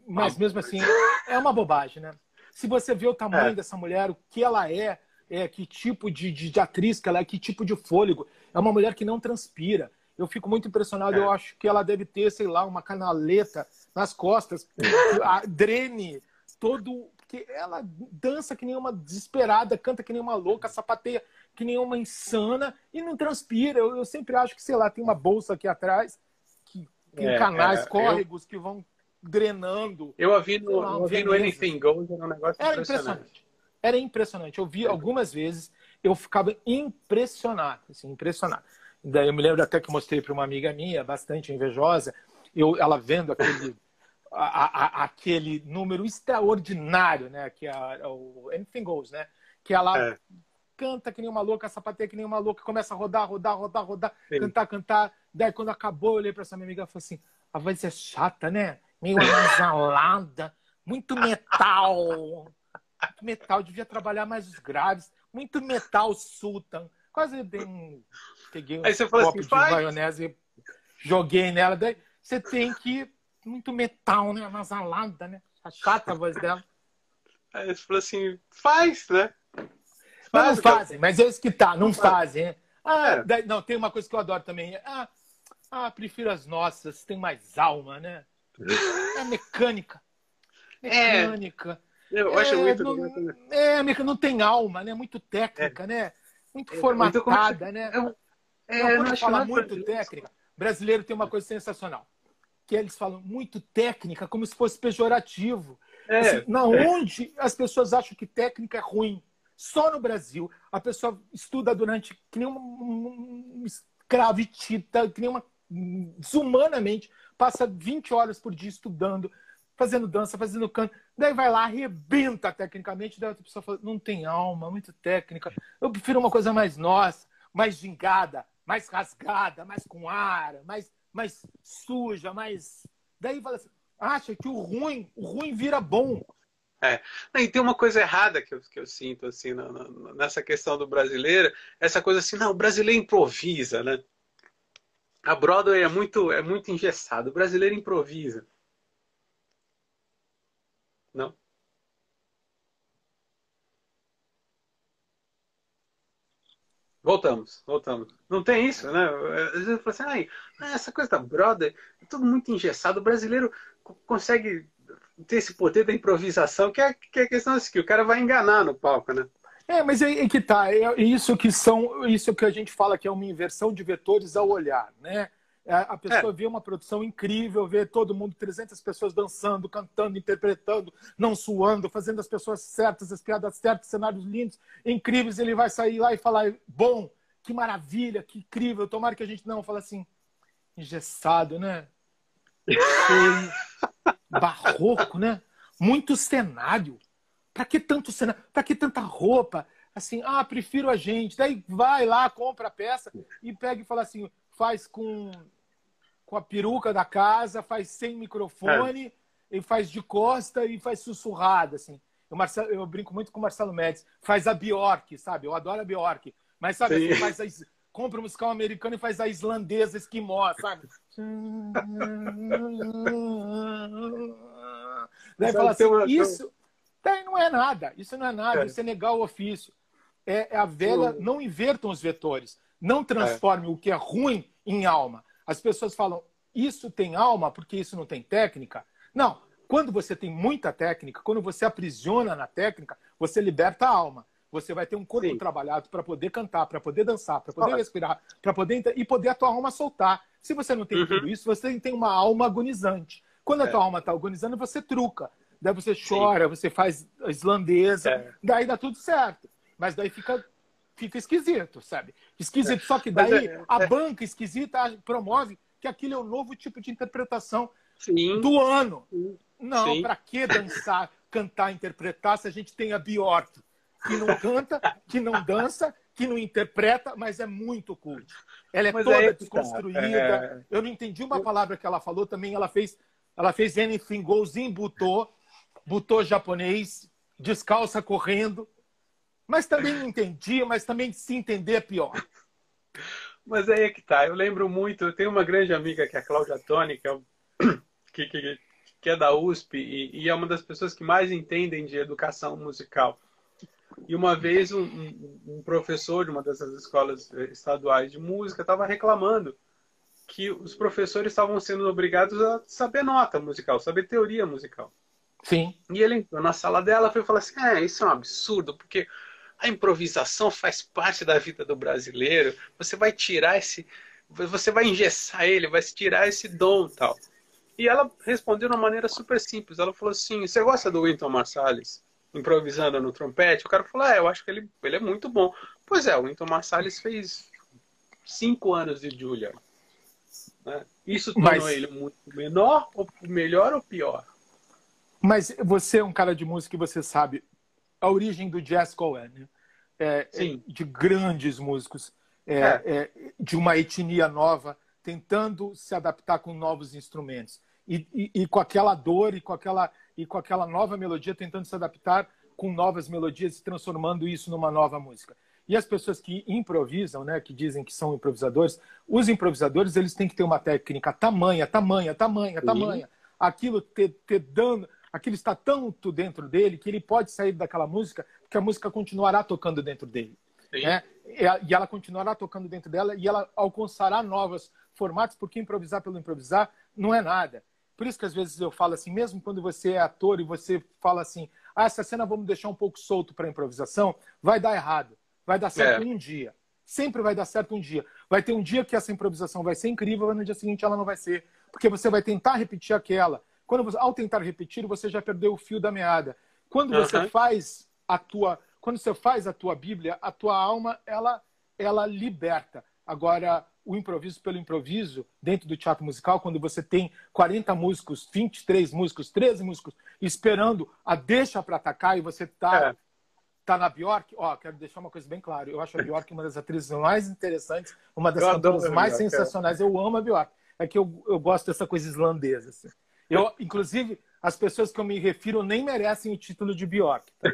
mas ah, mesmo assim é uma bobagem, né? Se você vê o tamanho é. dessa mulher, o que ela é, é que tipo de, de, de, atriz que ela é, que tipo de fôlego. É uma mulher que não transpira. Eu fico muito impressionado. É. Eu acho que ela deve ter, sei lá, uma canaleta nas costas, a drene todo. Porque ela dança que nem uma desesperada, canta que nem uma louca, sapateia que nem uma insana e não transpira. Eu, eu sempre acho que, sei lá, tem uma bolsa aqui atrás, que tem é, canais, é, córregos eu... que vão drenando. Eu ouvi no, eu vi no Anything Goes, era um negócio era impressionante. Era impressionante. Eu vi algumas vezes, eu ficava impressionado, assim, impressionado. Daí eu me lembro até que mostrei para uma amiga minha, bastante invejosa, eu, ela vendo aquele, a, a, aquele número extraordinário, né, que é o Anything Goes, né, que ela é. canta que nem uma louca, sapateia que nem uma louca, começa a rodar, rodar, rodar, rodar, Sim. cantar, cantar. Daí quando acabou, eu olhei para essa minha amiga e falei assim: a voz é chata, né? Meio anasalada, muito metal. Muito metal, devia trabalhar mais os graves. Muito metal, Sultan. Quase dei um. Peguei um Aí você falou assim, de maionese e joguei nela. Daí você tem que. Muito metal, né? Anasalada, né? A chata a voz dela. Aí você falou assim, faz, né? Faz, não, fazem, mas é isso que tá, não fazem. Ah, é. daí, não, tem uma coisa que eu adoro também. Ah, ah, prefiro as nossas, tem mais alma, né? É mecânica. É. Mecânica. É, eu acho é, muito. Não, é, não tem alma, né? Muito técnica, é. né? Muito é, formatada, né? Eu, é, eu não falar muito técnica. Brasileiro tem uma coisa sensacional. Que eles falam muito técnica, como se fosse pejorativo. É, assim, na onde as pessoas acham que técnica é ruim. Só no Brasil. A pessoa estuda durante que nem um, um, um escravo que nem uma desumanamente, passa 20 horas por dia estudando, fazendo dança, fazendo canto, daí vai lá, arrebenta tecnicamente, daí a pessoa fala, não tem alma, muito técnica, eu prefiro uma coisa mais nossa, mais gingada, mais rasgada, mais com ar, mais, mais suja, mais... Daí fala assim, acha que o ruim, o ruim vira bom. É. E tem uma coisa errada que eu, que eu sinto assim na, na, nessa questão do brasileiro, essa coisa assim, não, o brasileiro improvisa, né? A Broadway é muito, é muito engessado. O brasileiro improvisa. Não? Voltamos, voltamos. Não tem isso, né? Às vezes eu falo assim, Ai, essa coisa da Broadway é tudo muito engessado. O brasileiro consegue ter esse poder da improvisação, que é, que é a questão assim, que o cara vai enganar no palco, né? É, mas é, é que tá. É isso que são, isso que a gente fala que é uma inversão de vetores ao olhar, né? É, a pessoa é. vê uma produção incrível, vê todo mundo, 300 pessoas dançando, cantando, interpretando, não suando, fazendo as pessoas certas, as piadas certas, cenários lindos, incríveis. Ele vai sair lá e falar: bom, que maravilha, que incrível. Tomara que a gente não fale assim, engessado, né? barroco, né? Muito cenário. Para que tanto cenário? Para que tanta roupa? Assim, ah, prefiro a gente. Daí vai lá, compra a peça e pega e fala assim, faz com, com a peruca da casa, faz sem microfone, é. e faz de costa e faz sussurrada, assim. Eu, Marcelo, eu brinco muito com o Marcelo Médici. Faz a Bjork, sabe? Eu adoro a Bjork. Mas, sabe, assim, faz a, compra um musical americano e faz a islandesa esquimó, sabe? Daí fala assim, isso... Daí não é nada, isso não é nada, é. isso é negar o ofício. É, é a velha, não invertam os vetores, não transforme é. o que é ruim em alma. As pessoas falam, isso tem alma porque isso não tem técnica. Não, quando você tem muita técnica, quando você aprisiona na técnica, você liberta a alma. Você vai ter um corpo Sim. trabalhado para poder cantar, para poder dançar, para poder respirar, para poder e poder a tua alma soltar. Se você não tem uhum. tudo isso, você tem uma alma agonizante. Quando a é. tua alma está agonizando, você truca. Daí você chora, Sim. você faz a islandesa, é. daí dá tudo certo. Mas daí fica, fica esquisito, sabe? Esquisito. É. Só que daí é, a é. banca esquisita promove que aquilo é o um novo tipo de interpretação Sim. do ano. Não, para que dançar, cantar, interpretar se a gente tem a Bjork, que não canta, que não dança, que não interpreta, mas é muito cult. Ela é mas toda é desconstruída. É... Eu não entendi uma palavra que ela falou também. Ela fez, ela fez anything goes in, botou japonês, descalça correndo. Mas também não entendia, mas também se entender é pior. Mas aí é que tá. Eu lembro muito, eu tenho uma grande amiga que é a Cláudia Toni, que é, que, que, é da USP e, e, é uma das pessoas que mais entendem de educação musical. E uma vez um, um, um professor de uma dessas escolas eh, estaduais de música estava reclamando que os professores estavam sendo obrigados a saber nota musical, saber teoria musical. Sim. E ele entrou na sala dela e falou assim: é, isso é um absurdo, porque a improvisação faz parte da vida do brasileiro. Você vai tirar esse. Você vai engessar ele, vai tirar esse dom tal. E ela respondeu de uma maneira super simples. Ela falou assim: Você gosta do Wynton Marsalis improvisando no trompete? O cara falou: É, eu acho que ele, ele é muito bom. Pois é, o Wynton Marsalis fez cinco anos de Julia. Né? Isso tornou Mas... ele muito menor, ou melhor ou pior? Mas você é um cara de música e você sabe a origem do jazz qual é, né? é, é de grandes músicos, é, é. é. de uma etnia nova, tentando se adaptar com novos instrumentos. E, e, e, com aquela dor e com aquela, e com aquela nova melodia, tentando se adaptar com novas melodias e transformando isso numa nova música. E as pessoas que improvisam, né, que dizem que são improvisadores, os improvisadores eles têm que ter uma técnica tamanha, tamanha, tamanha, tamanha. Aquilo ter, ter dando, aquilo está tanto dentro dele que ele pode sair daquela música, que a música continuará tocando dentro dele. Né? E ela continuará tocando dentro dela e ela alcançará novos formatos, porque improvisar pelo improvisar não é nada. Por isso que às vezes eu falo assim, mesmo quando você é ator e você fala assim, ah, essa cena vamos deixar um pouco solto para improvisação, vai dar errado. Vai dar certo é. um dia. Sempre vai dar certo um dia. Vai ter um dia que essa improvisação vai ser incrível, mas no dia seguinte ela não vai ser. Porque você vai tentar repetir aquela. Quando você, ao tentar repetir, você já perdeu o fio da meada. Quando uhum. você faz a tua, quando você faz a tua Bíblia, a tua alma ela ela liberta. Agora, o improviso pelo improviso, dentro do teatro musical, quando você tem 40 músicos, 23 músicos, 13 músicos, esperando a deixa para atacar e você está é tá na Bjork, ó, quero deixar uma coisa bem clara. Eu acho a Bjork uma das atrizes mais interessantes, uma das cantoras mais Bjork, sensacionais. É. Eu amo a Bjork. É que eu, eu gosto dessa coisa islandesa. Assim. Eu, inclusive, as pessoas que eu me refiro nem merecem o título de Bjork. Tá?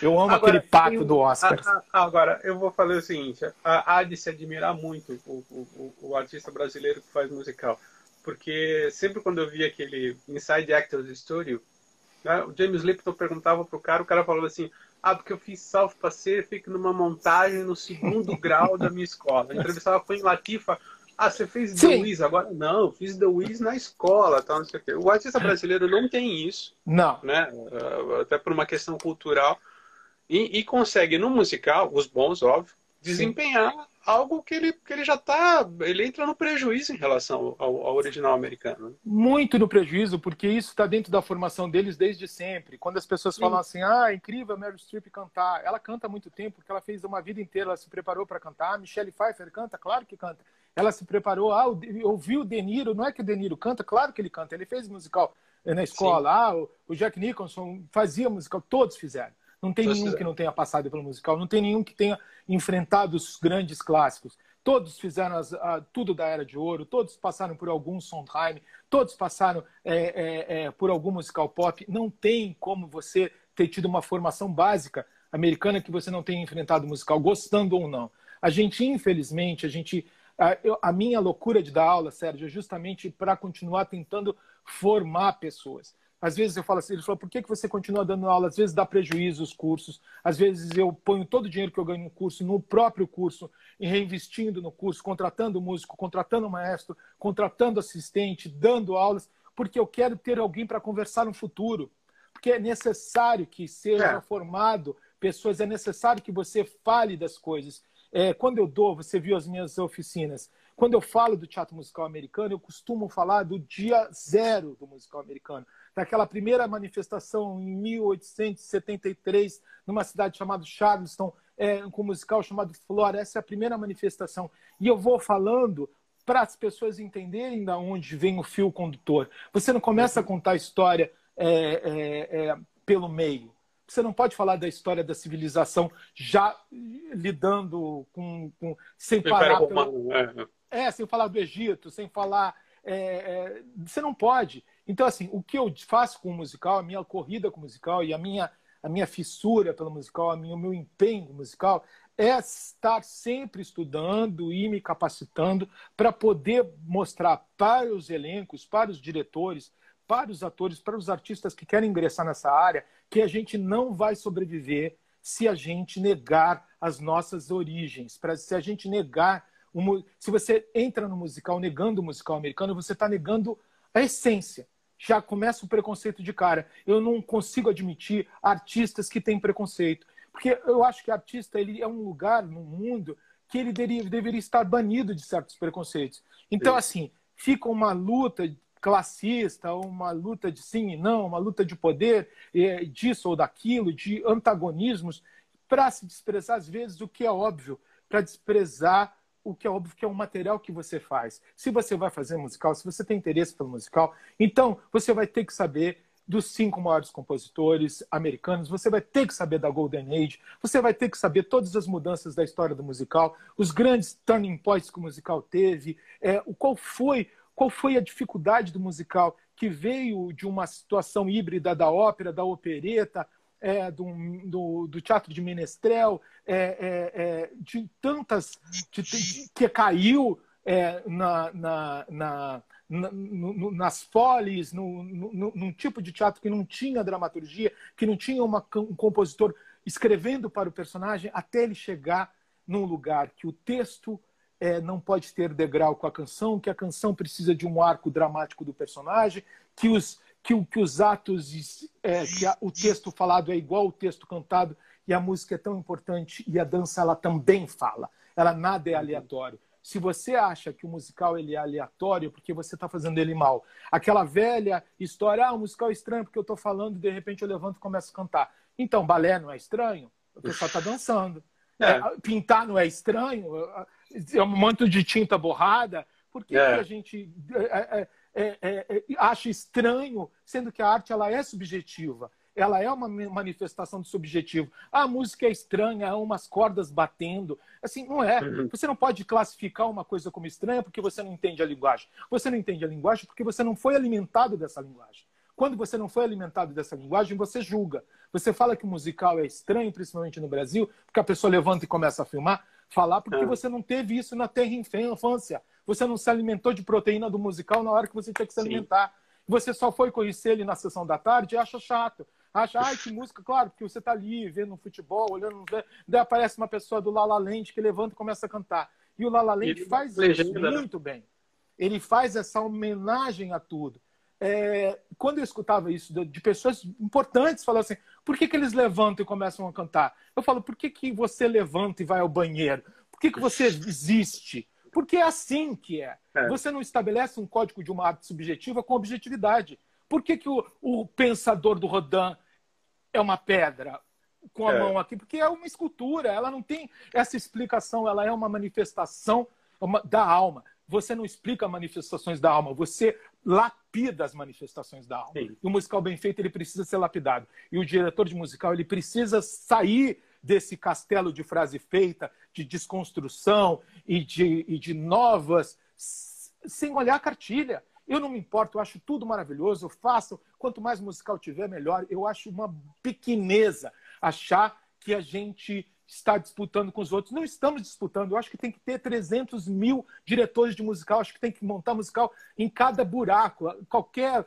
Eu amo agora, aquele pato do Oscar. A, a, agora, eu vou falar o seguinte: há de se admirar muito o, o, o, artista brasileiro que faz musical. Porque sempre quando eu vi aquele Inside Actors Studio, né? O James Lipton perguntava pro cara, o cara falava assim: Ah, porque eu fiz South Pacific numa montagem no segundo grau da minha escola. Eu entrevistava com Latifa. Ah, você fez The Wiz agora? Não, eu fiz The Wiz na escola, tal, não sei o quê. O artista brasileiro não tem isso. Não. Né? Até por uma questão cultural. E, e consegue, no musical, os bons, óbvio, desempenhar Sim algo que ele, que ele já está. Ele entra no prejuízo em relação ao, ao original americano. Muito no prejuízo, porque isso está dentro da formação deles desde sempre. Quando as pessoas Sim. falam assim, ah, é incrível a Meryl Streep cantar. Ela canta há muito tempo, porque ela fez uma vida inteira, ela se preparou para cantar. A Michelle Pfeiffer canta, claro que canta. Ela se preparou, ah, ouviu o De Niro, não é que o De Niro canta, claro que ele canta. Ele fez musical na escola, ah, o Jack Nicholson fazia musical, todos fizeram. Não tem nenhum que não tenha passado pelo musical, não tem nenhum que tenha enfrentado os grandes clássicos. Todos fizeram as, a, tudo da Era de Ouro, todos passaram por algum Sondheim, todos passaram é, é, é, por algum musical pop. Não tem como você ter tido uma formação básica americana que você não tenha enfrentado musical, gostando ou não. A gente, infelizmente, a gente. A, eu, a minha loucura de dar aula, Sérgio, é justamente para continuar tentando formar pessoas. Às vezes eu falo assim, ele falou, por que, que você continua dando aula? Às vezes dá prejuízo os cursos, às vezes eu ponho todo o dinheiro que eu ganho no curso, no próprio curso, e reinvestindo no curso, contratando músico, contratando maestro, contratando assistente, dando aulas, porque eu quero ter alguém para conversar no futuro. Porque é necessário que seja é. formado pessoas, é necessário que você fale das coisas. É, quando eu dou, você viu as minhas oficinas, quando eu falo do teatro musical americano, eu costumo falar do dia zero do musical americano daquela primeira manifestação em 1873, numa cidade chamada Charleston, é, com um musical chamado Flora. Essa é a primeira manifestação. E eu vou falando para as pessoas entenderem de onde vem o fio condutor. Você não começa a contar a história é, é, é, pelo meio. Você não pode falar da história da civilização já lidando com, com sem parar pelo, é. é, sem falar do Egito, sem falar é, é, você não pode. Então, assim, o que eu faço com o musical, a minha corrida com o musical e a minha, a minha fissura pelo musical, a minha, o meu empenho musical, é estar sempre estudando e me capacitando para poder mostrar para os elencos, para os diretores, para os atores, para os artistas que querem ingressar nessa área, que a gente não vai sobreviver se a gente negar as nossas origens, para se a gente negar se você entra no musical negando o musical americano, você está negando a essência. Já começa o preconceito de cara. Eu não consigo admitir artistas que têm preconceito. Porque eu acho que artista ele é um lugar no mundo que ele deveria, deveria estar banido de certos preconceitos. Então, sim. assim, fica uma luta classista, uma luta de sim e não, uma luta de poder, disso ou daquilo, de antagonismos, para se desprezar, às vezes, o que é óbvio, para desprezar o que é óbvio que é um material que você faz. Se você vai fazer musical, se você tem interesse pelo musical, então você vai ter que saber dos cinco maiores compositores americanos, você vai ter que saber da Golden Age, você vai ter que saber todas as mudanças da história do musical, os grandes turning points que o musical teve, é, qual foi qual foi a dificuldade do musical que veio de uma situação híbrida da ópera, da opereta, é, do, do, do, teatro de menestrel, é, é, é de tantas de, de, que caiu é, na, na, na nas folies, no, no, num tipo de teatro que não tinha dramaturgia, que não tinha uma, um compositor escrevendo para o personagem, até ele chegar num lugar que o texto é, não pode ter degrau com a canção, que a canção precisa de um arco dramático do personagem, que os, que, que os atos, é, que a, o texto falado é igual ao texto cantado, e a música é tão importante, e a dança ela também fala. Ela nada é aleatório. Se você acha que o musical ele é aleatório porque você está fazendo ele mal, aquela velha história, ah, o musical é estranho porque eu estou falando e de repente eu levanto e começo a cantar. Então, balé não é estranho? O pessoal está dançando. É. É, pintar não é estranho? É um manto de tinta borrada? Por que, é. que a gente é, é, acha estranho, sendo que a arte ela é subjetiva? ela é uma manifestação do subjetivo. A música é estranha, há umas cordas batendo. Assim, não é. Uhum. Você não pode classificar uma coisa como estranha porque você não entende a linguagem. Você não entende a linguagem porque você não foi alimentado dessa linguagem. Quando você não foi alimentado dessa linguagem, você julga. Você fala que o musical é estranho, principalmente no Brasil, porque a pessoa levanta e começa a filmar, falar porque uhum. você não teve isso na terra infância. Você não se alimentou de proteína do musical na hora que você tinha que se Sim. alimentar. Você só foi conhecer ele na sessão da tarde e acha chato acha, ai, que música, claro, porque você tá ali vendo futebol, olhando, daí aparece uma pessoa do Lala Land que levanta e começa a cantar. E o Lala Land faz legenda, isso né? muito bem. Ele faz essa homenagem a tudo. É, quando eu escutava isso de, de, pessoas importantes falando assim, por que, que eles levantam e começam a cantar? Eu falo, por que, que você levanta e vai ao banheiro? Por que, que você existe? Porque é assim que é. é. Você não estabelece um código de uma arte subjetiva com objetividade. Por que, que o, o pensador do Rodin é uma pedra com a é. mão aqui, porque é uma escultura, ela não tem essa explicação, ela é uma manifestação da alma. Você não explica manifestações da alma, você lapida as manifestações da alma. Sim. E o musical bem feito, ele precisa ser lapidado. E o diretor de musical, ele precisa sair desse castelo de frase feita, de desconstrução e de, e de novas, sem olhar a cartilha. Eu não me importo, eu acho tudo maravilhoso, eu faço. Quanto mais musical tiver, melhor. Eu acho uma pequeneza achar que a gente está disputando com os outros. Não estamos disputando. Eu acho que tem que ter 300 mil diretores de musical. Acho que tem que montar musical em cada buraco. Qualquer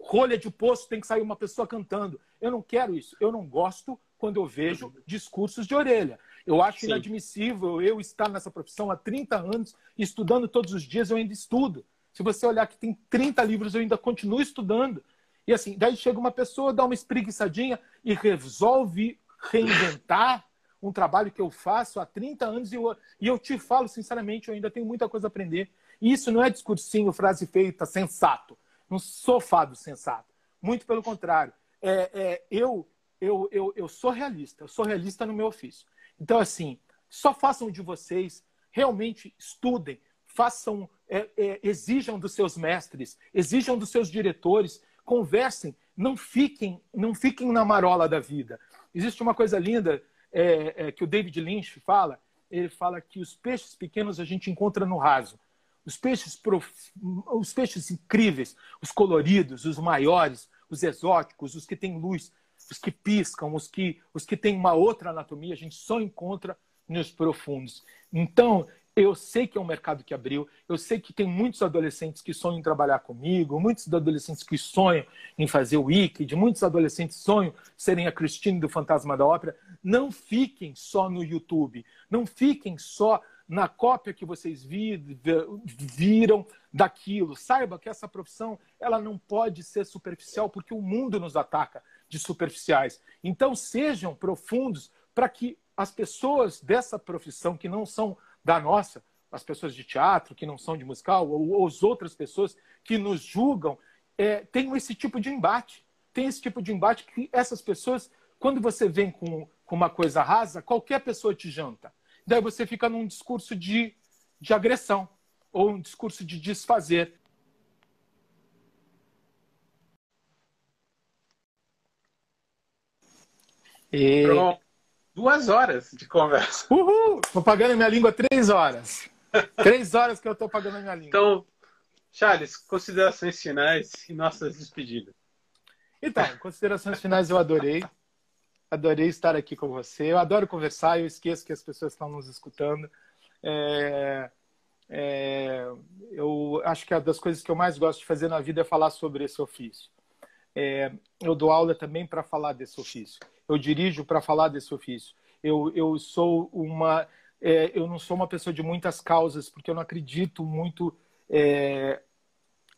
rolha de poço tem que sair uma pessoa cantando. Eu não quero isso. Eu não gosto quando eu vejo discursos de orelha. Eu acho Sim. inadmissível eu estar nessa profissão há 30 anos, estudando todos os dias, eu ainda estudo. Se você olhar que tem 30 livros, eu ainda continuo estudando. E assim, daí chega uma pessoa, dá uma espreguiçadinha e resolve reinventar um trabalho que eu faço há 30 anos e eu, e eu te falo, sinceramente, eu ainda tenho muita coisa a aprender. E isso não é discursinho, frase feita, sensato. Não sou fado sensato. Muito pelo contrário. É, é, eu, eu, eu, eu sou realista. Eu sou realista no meu ofício. Então, assim, só façam de vocês, realmente estudem, façam é, é, exijam dos seus mestres, exijam dos seus diretores, conversem, não fiquem, não fiquem na marola da vida. Existe uma coisa linda é, é, que o David Lynch fala. Ele fala que os peixes pequenos a gente encontra no raso. Os peixes, prof... os peixes incríveis, os coloridos, os maiores, os exóticos, os que têm luz, os que piscam, os que, os que têm uma outra anatomia, a gente só encontra nos profundos. Então, eu sei que é um mercado que abriu, eu sei que tem muitos adolescentes que sonham em trabalhar comigo, muitos adolescentes que sonham em fazer o Wicked, muitos adolescentes sonham serem a Christine do Fantasma da Ópera. Não fiquem só no YouTube, não fiquem só na cópia que vocês viram daquilo. Saiba que essa profissão ela não pode ser superficial porque o mundo nos ataca de superficiais. Então sejam profundos para que as pessoas dessa profissão que não são da nossa, as pessoas de teatro que não são de musical, ou, ou as outras pessoas que nos julgam, é, esse tipo de embate. Tem esse tipo de embate que essas pessoas, quando você vem com, com uma coisa rasa, qualquer pessoa te janta. Daí você fica num discurso de, de agressão, ou um discurso de desfazer. E... Pronto. Duas horas de conversa. Uhul! Estou pagando minha língua três horas. três horas que eu estou pagando minha língua. Então, Charles, considerações finais e nossas despedidas. Então, considerações finais eu adorei. Adorei estar aqui com você. Eu adoro conversar, eu esqueço que as pessoas estão nos escutando. É, é, eu acho que uma das coisas que eu mais gosto de fazer na vida é falar sobre esse ofício. É, eu dou aula também para falar desse ofício. Eu dirijo para falar desse ofício. Eu, eu sou uma, é, eu não sou uma pessoa de muitas causas porque eu não acredito muito é,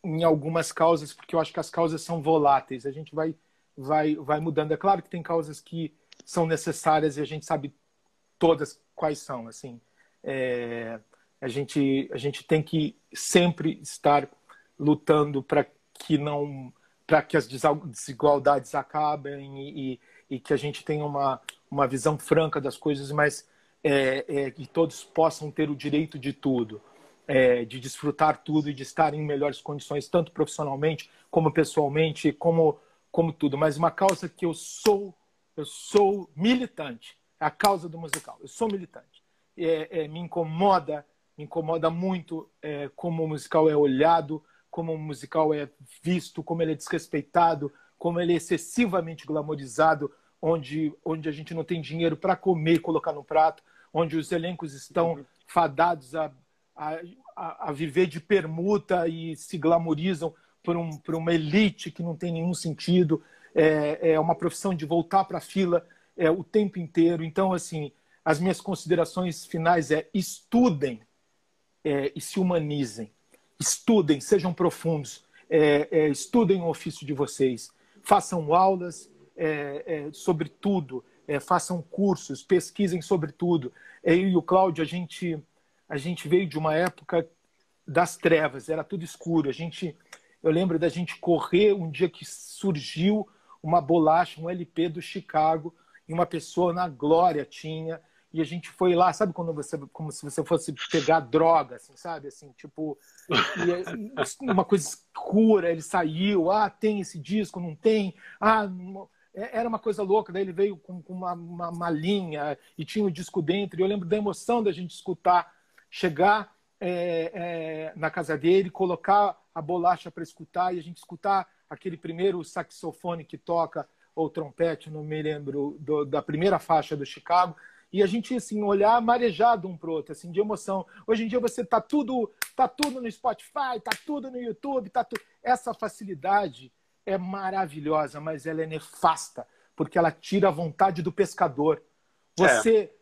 em algumas causas porque eu acho que as causas são voláteis. A gente vai vai, vai mudando. É claro que tem causas que são necessárias e a gente sabe todas quais são. Assim, é, a gente a gente tem que sempre estar lutando para que não para que as desigualdades acabem e, e, e, que a gente tenha uma, uma visão franca das coisas, mas é, é, que todos possam ter o direito de tudo, é, de desfrutar tudo e de estar em melhores condições, tanto profissionalmente como pessoalmente, como como tudo, mas uma causa que eu sou, eu sou militante, é a causa do musical. Eu sou militante. É, é, me incomoda, me incomoda muito como o musical é olhado, como o musical é visto, como ele é desrespeitado, como ele é excessivamente glamorizado, onde, onde a gente não tem dinheiro para comer e colocar no prato, onde os elencos estão fadados a, a, a viver de permuta e se glamorizam por, um, por uma elite que não tem nenhum sentido, é, é uma profissão de voltar para a fila é, o tempo inteiro. Então, assim, as minhas considerações finais é estudem é, e se humanizem. Estudem, sejam profundos, é, é, estudem o ofício de vocês, façam aulas é, é, sobre tudo, façam cursos, pesquisem sobre tudo. Eu e o Cláudio, a gente, a gente veio de uma época das trevas, era tudo escuro. A gente eu lembro da gente correr um dia que surgiu uma bolacha, um LP do Chicago, e uma pessoa na glória tinha, e a gente foi lá, sabe quando você, como se você fosse pegar droga, assim, sabe? Assim, tipo, e, uma coisa escura, ele saiu, ah, tem esse disco, não tem, ah, não... É, era uma coisa louca, daí ele veio com, com uma, uma, uma, linha e tinha o um disco dentro, e eu lembro da emoção da gente escutar, chegar é, é, na casa dele, colocar a bolacha para escutar e a gente escutar aquele primeiro saxofone que toca ou trompete, não me lembro do, da primeira faixa do Chicago e a gente assim olhar marejado um pro outro assim de emoção. Hoje em dia você tá tudo tá tudo no Spotify, tá tudo no YouTube, tá tudo essa facilidade é maravilhosa, mas ela é nefasta porque ela tira a vontade do pescador. Você é.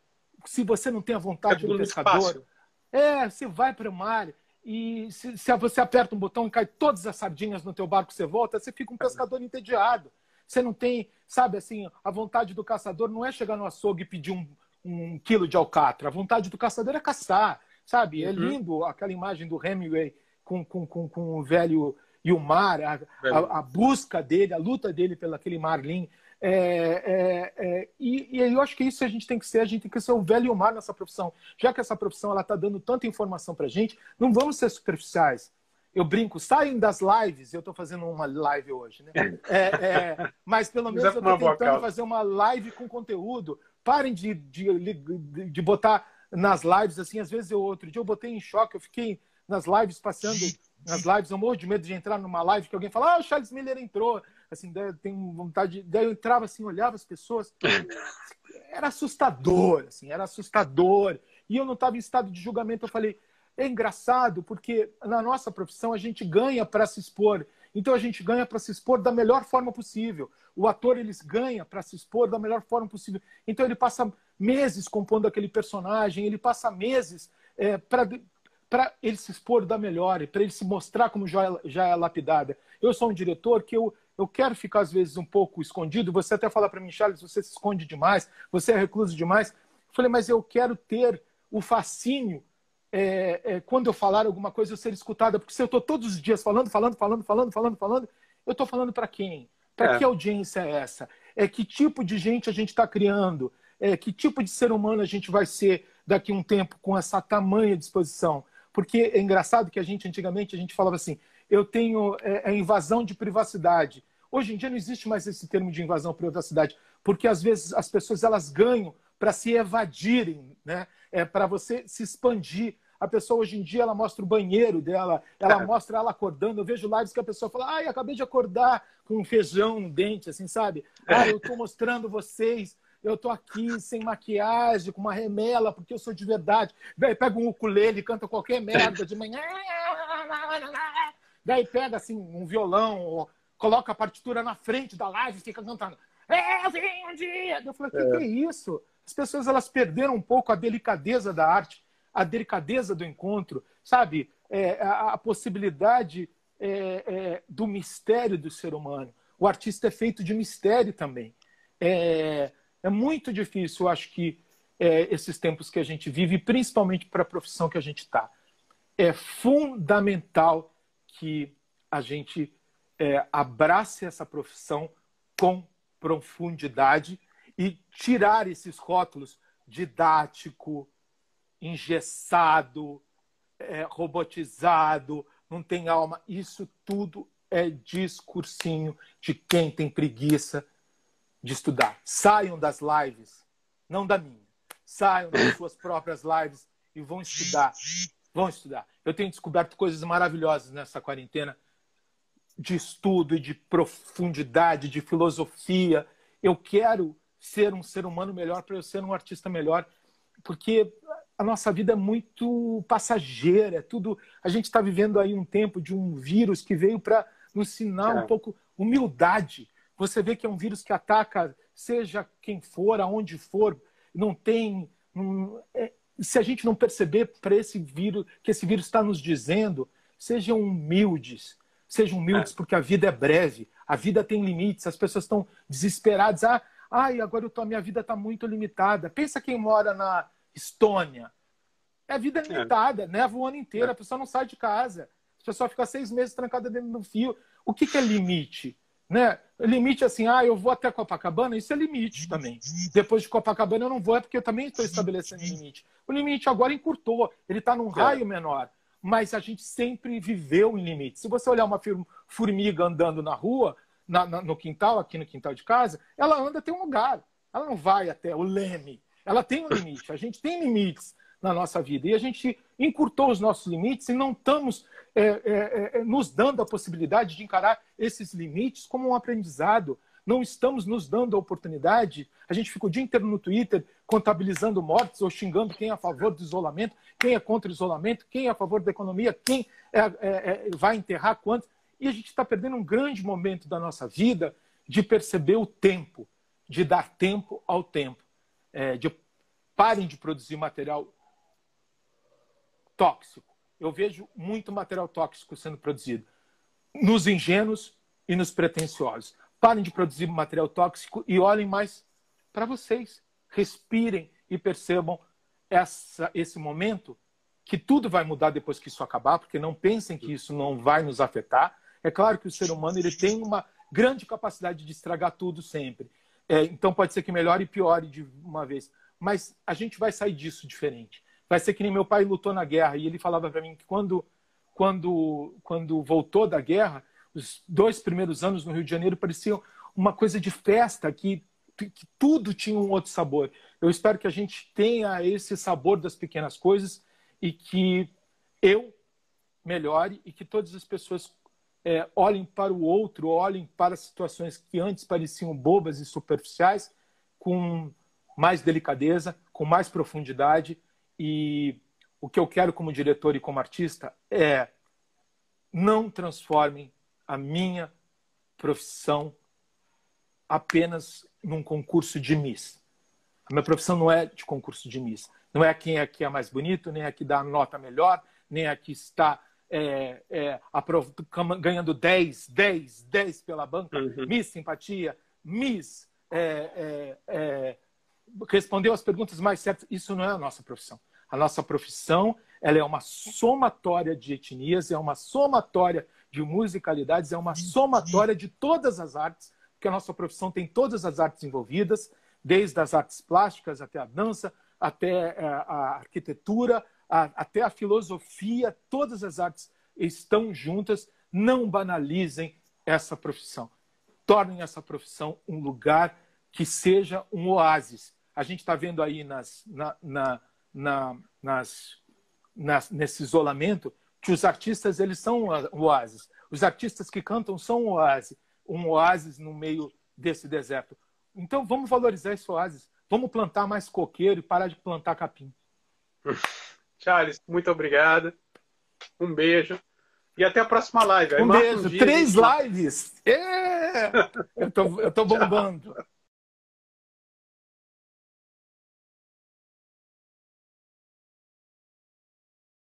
se você não tem a vontade é do pescador, é, você vai para o mar e se, se, você aperta um botão e cai todas as sardinhas no teu barco, você volta, você fica um pescador entediado. Você não tem, sabe assim, a vontade do caçador não é chegar no açougue e pedir um, um quilo de alcatra. A vontade do caçador é caçar, sabe? É uhum. lindo aquela imagem do Hemingway com, com, com, com o velho e o mar, a, a, a, busca dele, a luta dele pelo aquele marlim. É, é, é, e, e eu acho que isso a gente tem que ser, a gente tem que ser o velho e o mar nessa profissão. Já que essa profissão ela está dando tanta informação para gente, não vamos ser superficiais. Eu brinco, saem das lives, eu estou fazendo uma live hoje, né? É, é, mas pelo menos eu estou tentando fazer uma live com conteúdo. Parem de, de, de, de botar nas lives, assim, às vezes eu outro dia eu botei em choque, eu fiquei nas lives passando nas lives, eu morro de medo de entrar numa live que alguém fala, ah, o Charles Miller entrou assim, tem vontade de... Daí eu entrava assim, olhava as pessoas, era assustador, assim, era assustador. E eu não estava em estado de julgamento, eu falei, é engraçado porque na nossa profissão a gente ganha para se expor. Então a gente ganha para se expor da melhor forma possível. O ator eles ganha para se expor da melhor forma possível. Então ele passa meses compondo aquele personagem, ele passa meses é, para para ele se expor da melhor, para ele se mostrar como já é, já é lapidada. Eu sou um diretor que eu eu quero ficar às vezes um pouco escondido. Você até fala para mim, Charles, você se esconde demais, você é recluso demais. Eu falei, mas eu quero ter o fascínio é, é, quando eu falar alguma coisa eu ser escutada, porque se eu estou todos os dias falando, falando, falando, falando, falando, falando, eu estou falando para quem? Para é. que audiência é essa? É que tipo de gente a gente está criando? É, que tipo de ser humano a gente vai ser daqui a um tempo com essa tamanha disposição? Porque é engraçado que a gente antigamente a gente falava assim, eu tenho é, a invasão de privacidade. Hoje em dia não existe mais esse termo de invasão de privacidade. porque às vezes as pessoas elas ganham para se evadirem, né? É para você se expandir. A pessoa hoje em dia ela mostra o banheiro dela, ela é. mostra ela acordando. Eu vejo lives que a pessoa fala: "Ai, acabei de acordar com um feijão no dente", assim, sabe? "Ah, eu estou mostrando vocês eu tô aqui sem maquiagem, com uma remela, porque eu sou de verdade. Daí pega um ukulele, canta qualquer merda de manhã. Daí pega assim um violão, coloca a partitura na frente da live e fica cantando. Eu vim um dia. Eu falei, o que, é. que é isso? As pessoas elas perderam um pouco a delicadeza da arte, a delicadeza do encontro, sabe? É, a, a, possibilidade é, é, do mistério do ser humano. O artista é feito de mistério também. É, muito difícil, acho que é, esses tempos que a gente vive, principalmente para a profissão que a gente está. É fundamental que a gente é, abrace essa profissão com profundidade e tirar esses rótulos didático, engessado, é, robotizado, não tem alma. Isso tudo é discursinho de quem tem preguiça de estudar. Saiam das lives, não da minha. Saiam das suas próprias lives e vão estudar. Vão estudar. Eu tenho descoberto coisas maravilhosas nessa quarentena de estudo e de profundidade, de filosofia. Eu quero ser um ser humano melhor para eu ser um artista melhor, porque a nossa vida é muito passageira, é tudo. A gente está vivendo aí um tempo de um vírus que veio para nos ensinar um pouco humildade. Você vê que é um vírus que ataca, seja quem for, aonde for, não tem. é, se a gente não perceber para esse vírus, que esse vírus está nos dizendo, sejam humildes, sejam humildes, é. porque a vida é breve, a vida tem limites, as pessoas estão desesperadas. Ah, ai, agora eu tô, a minha vida está muito limitada. Pensa quem mora na Estônia. É vida é. limitada, é. neva o ano inteiro, é. a pessoa não sai de casa. A pessoa fica seis meses trancada dentro do fio. O que, que é limite? Né? Limite assim, ah, eu vou até Copacabana, isso é limite também. Depois de Copacabana eu não vou, é porque eu também estou estabelecendo limite. O limite agora encurtou, ele está num é. raio menor. Mas a gente sempre viveu em limite. Se você olhar uma formiga andando na rua, na, na, no quintal, aqui no quintal de casa, ela anda até um lugar. Ela não vai até o leme. Ela tem um limite. A gente tem limites na nossa vida. E a gente encurtou os nossos limites e não estamos é, é, é, nos dando a possibilidade de encarar esses limites como um aprendizado. Não estamos nos dando a oportunidade. A gente fica o dia inteiro no Twitter contabilizando mortes ou xingando quem é a favor do isolamento, quem é contra o isolamento, quem é a favor da economia, quem é, é, é vai enterrar quantos. E a gente está perdendo um grande momento da nossa vida de perceber o tempo, de dar tempo ao tempo, de parem de produzir material tóxico. Eu vejo muito material tóxico sendo produzido nos ingênuos e nos pretensiosos. Parem de produzir material tóxico e olhem mais para vocês. Respirem e percebam essa, esse momento que tudo vai mudar depois que isso acabar, porque não pensem que isso não vai nos afetar. É claro que o ser humano ele tem uma grande capacidade de estragar tudo sempre. É, então pode ser que melhore e piore de uma vez. Mas a gente vai sair disso diferente vai ser que nem meu pai lutou na guerra e ele falava para mim que quando, quando, quando voltou da guerra, os dois primeiros anos no Rio de Janeiro pareciam uma coisa de festa, que, que tudo tinha um outro sabor. Eu espero que a gente tenha esse sabor das pequenas coisas e que eu melhore e que todas as pessoas é, olhem para o outro, olhem para situações que antes pareciam bobas e superficiais com mais delicadeza, com mais profundidade e o que eu quero como diretor e como artista é não transformem a minha profissão apenas num concurso de Miss. A minha profissão não é de concurso de Miss. Não é quem aqui é mais bonito, nem é que dá a nota melhor, nem é que está é, é, ganhando 10, 10, 10 pela banca. Uhum. Miss Simpatia, Miss é, é, é, respondeu as perguntas mais certas. Isso não é a nossa profissão. A nossa profissão ela é uma somatória de etnias, é uma somatória de musicalidades, é uma somatória de todas as artes, porque a nossa profissão tem todas as artes envolvidas, desde as artes plásticas até a dança, até é, a arquitetura, a, até a filosofia, todas as artes estão juntas. Não banalizem essa profissão. Tornem essa profissão um lugar que seja um oásis. A gente está vendo aí nas, na, na, na, nas, nas, nesse isolamento que os artistas eles são oásis. Os artistas que cantam são um oásis, um oásis no meio desse deserto. Então vamos valorizar esse oásis. Vamos plantar mais coqueiro e parar de plantar capim. Charles, muito obrigado. Um beijo. E até a próxima live. Aí um beijo. Um Três lives. É! Eu tô, eu tô bombando.